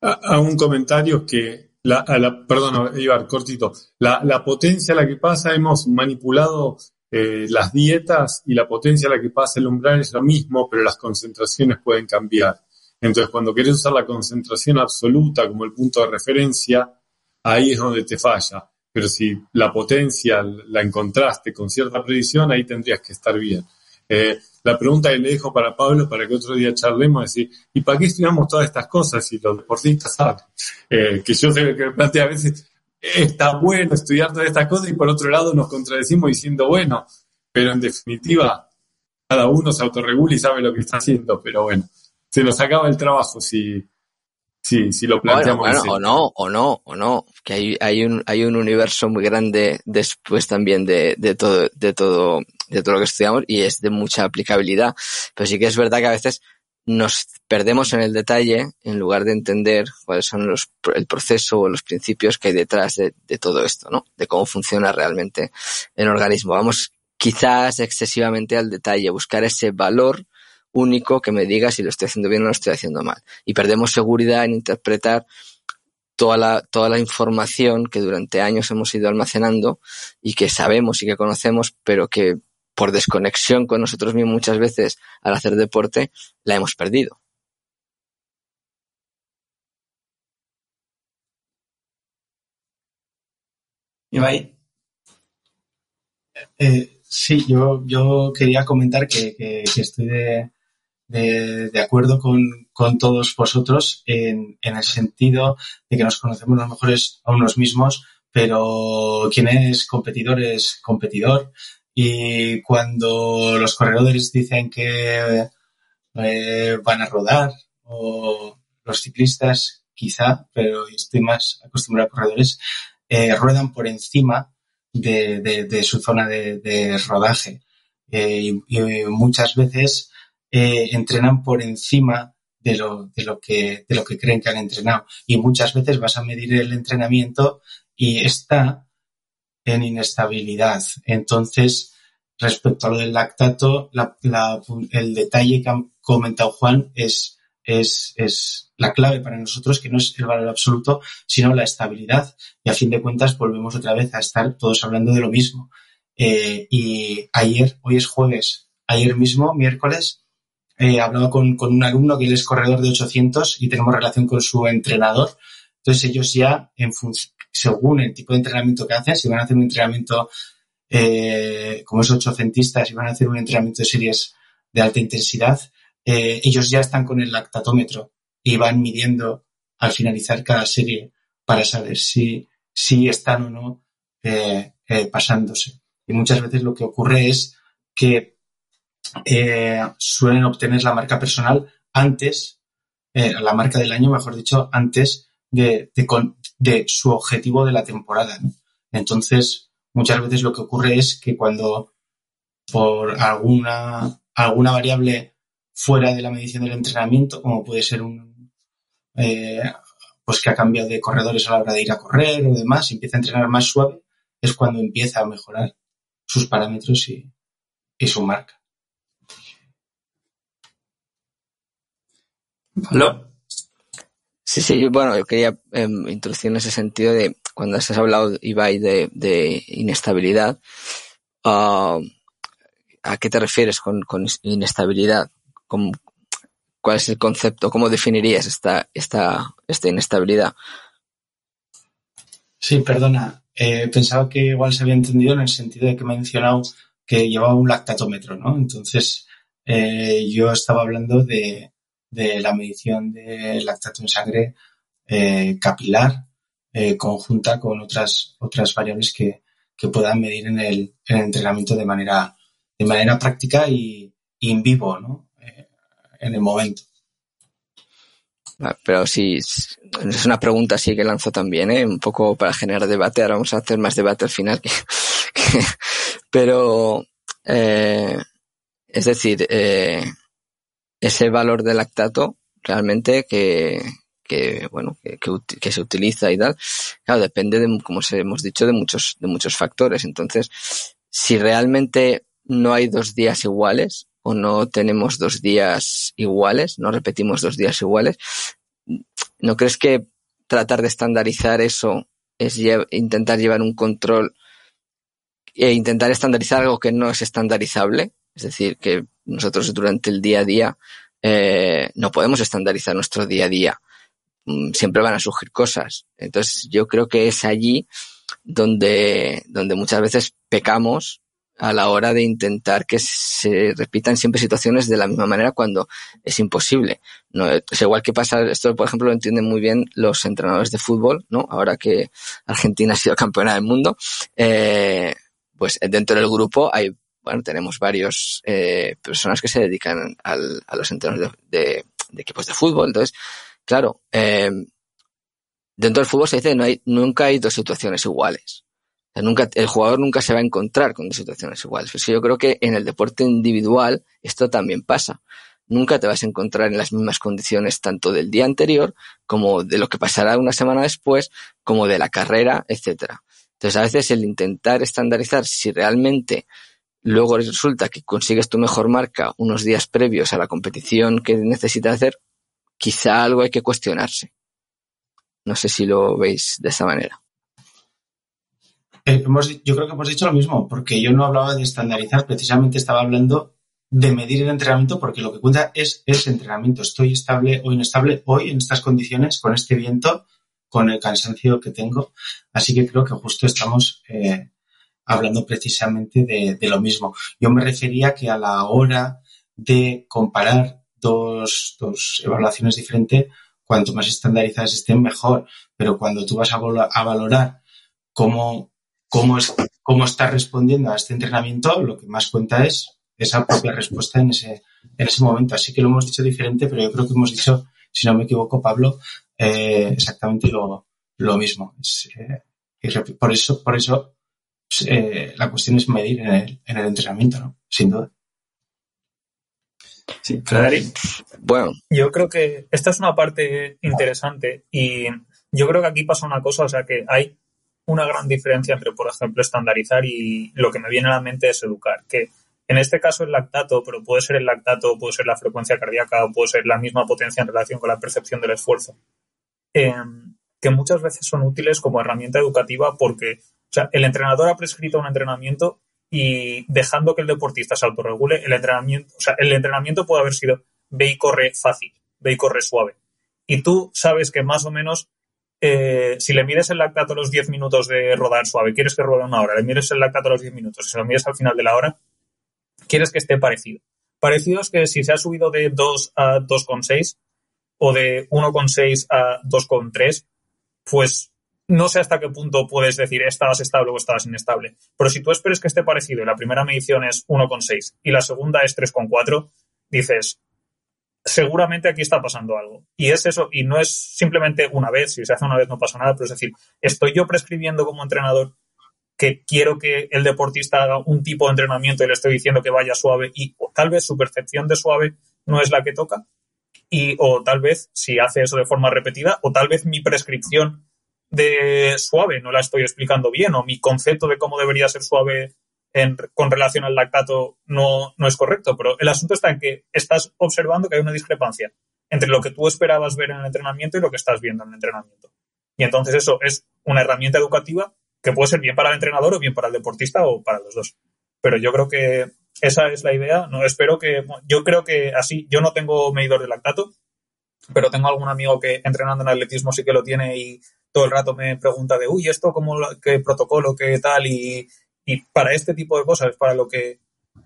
S3: a, un comentario que, la, a la, perdón, Ibar, cortito, la, la potencia a la que pasa, hemos manipulado eh, las dietas y la potencia a la que pasa el umbral es lo mismo, pero las concentraciones pueden cambiar. Entonces, cuando querés usar la concentración absoluta como el punto de referencia, ahí es donde te falla. Pero si la potencia la encontraste con cierta predicción, ahí tendrías que estar bien. Eh, la pregunta que le dejo para Pablo, para que otro día charlemos, es decir, ¿y para qué estudiamos todas estas cosas si los deportistas saben? Eh, que yo sé que plantea a veces, está bueno estudiar todas estas cosas y por otro lado nos contradecimos diciendo, bueno, pero en definitiva, cada uno se autorregula y sabe lo que está haciendo, pero bueno, se nos acaba el trabajo si, si, si lo planteamos
S5: bueno, o no, o no, o no, que hay, hay, un, hay un universo muy grande después también de, de todo, de todo, de todo lo que estudiamos y es de mucha aplicabilidad. Pero sí que es verdad que a veces nos perdemos en el detalle en lugar de entender cuáles son los, el proceso o los principios que hay detrás de, de, todo esto, ¿no? De cómo funciona realmente el organismo. Vamos quizás excesivamente al detalle, buscar ese valor único que me diga si lo estoy haciendo bien o lo estoy haciendo mal. Y perdemos seguridad en interpretar toda la, toda la información que durante años hemos ido almacenando y que sabemos y que conocemos, pero que por desconexión con nosotros mismos muchas veces al hacer deporte la hemos perdido.
S2: Eh, sí, yo, yo quería comentar que, que, estoy de, de, acuerdo con, con todos vosotros en, en, el sentido de que nos conocemos los mejores a unos mismos, pero quien es competidor es competidor y cuando los corredores dicen que eh, van a rodar, o los ciclistas quizá, pero estoy más acostumbrado a corredores, eh, ruedan por encima de, de, de su zona de, rodaje. Eh, y, muchas veces eh, entrenan por encima de lo, de, lo que, de lo que creen que han entrenado. Y muchas veces vas a medir el entrenamiento y está en inestabilidad. Entonces, respecto a lo del lactato, la, el detalle que ha comentado Juan es, es, es la clave para nosotros, que no es el valor absoluto, sino la estabilidad. Y a fin de cuentas volvemos otra vez a estar todos hablando de lo mismo. Eh, y ayer, hoy es jueves, ayer mismo, miércoles, eh, hablaba con, con un alumno que él es corredor de 800 y tenemos relación con su entrenador. Entonces ellos ya, según el tipo de entrenamiento que hacen, si van a hacer un entrenamiento eh, como es ochocentistas y van a hacer un entrenamiento de series de alta intensidad, eh, ellos ya están con el lactatómetro y van midiendo al finalizar cada serie para saber si, si están o no eh pasándose. Y muchas veces lo que ocurre es que eh, suelen obtener la marca personal antes, la marca del año, mejor dicho, antes de, su objetivo de la temporada. ¿no? Entonces, muchas veces lo que ocurre es que cuando por alguna, alguna variable fuera de la medición del entrenamiento, como puede ser un, eh, pues que ha cambiado de corredores a la hora de ir a correr o demás, empieza a entrenar más suave, es cuando empieza a mejorar sus parámetros y su marca.
S1: ¿Aló?
S5: Sí, sí, bueno, yo quería eh, introducir en ese sentido de cuando has hablado, Ibai, de, de inestabilidad, uh, ¿a qué te refieres con, con inestabilidad? ¿Cómo, ¿Cuál es el concepto? ¿Cómo definirías esta, esta, esta inestabilidad?
S2: Sí, perdona. Eh, pensaba que igual se había entendido en el sentido de que me he mencionado que llevaba un lactatómetro, ¿no? Entonces, eh, yo estaba hablando de, de la medición de lactato en sangre eh, capilar eh, conjunta con otras, otras variables que, que puedan medir en el, en el, entrenamiento de manera, de manera práctica y, y en vivo, ¿no? Eh, en el momento.
S5: Ah, pero sí, es una pregunta así que lanzo también, ¿eh? un poco para generar debate. Ahora vamos a hacer más debate al final. Pero, eh, es decir, eh, ese valor de lactato realmente que, que bueno que, que, se utiliza y tal claro depende de como hemos dicho de muchos de muchos factores entonces si realmente no hay dos días iguales o no tenemos dos días iguales no repetimos dos días iguales ¿no crees que tratar de estandarizar eso es intentar llevar un control e intentar estandarizar algo que no es estandarizable? Es decir, que nosotros durante el día a día eh, no podemos estandarizar nuestro día a día. Mm, siempre van a surgir cosas. Entonces, yo creo que es allí donde, donde muchas veces pecamos a la hora de intentar que se repitan siempre situaciones de la misma manera cuando es imposible. No, es igual que pasa, esto por ejemplo lo entienden muy bien los entrenadores de fútbol, ¿no? Ahora que Argentina ha sido campeona del mundo, eh, pues dentro del grupo hay bueno, tenemos varios eh, personas que se dedican al, a los entrenos de, equipos de fútbol. Entonces, claro, eh, dentro del fútbol se dice no hay, nunca hay dos situaciones iguales. nunca, el jugador nunca se va a encontrar con dos situaciones iguales. Pues yo creo que en el deporte individual esto también pasa. Nunca te vas a encontrar en las mismas condiciones tanto del día anterior como de lo que pasará una semana después, como de la carrera, etcétera. Entonces, a veces el intentar estandarizar si realmente luego resulta que consigues tu mejor marca unos días previos a la competición que necesitas hacer, quizá algo hay que cuestionarse. No sé si lo veis de esa manera.
S2: Eh, yo creo que hemos dicho lo mismo, porque yo no hablaba de estandarizar, precisamente estaba hablando de medir el entrenamiento, porque lo que cuenta es, es entrenamiento. Estoy estable o inestable hoy en estas condiciones, con este viento, con el cansancio que tengo. Así que creo que justo estamos eh, hablando precisamente de, lo mismo. Yo me refería que a la hora de comparar dos, dos evaluaciones diferentes, cuanto más estandarizadas estén, mejor. Pero cuando tú vas a, valorar cómo, cómo, es, cómo estás respondiendo a este entrenamiento, lo que más cuenta es esa propia respuesta en ese, en ese momento. Así que lo hemos dicho diferente, pero yo creo que hemos dicho, si no me equivoco, Pablo, eh, exactamente lo, lo mismo. Eh, por eso, por eso eh, la cuestión es medir en el, en el entrenamiento, ¿no? Sin duda.
S1: Sí, Frederic.
S6: Bueno. Yo creo que esta es una parte interesante y yo creo que aquí pasa una cosa, o sea que hay una gran diferencia entre, por ejemplo, estandarizar y lo que me viene a la mente es educar, que en este caso el lactato, pero puede ser el lactato, puede ser la frecuencia cardíaca o puede ser la misma potencia en relación con la percepción del esfuerzo, em, que muchas veces son útiles como herramienta educativa porque sea, el entrenador ha prescrito un entrenamiento y dejando que el deportista se autorregule, el entrenamiento, o sea, el entrenamiento puede haber sido ve y corre fácil, ve y corre suave. Y tú sabes que más o menos, eh, si le mides el lactato a los 10 minutos de rodar suave, quieres que ruede una hora, le mides el lactato a los 10 minutos, si lo mides al final de la hora, quieres que esté parecido. Parecido es que si se ha subido de 2 a 2,6 o de 1,6 a 2,3, pues no sé hasta qué punto puedes decir estabas estable o estabas inestable. Pero si tú esperes que esté parecido y la primera medición es 1,6 y la segunda es 3,4, dices, seguramente aquí está pasando algo. Y es eso, y no es simplemente una vez, si se hace una vez no pasa nada, pero es decir, estoy yo prescribiendo como entrenador que quiero que el deportista haga un tipo de entrenamiento y le estoy diciendo que vaya suave y tal vez su percepción de suave no es la que toca y o tal vez si hace eso de forma repetida o tal vez mi prescripción de suave no la estoy explicando bien o mi concepto de cómo debería ser suave con relación al lactato no, no es correcto, pero el asunto está en que estás observando que hay una discrepancia entre lo que tú esperabas ver en el entrenamiento y lo que estás viendo en el entrenamiento. Y entonces eso es una herramienta educativa que puede ser bien para el entrenador o bien para el deportista o para los dos. Pero yo creo que esa es la idea. No espero que yo creo que así yo no tengo medidor de lactato, pero tengo algún amigo que entrenando en atletismo sí que lo tiene y todo el rato me pregunta de, uy, esto cómo, qué protocolo, qué tal, y, y para este tipo de cosas, para lo que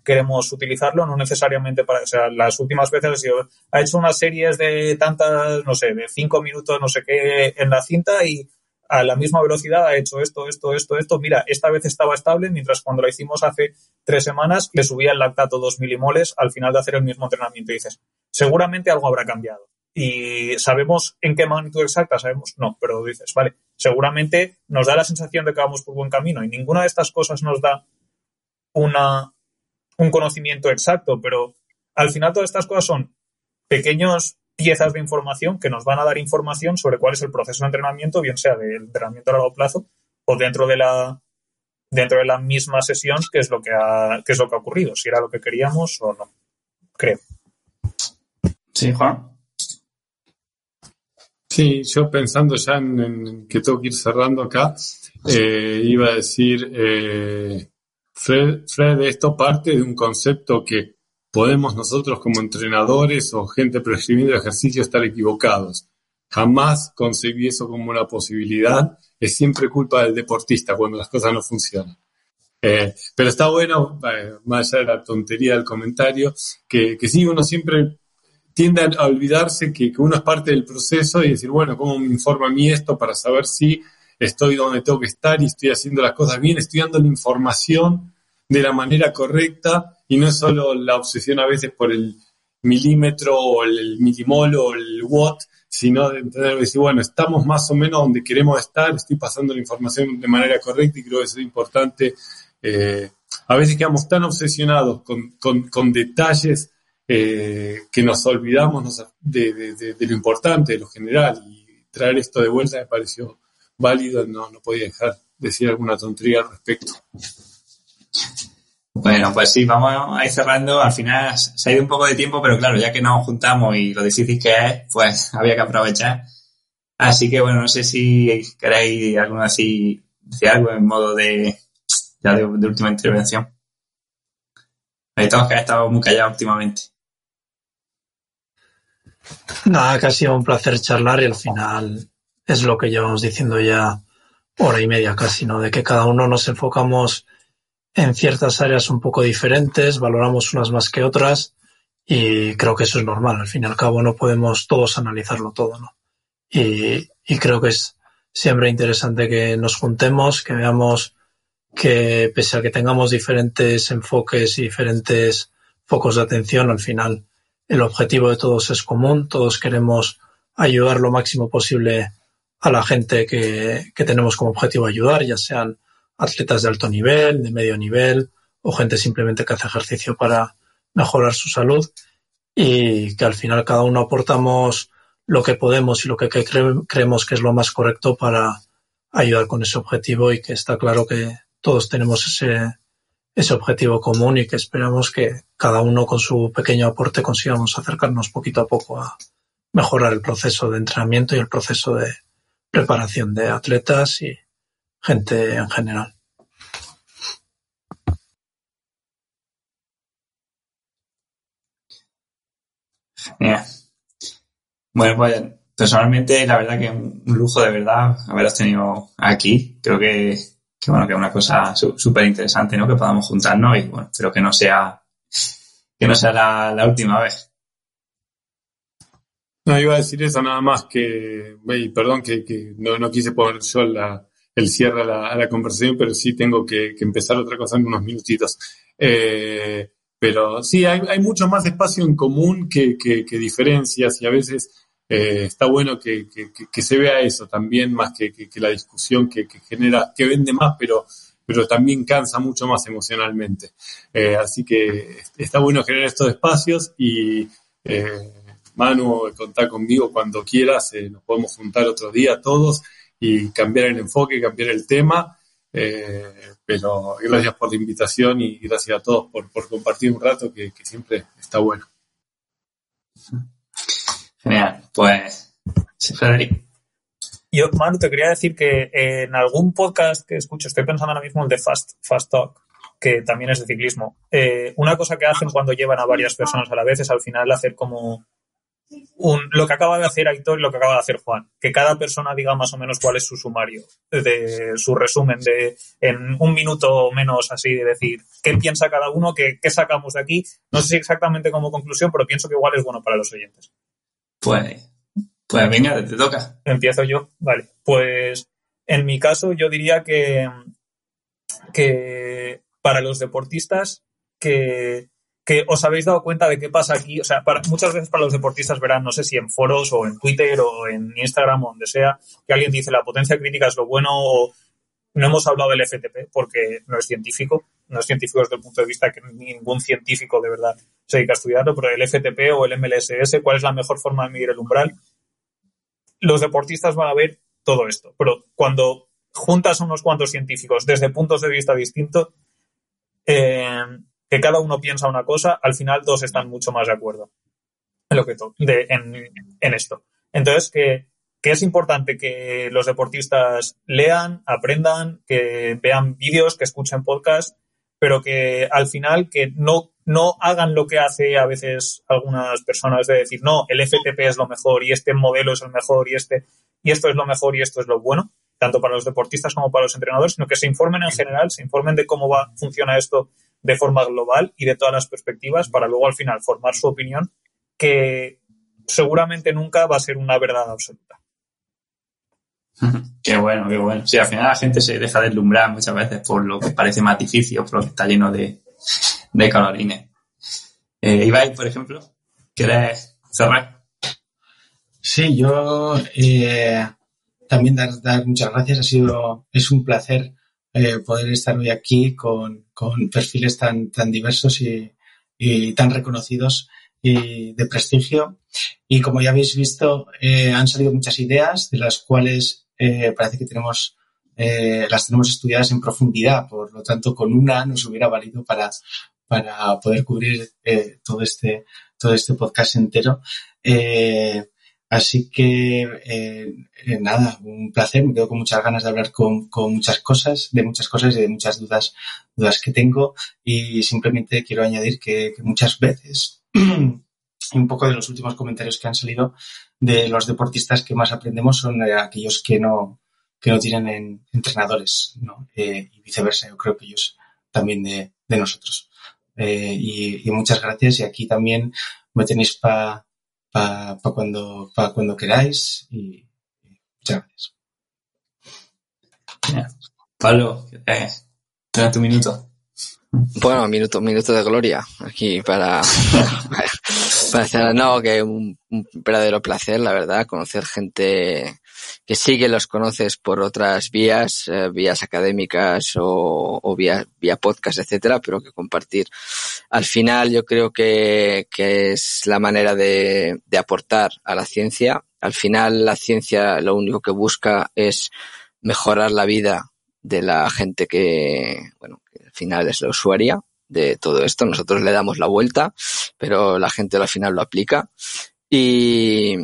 S6: queremos utilizarlo, no necesariamente para, o sea, las últimas veces ha hecho unas series de tantas, no sé, de cinco minutos, no sé qué, en la cinta y a la misma velocidad ha hecho esto, esto, esto, esto. Mira, esta vez estaba estable, mientras cuando lo hicimos hace tres semanas le subía el lactato dos milimoles al final de hacer el mismo entrenamiento. Y dices, seguramente algo habrá cambiado y sabemos en qué magnitud exacta, sabemos, no, pero dices, vale, seguramente nos da la sensación de que vamos por buen camino y ninguna de estas cosas nos da una, un conocimiento exacto, pero al final todas estas cosas son pequeños piezas de información que nos van a dar información sobre cuál es el proceso de entrenamiento, bien sea del entrenamiento a largo plazo o dentro de la dentro de la misma sesión, que es lo que que es lo que ha ocurrido, si era lo que queríamos o no. Creo.
S1: Sí, Juan.
S3: Sí, yo pensando ya en, que tengo que ir cerrando acá, eh, iba a decir, eh, Fred, Fred, esto parte de un concepto que podemos nosotros como entrenadores o gente prescribiendo ejercicio estar equivocados. Jamás concebí eso como una posibilidad. Es siempre culpa del deportista cuando las cosas no funcionan. Eh, pero está bueno, más allá de la tontería del comentario, que, que sí, uno siempre tiende a olvidarse que, uno es parte del proceso y decir, bueno, ¿cómo me informa a mí esto para saber si estoy donde tengo que estar y estoy haciendo las cosas bien? Estoy dando la información de la manera correcta y no es solo la obsesión a veces por el milímetro o el milimol o el watt, sino de entender, decir, bueno, estamos más o menos donde queremos estar, estoy pasando la información de manera correcta y creo que eso es importante. Eh, a veces quedamos tan obsesionados con, con, con detalles eh, que nos olvidamos de, lo importante, de lo general, y traer esto de vuelta me pareció válido, no, no podía dejar de decir alguna tontería al respecto.
S1: Bueno, pues sí, vamos a ir cerrando. Al final se ha ido un poco de tiempo, pero claro, ya que nos juntamos y lo difícil que es, pues había que aprovechar. Así que bueno, no sé si queréis alguna así, decir algo en modo de, ya de, última intervención. Hay todos que han estado muy callados últimamente.
S4: Nada, que ha sido un placer charlar y al final es lo que llevamos diciendo ya hora y media casi, ¿no? De que cada uno nos enfocamos en ciertas áreas un poco diferentes, valoramos unas más que otras y creo que eso es normal. Al fin y al cabo no podemos todos analizarlo todo, ¿no? Y, y creo que es siempre interesante que nos juntemos, que veamos que pese a que tengamos diferentes enfoques y diferentes focos de atención, al final el objetivo de todos es común, todos queremos ayudar lo máximo posible a la gente que, que tenemos como objetivo ayudar, ya sean atletas de alto nivel, de medio nivel o gente simplemente que hace ejercicio para mejorar su salud. Y que al final cada uno aportamos lo que podemos y lo que creemos que es lo más correcto para ayudar con ese objetivo y que está claro que todos tenemos ese, ese objetivo común y que esperamos que cada uno con su pequeño aporte consigamos acercarnos poquito a poco a mejorar el proceso de entrenamiento y el proceso de preparación de atletas y gente en general.
S1: Bueno, pues personalmente la verdad que un lujo de verdad haberos tenido aquí. Creo que que bueno, que es una cosa súper interesante, ¿no? Que podamos juntarnos y bueno, espero que no sea, que no sea la, última vez.
S3: No, iba a decir eso nada más que, perdón que, no, no, quise poner yo el cierre a la, conversación, pero sí tengo que, empezar otra cosa en unos minutitos. Eh, pero sí, hay, hay, mucho más espacio en común que, que diferencias y a veces eh, está bueno que, se vea eso también, más que, la discusión que, genera, que vende más, pero, pero también cansa mucho más emocionalmente. Eh, así que está bueno generar estos espacios y eh, Manu, contar conmigo cuando quieras, nos podemos juntar otro día todos y cambiar el enfoque, cambiar el tema. pero gracias por la invitación y gracias a todos por compartir un rato que siempre está bueno.
S1: Genial, pues Federico.
S6: Yo, Manu, te quería decir que en algún podcast que escucho, estoy pensando ahora mismo en The Fast, Fast Talk, que también es de ciclismo. Eh, una cosa que hacen cuando llevan a varias personas a la vez es al final hacer como un, lo que acaba de hacer Aitor y lo que acaba de hacer Juan. Que cada persona diga más o menos cuál es su sumario, de su resumen, de en un minuto o menos así, de decir qué piensa cada uno, qué sacamos de aquí. No sé si exactamente como conclusión, pero pienso que igual es bueno para los oyentes.
S1: Pues, pues venga, te toca.
S6: Empiezo yo, vale. Pues en mi caso yo diría que, que para los deportistas que, que os habéis dado cuenta de qué pasa aquí, o sea, para, muchas veces para los deportistas verán, no sé si en foros o en Twitter o en Instagram o donde sea, que alguien dice la potencia crítica es lo bueno o no hemos hablado del FTP porque no es científico, no es científico desde el punto de vista que ningún científico de verdad se dedica a estudiarlo, pero el FTP o el MLSS, ¿cuál es la mejor forma de medir el umbral? Los deportistas van a ver todo esto, pero cuando juntas unos cuantos científicos desde puntos de vista distintos, eh, que cada uno piensa una cosa, al final todos están mucho más de acuerdo en, lo que en esto. Entonces, que que es importante que los deportistas lean, aprendan, que vean vídeos, que escuchen podcasts, pero que al final que no, no hagan lo que hace a veces algunas personas de decir, no, el FTP es lo mejor y este modelo es el mejor y este, y esto es lo mejor y esto es lo bueno, tanto para los deportistas como para los entrenadores, sino que se informen en general, se informen de cómo va, funciona esto de forma global y de todas las perspectivas para luego al final formar su opinión que seguramente nunca va a ser una verdad absoluta.
S1: Qué bueno, qué bueno. Sí, al final la gente se deja deslumbrar muchas veces por lo que parece más difícil, por lo que está lleno de, de colorines. Eh, Ibai, por ejemplo, ¿quieres cerrar?
S2: Sí, yo eh, también dar, dar muchas gracias. Ha sido, es un placer eh, poder estar hoy aquí con, con perfiles tan, tan diversos y, y tan reconocidos y de prestigio. Y como ya habéis visto, eh, han salido muchas ideas de las cuales eh, parece que tenemos eh, las tenemos estudiadas en profundidad. Por lo tanto, con una nos hubiera valido para, para poder cubrir eh, todo este todo este podcast entero. Eh, así que eh, eh, nada, un placer. Me quedo con muchas ganas de hablar con, con muchas cosas, de muchas cosas y de muchas dudas dudas que tengo. Y simplemente quiero añadir que, que muchas veces un poco de los últimos comentarios que han salido de los deportistas que más aprendemos son eh, aquellos que no, que no tienen en, entrenadores, ¿no? Eh, y viceversa, yo creo que ellos también de, de nosotros. Eh, y, y, muchas gracias y aquí también me tenéis para pa, pa cuando, pa cuando queráis y, y muchas gracias.
S1: Pablo, eh, tu minuto.
S5: Bueno, minuto, minuto de gloria aquí para, para hacer, no, que un, verdadero placer, la verdad, conocer gente que sí que los conoces por otras vías, eh, vías académicas o, vía, vía podcast, etcétera, pero que compartir. Al final yo creo que, que es la manera de, de aportar a la ciencia. Al final la ciencia lo único que busca es mejorar la vida de la gente que, bueno, final es la usuaria de todo esto. Nosotros le damos la vuelta, pero la gente al final lo aplica. Y,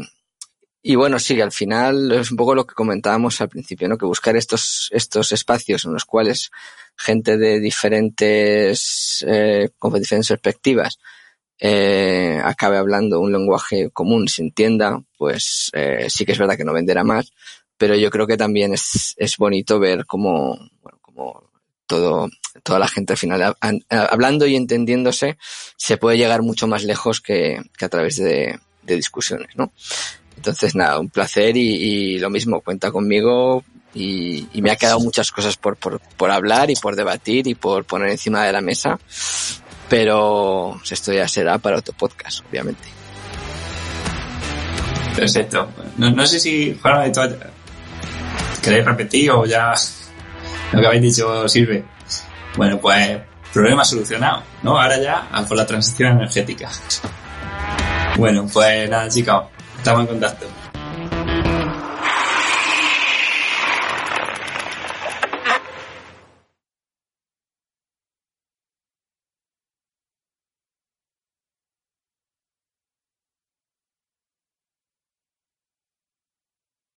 S5: y bueno, sí, al final es un poco lo que comentábamos al principio, ¿no? Que buscar estos, estos espacios en los cuales gente de diferentes, eh, diferentes perspectivas, eh, acabe hablando un lenguaje común, se entienda, pues eh, sí que es verdad que no venderá más, pero yo creo que también es, es bonito ver cómo, cómo todo, toda la gente al final, hablando y entendiéndose, se puede llegar mucho más lejos que, que a través de, discusiones, ¿no? Entonces, nada, un placer y, lo mismo, cuenta conmigo y, y, me ha quedado muchas cosas por, por, por hablar y por debatir y por poner encima de la mesa, pero esto ya será para otro podcast, obviamente.
S1: Perfecto. No, no sé si, Juan, ¿queréis repetir o ya lo que habéis dicho sirve? Bueno, pues problema solucionado, ¿no? Ahora ya por la transición energética. Bueno, pues nada, chicos, estamos en contacto.